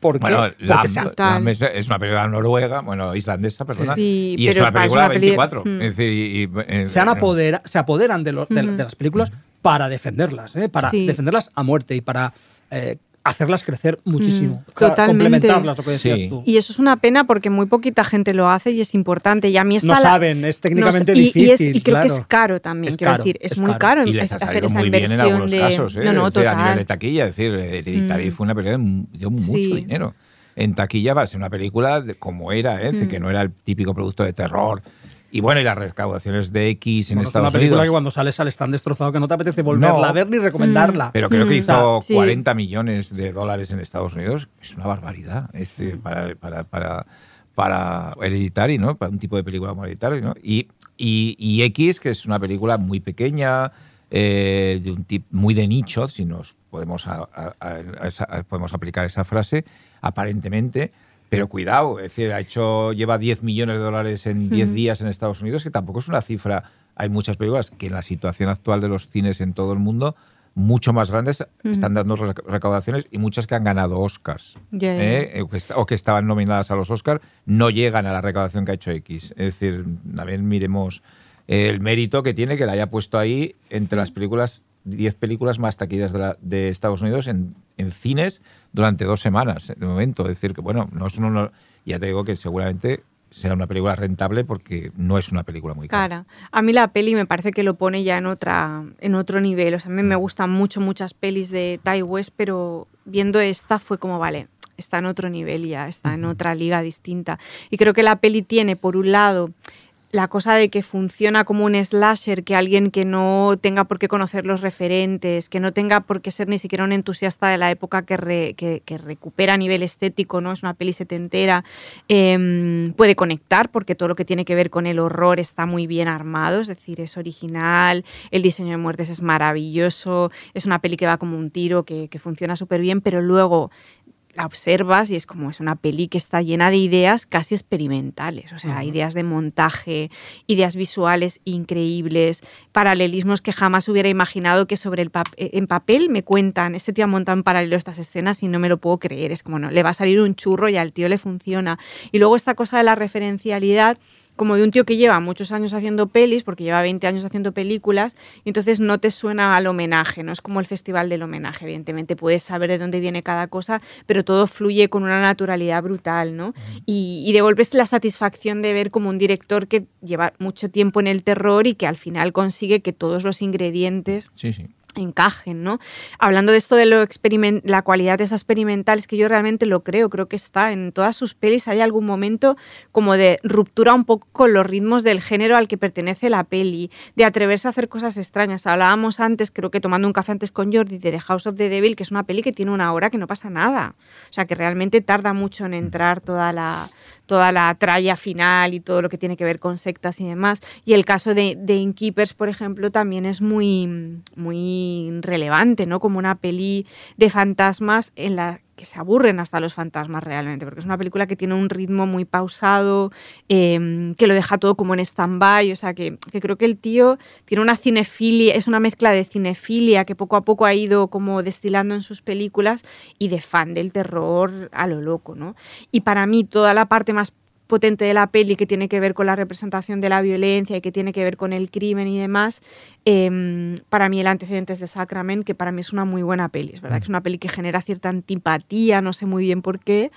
¿Por qué? Bueno, la, es una película noruega, bueno, islandesa, perdona, y es una película 24. Mm. Es decir, eh, se, apodera, se apoderan de, de, las películas para defenderlas, ¿eh? para defenderlas a muerte y para eh, hacerlas crecer muchísimo. Mm, complementarlas, lo que decías tú. Y eso es una pena porque muy poquita gente lo hace y es importante. Y a mí no saben, es técnicamente difícil. Y, creo que es caro también, quiero decir. Es, muy caro, y les hacer esa muy inversión bien en algunos Casos, ¿eh? No, no, A nivel de taquilla, es decir, Hereditary mm. fue una película de mucho dinero. en taquilla va a ser una película como era, ¿eh? que mm. no era el típico producto de terror. Y bueno, y las recaudaciones de X en Estados Unidos. Es una película que cuando sales sales tan destrozado que no te apetece volverla a ver ni recomendarla. Pero creo que mm. hizo 40 millones de dólares en Estados Unidos. Es una barbaridad. para, para, para, para Hereditary, ¿no? Para un tipo de película como Hereditary, ¿no? Y, y, X, que es una película muy pequeña, eh, de un tipo muy de nicho, si nos podemos, podemos aplicar esa frase, aparentemente. Pero cuidado, es decir, ha hecho, lleva 10 millones de dólares en 10 días en Estados Unidos, que tampoco es una cifra. Hay muchas películas que en la situación actual de los cines en todo el mundo, mucho más grandes, están dando recaudaciones y muchas que han ganado Oscars. ¿eh? O, que estaban nominadas a los Oscars, no llegan a la recaudación que ha hecho X. Es decir, también miremos el mérito que tiene que la haya puesto ahí entre las películas 10 películas más taquillas de, de Estados Unidos en, en, cines durante dos semanas, de momento. Es decir, que bueno, no es uno, ya te digo que seguramente será una película rentable porque no es una película muy cara. A mí la peli me parece que lo pone ya en otra en otro nivel. O sea, a mí me mm. gustan mucho muchas pelis de West, pero viendo esta fue como, vale, está en otro nivel ya, está en otra liga distinta. Y creo que la peli tiene, por un lado, la cosa de que funciona como un slasher, que alguien que no tenga por qué conocer los referentes, que no tenga por qué ser ni siquiera un entusiasta de la época que, recupera a nivel estético, ¿no? Es una peli setentera, em, puede conectar porque todo lo que tiene que ver con el horror está muy bien armado, es decir, es original, el diseño de muertes es maravilloso, es una peli que va como un tiro, que, que funciona súper bien, pero luego la observas y es como es una peli que está llena de ideas casi experimentales, o sea, ideas de montaje, ideas visuales increíbles, paralelismos que jamás hubiera imaginado que sobre el eh, en papel me cuentan, este tío ha montado en paralelo estas escenas y no me lo puedo creer, es como no, le va a salir un churro y al tío le funciona. Y luego esta cosa de la referencialidad como de un tío que lleva muchos años haciendo pelis, porque lleva 20 años haciendo películas, y entonces no te suena al homenaje, no es como el festival del homenaje, evidentemente puedes saber de dónde viene cada cosa, pero todo fluye con una naturalidad brutal, ¿no? Y, y de golpe es la satisfacción de ver como un director que lleva mucho tiempo en el terror y que al final consigue que todos los ingredientes... Sí, sí encajen, ¿no? Hablando de esto de lo la cualidad de esa experimental, es que yo realmente lo creo, creo que está en todas sus pelis, hay algún momento como de ruptura un poco con los ritmos del género al que pertenece la peli, de atreverse a hacer cosas extrañas. Hablábamos antes, creo que tomando un café antes con Jordi, de The House of the Devil, que es una peli que tiene una hora que no pasa nada, o sea, que realmente tarda mucho en entrar toda la, toda la tralla final y todo lo que tiene que ver con sectas y demás. Y el caso de, de Inkeepers, por ejemplo, también es muy, muy relevante, ¿no? Como una peli de fantasmas en la que se aburren hasta los fantasmas realmente, porque es una película que tiene un ritmo muy pausado, em, que lo deja todo como en stand-by, o sea, que, que, creo que el tío tiene una cinefilia, es una mezcla de cinefilia que poco a poco ha ido como destilando en sus películas y de fan del terror a lo loco, ¿no? Y para mí toda la parte más potente de la peli que tiene que ver con la representación de la violencia y que tiene que ver con el crimen y demás, em, para mí el antecedente es de Sacrament, que para mí es una muy buena peli, es verdad que es una peli que genera cierta antipatía, no sé muy bien por qué,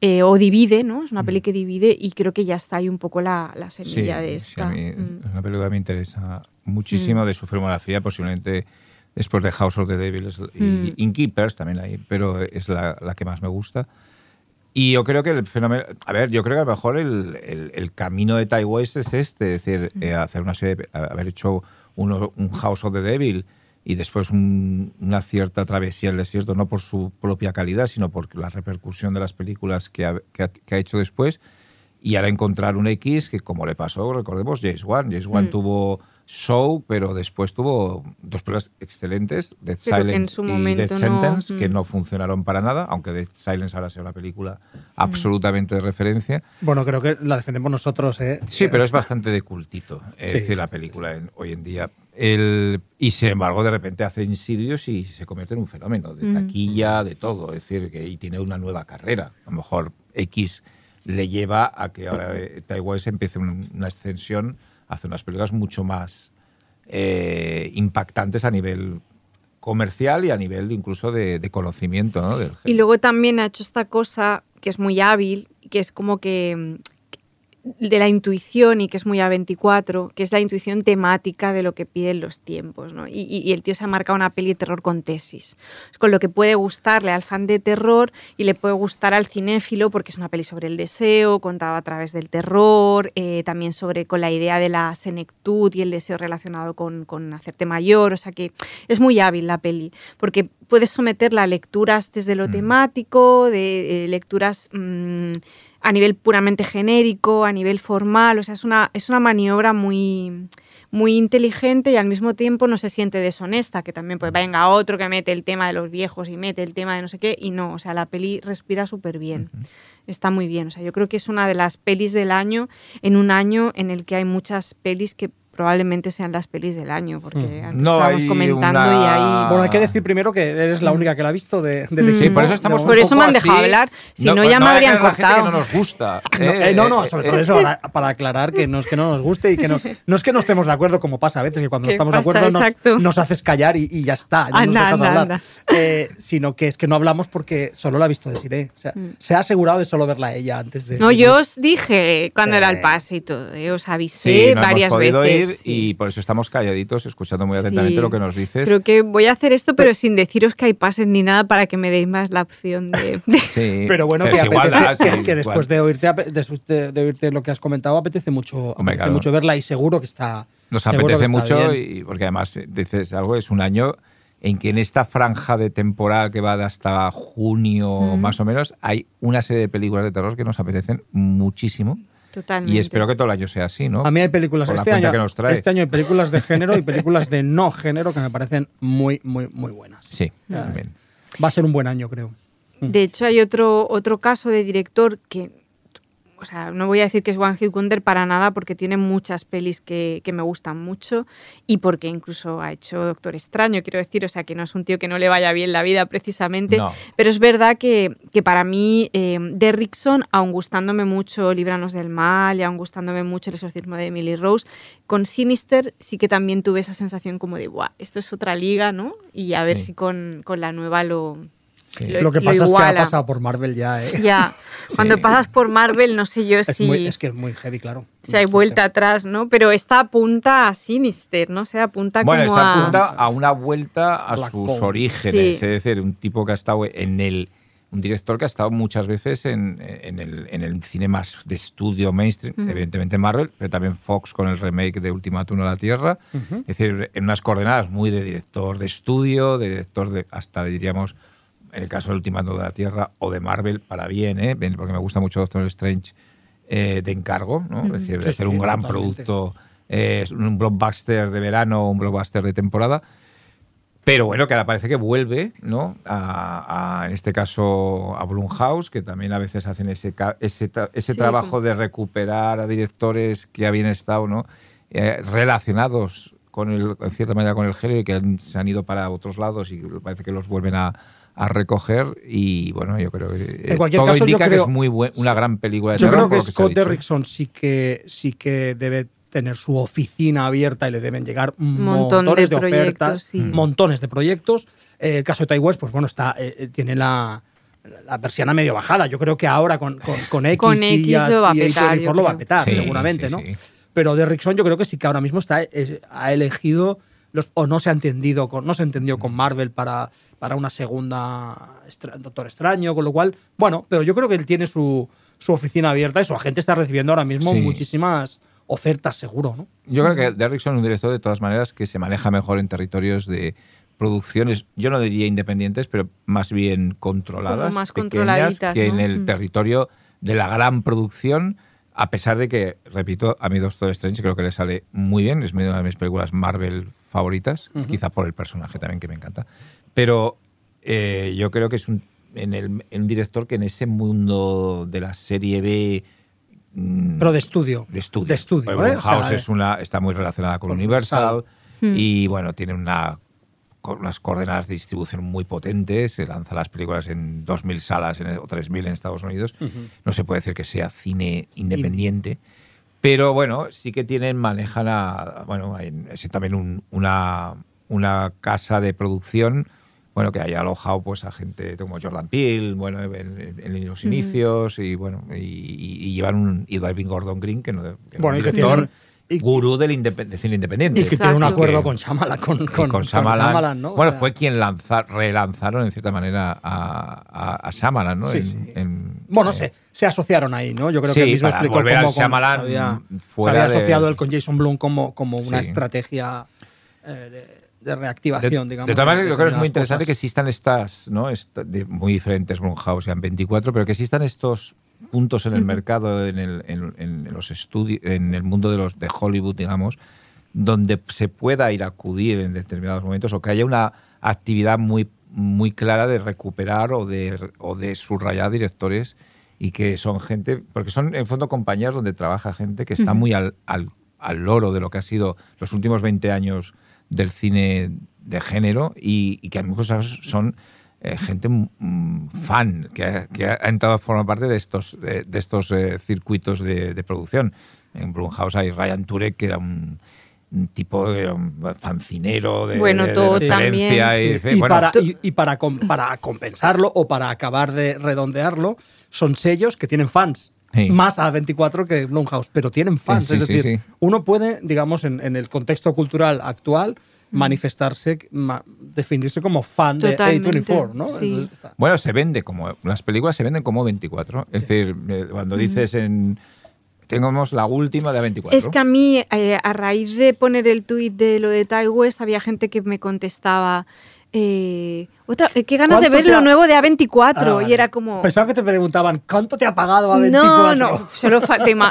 eh, o divide, ¿no? Es una peli que divide y creo que ya está ahí un poco la, semilla de esta. Sí, Es mm. una película que me interesa muchísimo mm. de su filmografía, posiblemente después de House of the Devil y mm. Inkeepers también ahí, pero es la, la que más me gusta. Y yo creo que el fenómeno. A ver, yo creo que a lo mejor el, el, camino de Taiwán es este: es decir, eh, hacer una serie. haber hecho uno, un House of the Devil y después una cierta travesía al desierto, no por su propia calidad, sino por la repercusión de las películas que ha, que ha, hecho después. Y ahora encontrar un X que, como le pasó, recordemos, James Wan. James Wan mm. tuvo Show, pero después tuvo dos películas excelentes, Dead Silence y Dead Sentence, que mm. no funcionaron para nada, aunque Dead Silence ahora sea una película absolutamente de referencia. Bueno, creo que la defendemos nosotros, ¿eh? Sí, pero es bastante de cultito, es decir, la película hoy en día. El, y sin embargo, de repente hace Insidious y se convierte en un fenómeno de mm. taquilla, de todo. Es decir, que y tiene una nueva carrera. A lo mejor X le lleva a que ahora eh, Taiwán empiece una ascensión hace unas películas mucho más eh, impactantes a nivel comercial y a nivel incluso de, conocimiento. Y luego también ha hecho esta cosa que es muy hábil, que es como que de la intuición y que es muy A24, que es la intuición temática de lo que piden los tiempos. ¿no? Y, el tío se ha marcado una peli de terror con tesis, con lo que puede gustarle al fan de terror y le puede gustar al cinéfilo porque es una peli sobre el deseo, contado a través del terror, eh, también sobre con la idea de la senectud y el deseo relacionado con, con hacerte mayor, o sea que es muy hábil la peli, porque puedes someterla a lecturas desde lo mm. temático, de eh, lecturas... Mm, a nivel puramente genérico, a nivel formal, o sea, es una, es una maniobra muy, muy inteligente y al mismo tiempo no se siente deshonesta, que también pues venga otro que mete el tema de los viejos y mete el tema de no sé qué, y no, o sea, la peli respira súper bien, está muy bien, o sea, yo creo que es una de las pelis del año, en un año en el que hay muchas pelis que probablemente sean las pelis del año, porque mm. no, estábamos comentando y ahí... Bueno, hay que decir primero que eres la mm. única que la ha visto de, del Sí, por eso estamos Por eso me han dejado hablar, si no, ya me habrían cortado. que no nos gusta. Eh, no, no, sobre todo eso, para, aclarar que no es que no nos guste y que no, no es que no estemos de acuerdo, como pasa a veces, que cuando no estamos de acuerdo nos, haces callar y, ya está, no nos dejas hablar. Eh, sino que es que no hablamos porque solo la ha visto de Siré. O sea, mm. se ha asegurado de solo verla ella antes de... No, yo os dije cuando era el pase y todo, eh, os avisé varias veces y por eso estamos calladitos, escuchando muy atentamente lo que nos dices. Creo que voy a hacer esto, pero sin deciros que hay pases ni nada para que me deis más la opción de. Sí, pero bueno, que, después de oírte, de, oírte lo que has comentado, apetece mucho, mucho verla y seguro que está. Nos apetece mucho y porque además eh, dices algo, es un año en que en esta franja de temporada que va hasta junio más o menos, hay una serie de películas de terror que nos apetecen muchísimo. Y espero que todo el año sea así, ¿no? A mí hay películas, este año, este año hay películas de género y películas de no género que me parecen muy, muy, muy buenas. Sí, también. Va a ser un buen año, creo. De hecho, hay otro, otro caso de director que o sea, no voy a decir que es One Hit Wonder para nada porque tiene muchas pelis que, me gustan mucho y porque incluso ha hecho Doctor Extraño, quiero decir, o sea, que no es un tío que no le vaya bien la vida precisamente, pero es verdad que, para mí eh, Derrickson, aun gustándome mucho Libranos del Mal y aun gustándome mucho El exorcismo de Emily Rose, con Sinister sí que también tuve esa sensación como de, Buah, esto es otra liga, ¿no? Y a ver si con, con la nueva lo, lo, que pasa es que ha pasado por Marvel ya, ¿eh? Ya. Cuando pasas por Marvel, no sé yo si. es que es muy heavy, claro. Si hay vuelta atrás, ¿no? Pero esta apunta a Sinister, ¿no? Se apunta bueno, como esta apunta a una vuelta a sus orígenes. Es decir, un tipo que ha estado en el. Un director que ha estado muchas veces en, el, cine más de estudio mainstream, evidentemente Marvel, pero también Fox con el remake de Ultimátum a la Tierra. Es decir, en unas coordenadas muy de director de estudio, de director de, hasta diríamos, en el caso del Ultimato de la Tierra o de Marvel, para bien, ¿eh? porque me gusta mucho Doctor Strange eh, de encargo, ¿no? es decir, de hacer un gran producto, eh, un blockbuster de verano, un blockbuster de temporada. Pero bueno, que ahora parece que vuelve, ¿no? A, en este caso a Blumhouse, que también a veces hacen ese, ese, ese trabajo de recuperar a directores que habían estado, ¿no? relacionados con el, en cierta manera con el género y que se han ido para otros lados y parece que los vuelven a, a recoger y bueno, yo creo que en eh, cualquier todo caso, indica que es muy una gran película de Yo creo que Scott Derrickson sí que, sí que debe tener su oficina abierta y le deben llegar montones de, ofertas, montones de proyectos. Eh, el caso de Taiwan, pues bueno, está, eh, tiene la, la persiana medio bajada. Yo creo que ahora con, con, X, y, lo va a petar, lo va a petar seguramente, ¿no? Pero Derrickson yo creo que sí que ahora mismo está, ha elegido o no se ha entendido con, no se entendió con Marvel para, para una segunda Doctor Extraño, con lo cual, bueno, pero yo creo que él tiene su, su oficina abierta y su agente está recibiendo ahora mismo muchísimas ofertas, seguro, ¿no? Yo creo que Derrickson es un director de todas maneras que se maneja mejor en territorios de producciones, yo no diría independientes, pero más bien controladas, más pequeñas, que en el territorio de la gran producción a pesar de que, repito, a mí Doctor Strange creo que le sale muy bien, es una de mis películas Marvel favoritas, quizá por el personaje también que me encanta. Pero eh, yo creo que es un, en el, un director que en ese mundo de la serie B... Mm, Pero de estudio. De estudio. De estudio ¿eh? House es una, está muy relacionada con, Universal, y bueno, tiene una unas coordenadas de distribución muy potentes, se lanza las películas en 2.000 salas en, o 3.000 en Estados Unidos. No se puede decir que sea cine independiente, pero bueno, sí que tienen, manejan a, bueno, es también una, una casa de producción bueno, que haya alojado pues a gente como Jordan Peele, bueno, en, los inicios y bueno, y, llevan un y Gordon Green que no, que bueno, y que tiene, gurú del cine independiente. Y que tiene un acuerdo con Shyamalan. Con, con, con Shyamalan, ¿no? Bueno, fue quien lanzar, relanzaron en cierta manera a, a, Shyamalan, ¿no? Bueno, se, se, asociaron ahí, ¿no? Yo creo que él mismo explicó cómo Shyamalan había, se había asociado él con Jason Blum como, como una estrategia eh, de, reactivación, digamos. De todas maneras, yo creo que es muy interesante que existan estas, ¿no? de muy diferentes Blumhouse, sean 24, pero que existan estos puntos en el mercado, en, el, en, los estudios, en el mundo de los de Hollywood, digamos, donde se pueda ir a acudir en determinados momentos o que haya una actividad muy, muy clara de recuperar o de, o de subrayar directores y que son gente, porque son en fondo compañías donde trabaja gente que está muy al, al, al, loro de lo que ha sido los últimos 20 años del cine de género y, y que a muchos son eh, gente fan que ha, entrado a formar parte de estos, de, estos eh, circuitos de, producción. En Blumhouse hay Ryan Turek, que era un, tipo de fancinero de, bueno, todo también. Y, para, y, para, para compensarlo o para acabar de redondearlo, son sellos que tienen fans. Más a 24 que Blumhouse, pero tienen fans. es decir, uno puede, digamos, en, en el contexto cultural actual, manifestarse, definirse como fan de A24, ¿no? bueno, se vende como, las películas se venden como 24. Es decir, eh, cuando dices en... Tengamos la última de A24. Es que a mí, eh, a raíz de poner el tuit de lo de Ty West, había gente que me contestaba, eh, otra, qué ganas de ver lo nuevo de A24. Ah, y era como. Pensaba que te preguntaban, ¿cuánto te ha pagado A24? No, no, solo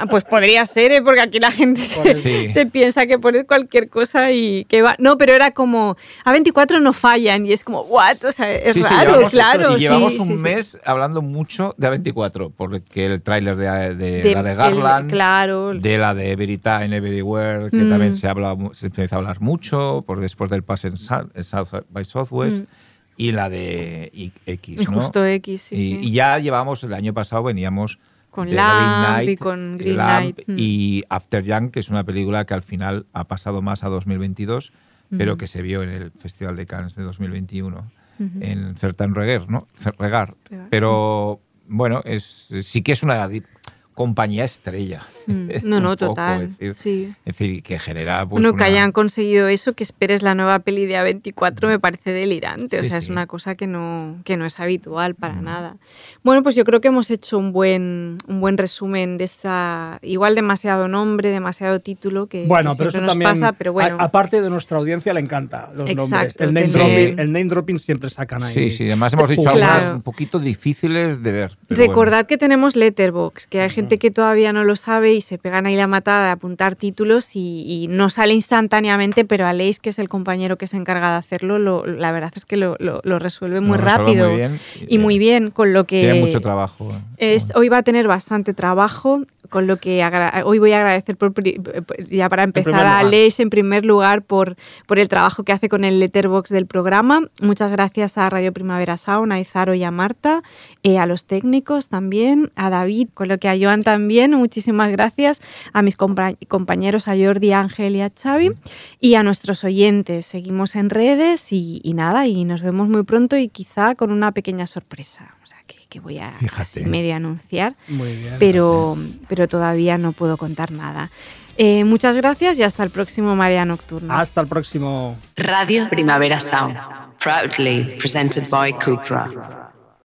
Pues podría ser, ¿eh? porque aquí la gente se, piensa que pones cualquier cosa y que va. No, pero era como. A24 no fallan y es como, ¿what? O sea, es raro, claro. Y llevamos un mes hablando mucho de A24, porque el tráiler de, la de Garland. claro. De la de Every Time, Everywhere, que también mm. se, habla, se empieza a hablar mucho, por después del pase en South, by Southwest. Mm y la de X. ¿no? Justo X, sí, y, ya llevamos, el año pasado veníamos con Lamp y con Green Knight. Mm. Y After Young, que es una película que al final ha pasado más a 2022, pero que se vio en el Festival de Cannes de 2021, en Certain Regar, ¿no? Regar. Pero bueno, es, sí que es una compañía estrella. Mm. no, no, total. Es decir, es decir, que genera. Pues, que hayan conseguido eso, que esperes la nueva peli de A24, me parece delirante. o sea, es una cosa que no, que no es habitual para mm. nada. Bueno, pues yo creo que hemos hecho un buen, un buen resumen de esta. Igual demasiado nombre, demasiado título, que, bueno, pero eso nos también, pasa, pero bueno. aparte de nuestra audiencia, le encanta los nombres. El name, dropping, el name, dropping, siempre sacan ahí. Sí, sí, además hemos dicho algunas un poquito difíciles de ver. Recordad que tenemos Letterbox, que hay gente que todavía no lo sabe y se pegan ahí la matada de apuntar títulos y, no sale instantáneamente, pero Aleix, que es el compañero que se encarga de hacerlo, la verdad es que lo, resuelve muy rápido y, muy bien, con lo que... Tiene mucho trabajo. hoy va a tener bastante trabajo con lo que hoy voy a agradecer por, ya para empezar a Leis en primer lugar por, por el trabajo que hace con el letterbox del programa. Muchas gracias a Radio Primavera Sound, a Izaro y a Marta, eh, a los técnicos también, a David, con lo que a Joan también, muchísimas gracias, a mis compañeros, a Jordi, Ángel y a Xavi, y a nuestros oyentes. Seguimos en redes y, y nada, y nos vemos muy pronto y quizá con una pequeña sorpresa que voy a medio anunciar, pero, pero todavía no puedo contar nada. Eh, muchas gracias y hasta el próximo María Nocturna. Hasta el próximo. Radio Primavera Sound, proudly presented by Cupra.